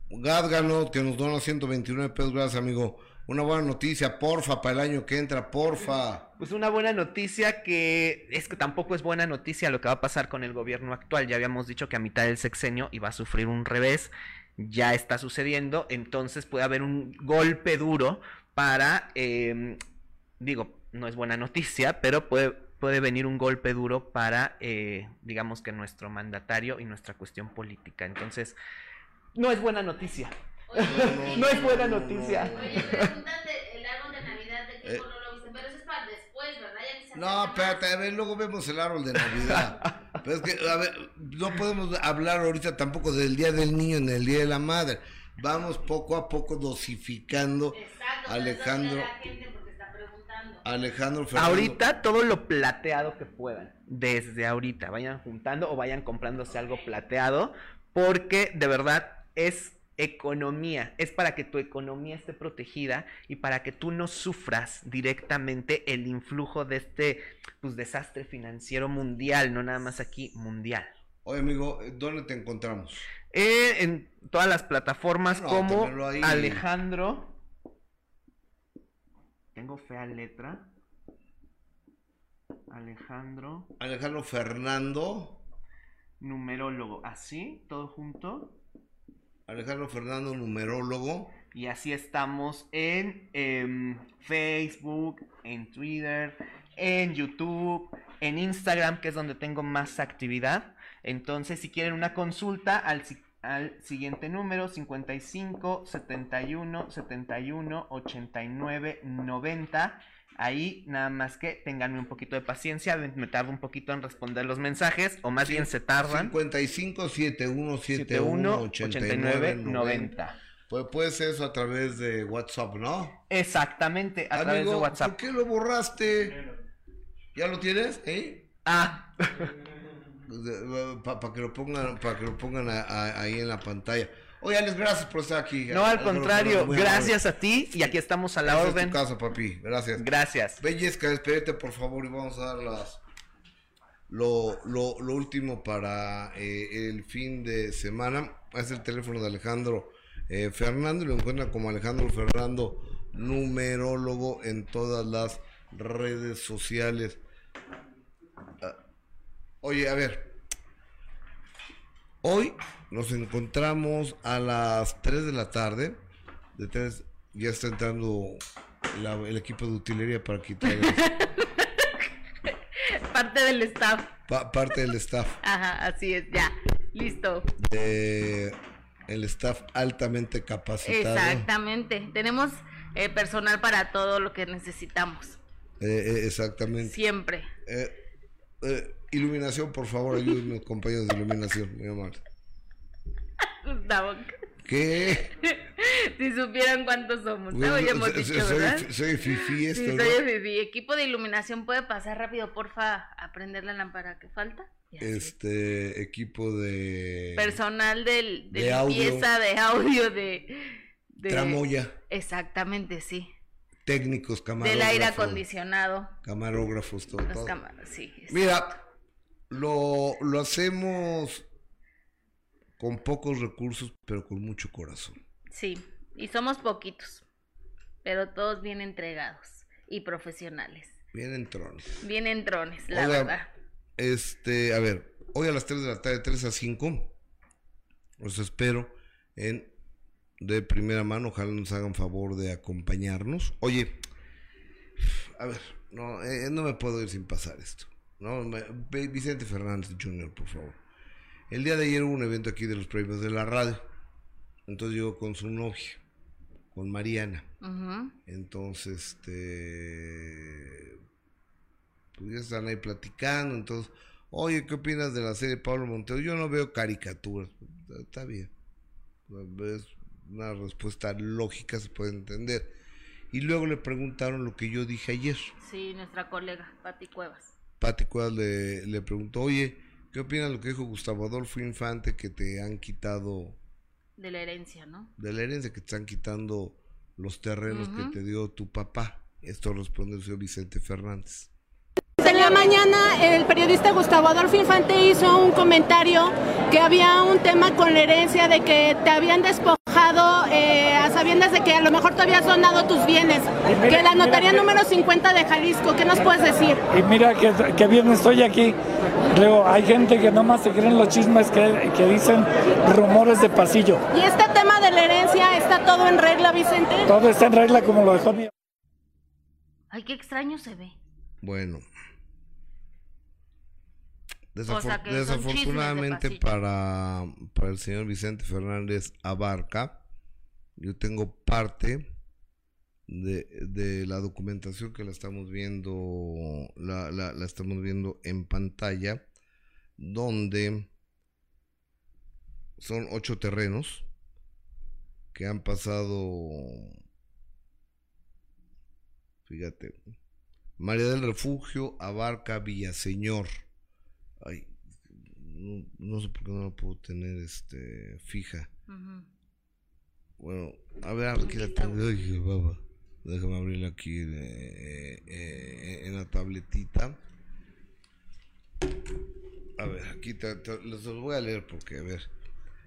[SPEAKER 1] Gádgano, que nos dona 129 pesos, gracias amigo. Una buena noticia, porfa, para el año que entra, porfa.
[SPEAKER 11] Pues una buena noticia que es que tampoco es buena noticia lo que va a pasar con el gobierno actual. Ya habíamos dicho que a mitad del sexenio iba a sufrir un revés. Ya está sucediendo, entonces puede haber un golpe duro para, eh, digo, no es buena noticia, pero puede, puede venir un golpe duro para, eh, digamos que nuestro mandatario y nuestra cuestión política. Entonces, no es buena noticia. no es buena noticia.
[SPEAKER 2] Oye, preguntan de- el árbol de Navidad de qué color lo viste, pero eso es para después, ¿verdad? Ya que se
[SPEAKER 1] No, espérate, a ver, luego vemos el árbol de Navidad. Pero es que, a ver, no podemos hablar ahorita tampoco del Día del Niño ni del Día de la Madre. Vamos poco a poco dosificando.
[SPEAKER 2] Exacto,
[SPEAKER 1] Alejandro,
[SPEAKER 2] pero
[SPEAKER 1] Alejandro Fernando.
[SPEAKER 11] Ahorita todo lo plateado que puedan. Desde ahorita. Vayan juntando o vayan comprándose algo plateado. Porque de verdad es economía. Es para que tu economía esté protegida y para que tú no sufras directamente el influjo de este pues, desastre financiero mundial. No nada más aquí, mundial.
[SPEAKER 1] Oye, amigo, ¿dónde te encontramos?
[SPEAKER 11] Eh, en todas las plataformas
[SPEAKER 1] No,
[SPEAKER 11] como. Alejandro. Tengo fea letra. Alejandro.
[SPEAKER 1] Alejandro Fernando.
[SPEAKER 11] Numerólogo. Así, todo junto.
[SPEAKER 1] Alejandro Fernando, numerólogo.
[SPEAKER 11] Y así estamos en em, Facebook, en Twitter, en YouTube, en Instagram, que es donde tengo más actividad. Entonces, si quieren una consulta al, si- al siguiente número, 55 71 71 89 90. Ahí nada más que tenganme un poquito de paciencia, me tardo un poquito en responder los mensajes, o más bien se tardan.
[SPEAKER 1] 55 71
[SPEAKER 11] 71
[SPEAKER 1] 89 90.
[SPEAKER 11] 90.
[SPEAKER 1] Pues puede ser eso a través de WhatsApp, ¿no?
[SPEAKER 11] Exactamente, a través de WhatsApp.
[SPEAKER 1] ¿Por qué lo borraste? ¿Ya lo tienes? ¿Eh?
[SPEAKER 11] Ah.
[SPEAKER 1] Para que lo pongan, para que lo pongan a- a- ahí en la pantalla. Oye, Alex, gracias por estar aquí.
[SPEAKER 11] No, al contrario, gracias a ti y aquí estamos a la orden.
[SPEAKER 1] tu casa, papi. Gracias.
[SPEAKER 11] Gracias.
[SPEAKER 1] Bellezca, despedite, por favor, y vamos a dar las lo, lo, lo último para eh, el fin de semana. Es el teléfono de Alejandro eh, Fernando y lo encuentran como Alejandro Fernando, numerólogo en todas las redes sociales. Oye, a ver. Hoy nos encontramos a las 3 de la tarde. De 3, ya está entrando la- el equipo de utilería para quitar el-
[SPEAKER 2] Parte del staff.
[SPEAKER 1] pa- parte del staff.
[SPEAKER 2] Ajá, así es, ya. Listo.
[SPEAKER 1] de el staff altamente capacitado.
[SPEAKER 2] Exactamente. Tenemos eh, personal para todo lo que necesitamos.
[SPEAKER 1] Eh, eh, exactamente.
[SPEAKER 2] Siempre.
[SPEAKER 1] Iluminación, por favor, ayúdenme, compañeros de iluminación, muy amable.
[SPEAKER 2] Gustavo,
[SPEAKER 1] ¿Qué?
[SPEAKER 2] si supieran cuántos somos. ¿no?
[SPEAKER 1] Bueno,
[SPEAKER 2] hemos
[SPEAKER 1] soy-
[SPEAKER 2] dicho,
[SPEAKER 1] soy-
[SPEAKER 2] ¿verdad?
[SPEAKER 1] soy fifí esto,
[SPEAKER 2] Sí,
[SPEAKER 1] ¿no?
[SPEAKER 2] soy. Equipo de iluminación, ¿puede pasar rápido, porfa, a prender la lámpara que falta?
[SPEAKER 1] Este equipo de
[SPEAKER 2] Personal del, de,
[SPEAKER 1] de audio.
[SPEAKER 2] limpieza, de audio, de... de-
[SPEAKER 1] Tramoya,
[SPEAKER 2] Exactamente, sí.
[SPEAKER 1] técnicos, camarógrafos.
[SPEAKER 2] Del aire acondicionado.
[SPEAKER 1] Camarógrafos, todo.
[SPEAKER 2] Las
[SPEAKER 1] todo.
[SPEAKER 2] sí.
[SPEAKER 1] Mira, lo, lo hacemos con pocos recursos, pero con mucho corazón.
[SPEAKER 2] Sí, y somos poquitos, pero todos bien entregados y profesionales.
[SPEAKER 1] Bien entrones.
[SPEAKER 2] Bien entrones, la
[SPEAKER 1] Oiga,
[SPEAKER 2] verdad.
[SPEAKER 1] Este, a ver, hoy a las 3 de la tarde, 3 a 5, los espero en de primera mano. Ojalá nos hagan favor de acompañarnos. Oye, a ver, no, eh, no me puedo ir sin pasar esto. No, Vicente Fernández Jr., por favor. El día de ayer hubo un evento aquí de los premios de la radio. Entonces llegó con su novia, con Mariana. Entonces, este. Pues ya están ahí platicando. Entonces, oye, ¿qué opinas de la serie de Pablo Montero? Yo no veo caricaturas. Está bien. Es una respuesta lógica, se puede entender. Y luego le preguntaron lo que yo dije ayer.
[SPEAKER 2] Sí, nuestra colega, Pati Cuevas.
[SPEAKER 1] Pati Cuevas le, le preguntó, oye, ¿qué opinas de lo que dijo Gustavo Adolfo Infante que te han quitado
[SPEAKER 2] De la herencia, ¿no?
[SPEAKER 1] de la herencia, que te están quitando los terrenos que te dio tu papá. Esto responde el señor Vicente Fernández.
[SPEAKER 12] En la mañana el periodista Gustavo Adolfo Infante hizo un comentario que había un tema con la herencia de que te habían despojado eh, a sabiendas de que a lo mejor te habías donado tus bienes, que la notaría número 50 de Jalisco, ¿qué nos puedes decir?
[SPEAKER 13] Y mira que, que bien estoy aquí. Luego hay gente que nomás se creen los chismes que, que dicen rumores de pasillo.
[SPEAKER 12] ¿Y este tema de la herencia está todo en regla, Vicente?
[SPEAKER 13] Todo está en regla como lo dejó mi...
[SPEAKER 2] Ay, qué extraño se ve.
[SPEAKER 1] Bueno.
[SPEAKER 2] O sea,
[SPEAKER 1] desafortunadamente
[SPEAKER 2] de
[SPEAKER 1] para, para el señor Vicente Fernández Abarca, yo tengo parte de, de la documentación que la estamos viendo, la, la, la estamos viendo en pantalla, donde son ocho terrenos que han pasado, fíjate, María del Refugio, Abarca, Villaseñor. Ay, no, no sé por qué no la puedo tener este fija. Bueno, a ver, aquí la tengo. Ay. Déjame abrirla aquí eh, eh, en la tabletita. A ver, aquí te, te- les los voy a leer porque, a ver.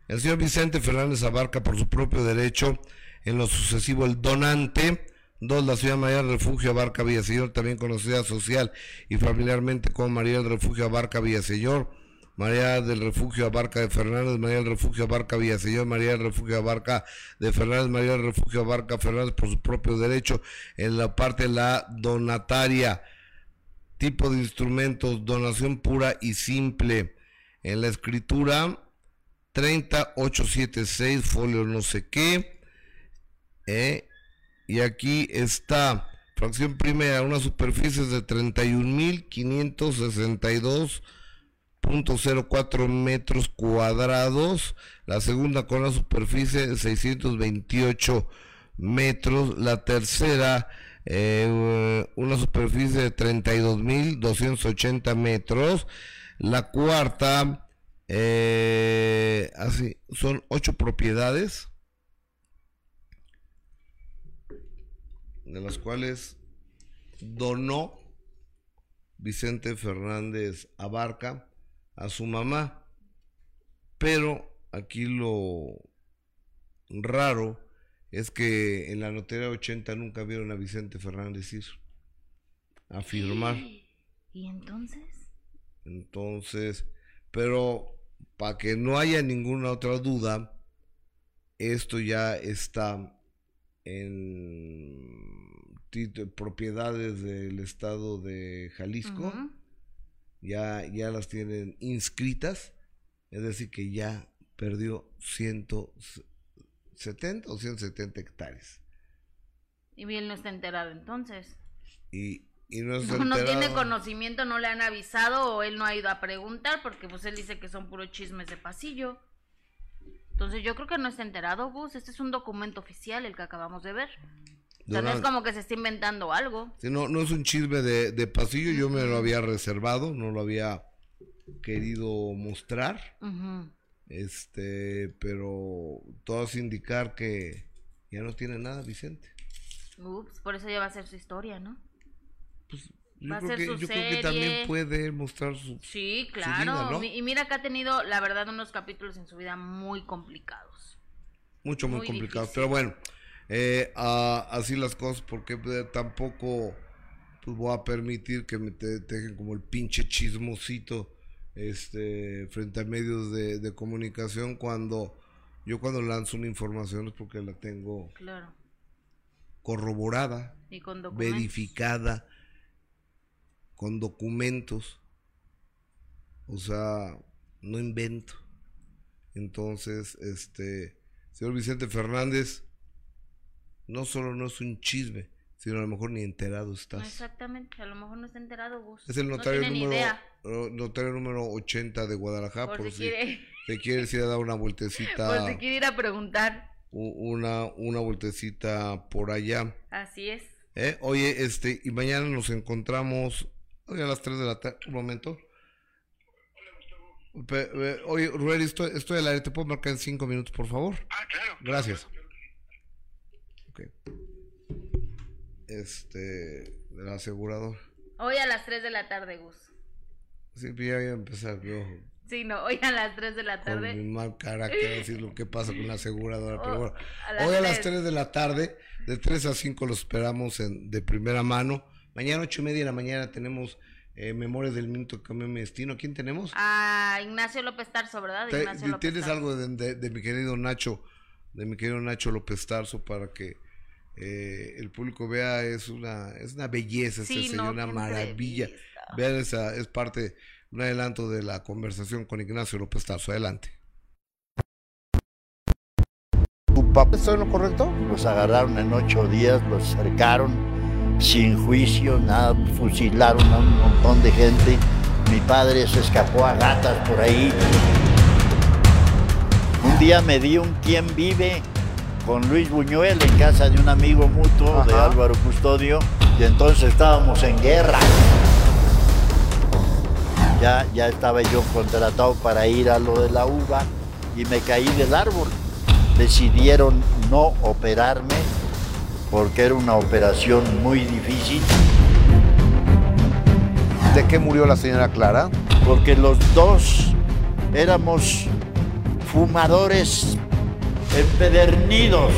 [SPEAKER 1] El señor Vicente Fernández abarca por su propio derecho, en lo sucesivo, el donante. Dos, la ciudad María del Refugio Abarca Villaseñor, también conocida social y familiarmente como María del Refugio Abarca Villaseñor. María del Refugio Abarca de Fernández, María del Refugio Abarca Villaseñor, María del Refugio Abarca de Fernández, María del Refugio Abarca Fernández por su propio derecho. En la parte la donataria, tipo de instrumentos, donación pura y simple. En la escritura, 30876, folio no sé qué. ¿eh? Y aquí está, fracción primera, una superficie de 31.562.04 metros cuadrados. La segunda con una superficie de 628 metros. La tercera, eh, una superficie de 32.280 metros. La cuarta, eh, así, son ocho propiedades. De las cuales donó Vicente Fernández Abarca a su mamá. Pero aquí lo raro es que en la notaría 80 nunca vieron a Vicente Fernández ir a firmar.
[SPEAKER 2] ¿Y entonces?
[SPEAKER 1] Entonces, pero para que no haya ninguna otra duda, esto ya está en propiedades del estado de Jalisco, ya, ya las tienen inscritas, es decir, que ya perdió 170 o 170 hectáreas.
[SPEAKER 2] Y bien no está enterado entonces.
[SPEAKER 1] Y, y no está
[SPEAKER 2] No, no tiene conocimiento, no le han avisado o él no ha ido a preguntar porque pues él dice que son puros chismes de pasillo. Entonces yo creo que no está enterado, Gus. Este es un documento oficial, el que acabamos de ver. O sea, no es como que se esté inventando algo.
[SPEAKER 1] Sí, no, no es un chisme de, de pasillo, yo me lo había reservado, no lo había querido mostrar, este, pero todo hace indicar que ya no tiene nada Vicente.
[SPEAKER 2] Ups, por eso ya va a ser su historia, ¿no?
[SPEAKER 1] Yo
[SPEAKER 2] Va a ser
[SPEAKER 1] que,
[SPEAKER 2] su
[SPEAKER 1] yo creo que
[SPEAKER 2] serie.
[SPEAKER 1] también puede mostrar su...
[SPEAKER 2] Sí,
[SPEAKER 1] su
[SPEAKER 2] claro.
[SPEAKER 1] vida, ¿no?
[SPEAKER 2] Y mira que ha tenido, la verdad, unos capítulos en su vida muy complicados.
[SPEAKER 1] Mucho, muy,
[SPEAKER 2] Muy
[SPEAKER 1] complicado.
[SPEAKER 2] difícil.
[SPEAKER 1] Pero bueno, eh, ah, así las cosas, porque eh, tampoco pues, voy a permitir que me te- dejen como el pinche chismosito este, frente a medios de, de comunicación cuando yo cuando lanzo una información es porque la tengo
[SPEAKER 2] Claro.
[SPEAKER 1] corroborada,
[SPEAKER 2] Y con
[SPEAKER 1] verificada, con documentos. O sea, no invento. Entonces, este, señor Vicente Fernández, no solo no es un chisme, sino a lo mejor ni enterado estás.
[SPEAKER 2] Exactamente, a lo mejor no está enterado, Gus.
[SPEAKER 1] Es el notario,
[SPEAKER 2] no
[SPEAKER 1] número,
[SPEAKER 2] idea.
[SPEAKER 1] notario número 80 de Guadalajara,
[SPEAKER 2] Por
[SPEAKER 1] por,
[SPEAKER 2] si quiere.
[SPEAKER 1] te quieres ir a dar una vueltecita,
[SPEAKER 2] Por si quiere ir a preguntar.
[SPEAKER 1] una, una vueltecita por allá.
[SPEAKER 2] Así es.
[SPEAKER 1] ¿Eh? Oye, este, y mañana nos encontramos hoy a las 3 de la tarde. Un momento. Eh, oye, Ruel, estoy, estoy al aire. ¿Te puedo marcar en 5 minutos, por favor?
[SPEAKER 3] Ah, claro.
[SPEAKER 1] Gracias. Ok. Este, del asegurador.
[SPEAKER 2] Hoy a las 3 de la tarde, Gus.
[SPEAKER 1] Sí, ya voy a empezar yo
[SPEAKER 2] Sí, no, hoy a las 3 de la
[SPEAKER 1] con
[SPEAKER 2] tarde.
[SPEAKER 1] mi mal carácter a decir lo que pasa con la aseguradora. Pero
[SPEAKER 2] Oh,
[SPEAKER 1] bueno,
[SPEAKER 2] a
[SPEAKER 1] hoy a las
[SPEAKER 2] tres.
[SPEAKER 1] 3 de la tarde, de 3 a 5 lo esperamos en, de primera mano. Mañana, 8 y media de la mañana, tenemos eh, Memorias del Minuto que cambió mi destino. ¿Quién tenemos?
[SPEAKER 2] A Ignacio López Tarso, ¿verdad?
[SPEAKER 1] Te-
[SPEAKER 2] Ignacio López
[SPEAKER 1] ¿Tienes
[SPEAKER 2] Tarso.
[SPEAKER 1] algo de, de- de mi querido Nacho, de mi querido Nacho López Tarso para que eh, el público vea? Es una, es una belleza
[SPEAKER 2] Sí,
[SPEAKER 1] ese
[SPEAKER 2] no,
[SPEAKER 1] señor, una maravilla. Vean esa, es parte, un adelanto de la conversación con Ignacio López Tarso. Adelante.
[SPEAKER 14] ¿Tu papá está en lo correcto? Los agarraron en ocho días, los cercaron sin juicio, nada, fusilaron a un montón de gente. Mi padre se escapó a gatas por ahí. Un día me di un quién vive con Luis Buñuel en casa de un amigo mutuo de Álvaro Custodio y entonces estábamos en guerra. Ya, ya estaba yo contratado para ir a lo de la uva y me caí del árbol. Decidieron no operarme porque era una operación muy difícil.
[SPEAKER 7] ¿De qué murió la señora Clara?
[SPEAKER 14] Porque los dos éramos fumadores empedernidos.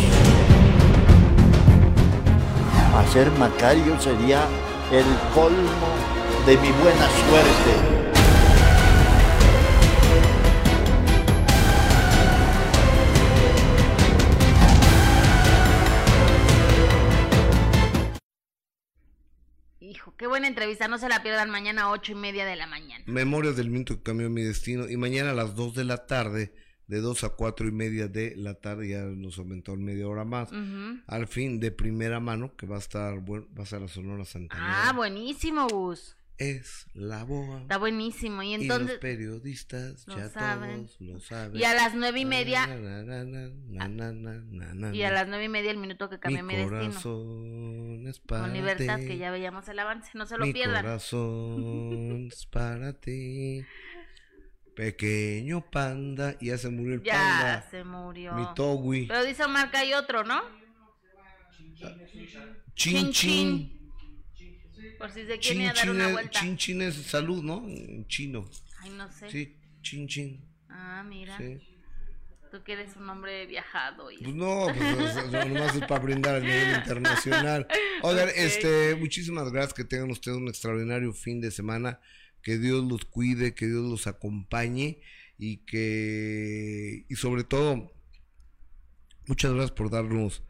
[SPEAKER 14] Hacer Macario sería el colmo de mi buena suerte.
[SPEAKER 2] Qué buena entrevista. No se la pierdan mañana a 8 y media de la mañana.
[SPEAKER 1] Memorias del Minuto que cambió mi destino. Y mañana a las 2 de la tarde, de 2 a 4 y media de la tarde, ya nos aumentó en media hora más. Al fin, de primera mano, que va a estar, bueno, va a estar la Sonora Santanera.
[SPEAKER 2] Ah, buenísimo, Gus.
[SPEAKER 1] Es la boa.
[SPEAKER 2] Está buenísimo. Y
[SPEAKER 1] Y los
[SPEAKER 2] entonces.
[SPEAKER 1] periodistas
[SPEAKER 2] lo
[SPEAKER 1] ya
[SPEAKER 2] saben.
[SPEAKER 1] todos lo saben.
[SPEAKER 2] Y a las nueve y media. Y a las nueve y media el minuto que cambió mi,
[SPEAKER 1] mi
[SPEAKER 2] destino.
[SPEAKER 1] es para
[SPEAKER 2] Con libertad,
[SPEAKER 1] ti.
[SPEAKER 2] que ya veíamos el avance. No se lo
[SPEAKER 1] Mi
[SPEAKER 2] pierdan.
[SPEAKER 1] corazón es para ti. Pequeño panda. Y ya se murió el
[SPEAKER 2] Ya
[SPEAKER 1] panda.
[SPEAKER 2] se murió.
[SPEAKER 1] Mi Togui.
[SPEAKER 2] Pero dice Omar que hay otro, ¿no?
[SPEAKER 1] Chin chin.
[SPEAKER 2] Por si se quiere
[SPEAKER 1] Chin
[SPEAKER 2] dar una vuelta.
[SPEAKER 1] chin chin es salud, ¿no? En chino.
[SPEAKER 2] Ay, no sé.
[SPEAKER 1] Sí, chin chin.
[SPEAKER 2] Ah, mira.
[SPEAKER 1] Sí.
[SPEAKER 2] Tú que eres un hombre viajado. Y...
[SPEAKER 1] Pues no, pues nomás es para brindar a nivel internacional. Oigan,
[SPEAKER 2] Ok.
[SPEAKER 1] este, muchísimas gracias, que tengan ustedes un extraordinario fin de semana, que Dios los cuide, que Dios los acompañe y que, y sobre todo, muchas gracias por darnos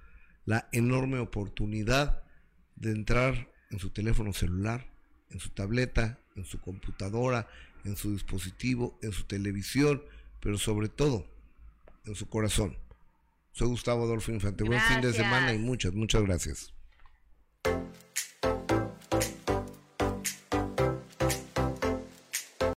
[SPEAKER 1] la enorme oportunidad de entrar en su teléfono celular, en su tableta, en su computadora, en su dispositivo, en su televisión, pero sobre todo en su corazón. Soy Gustavo Adolfo Infante. Buen fin de semana y muchas, muchas gracias.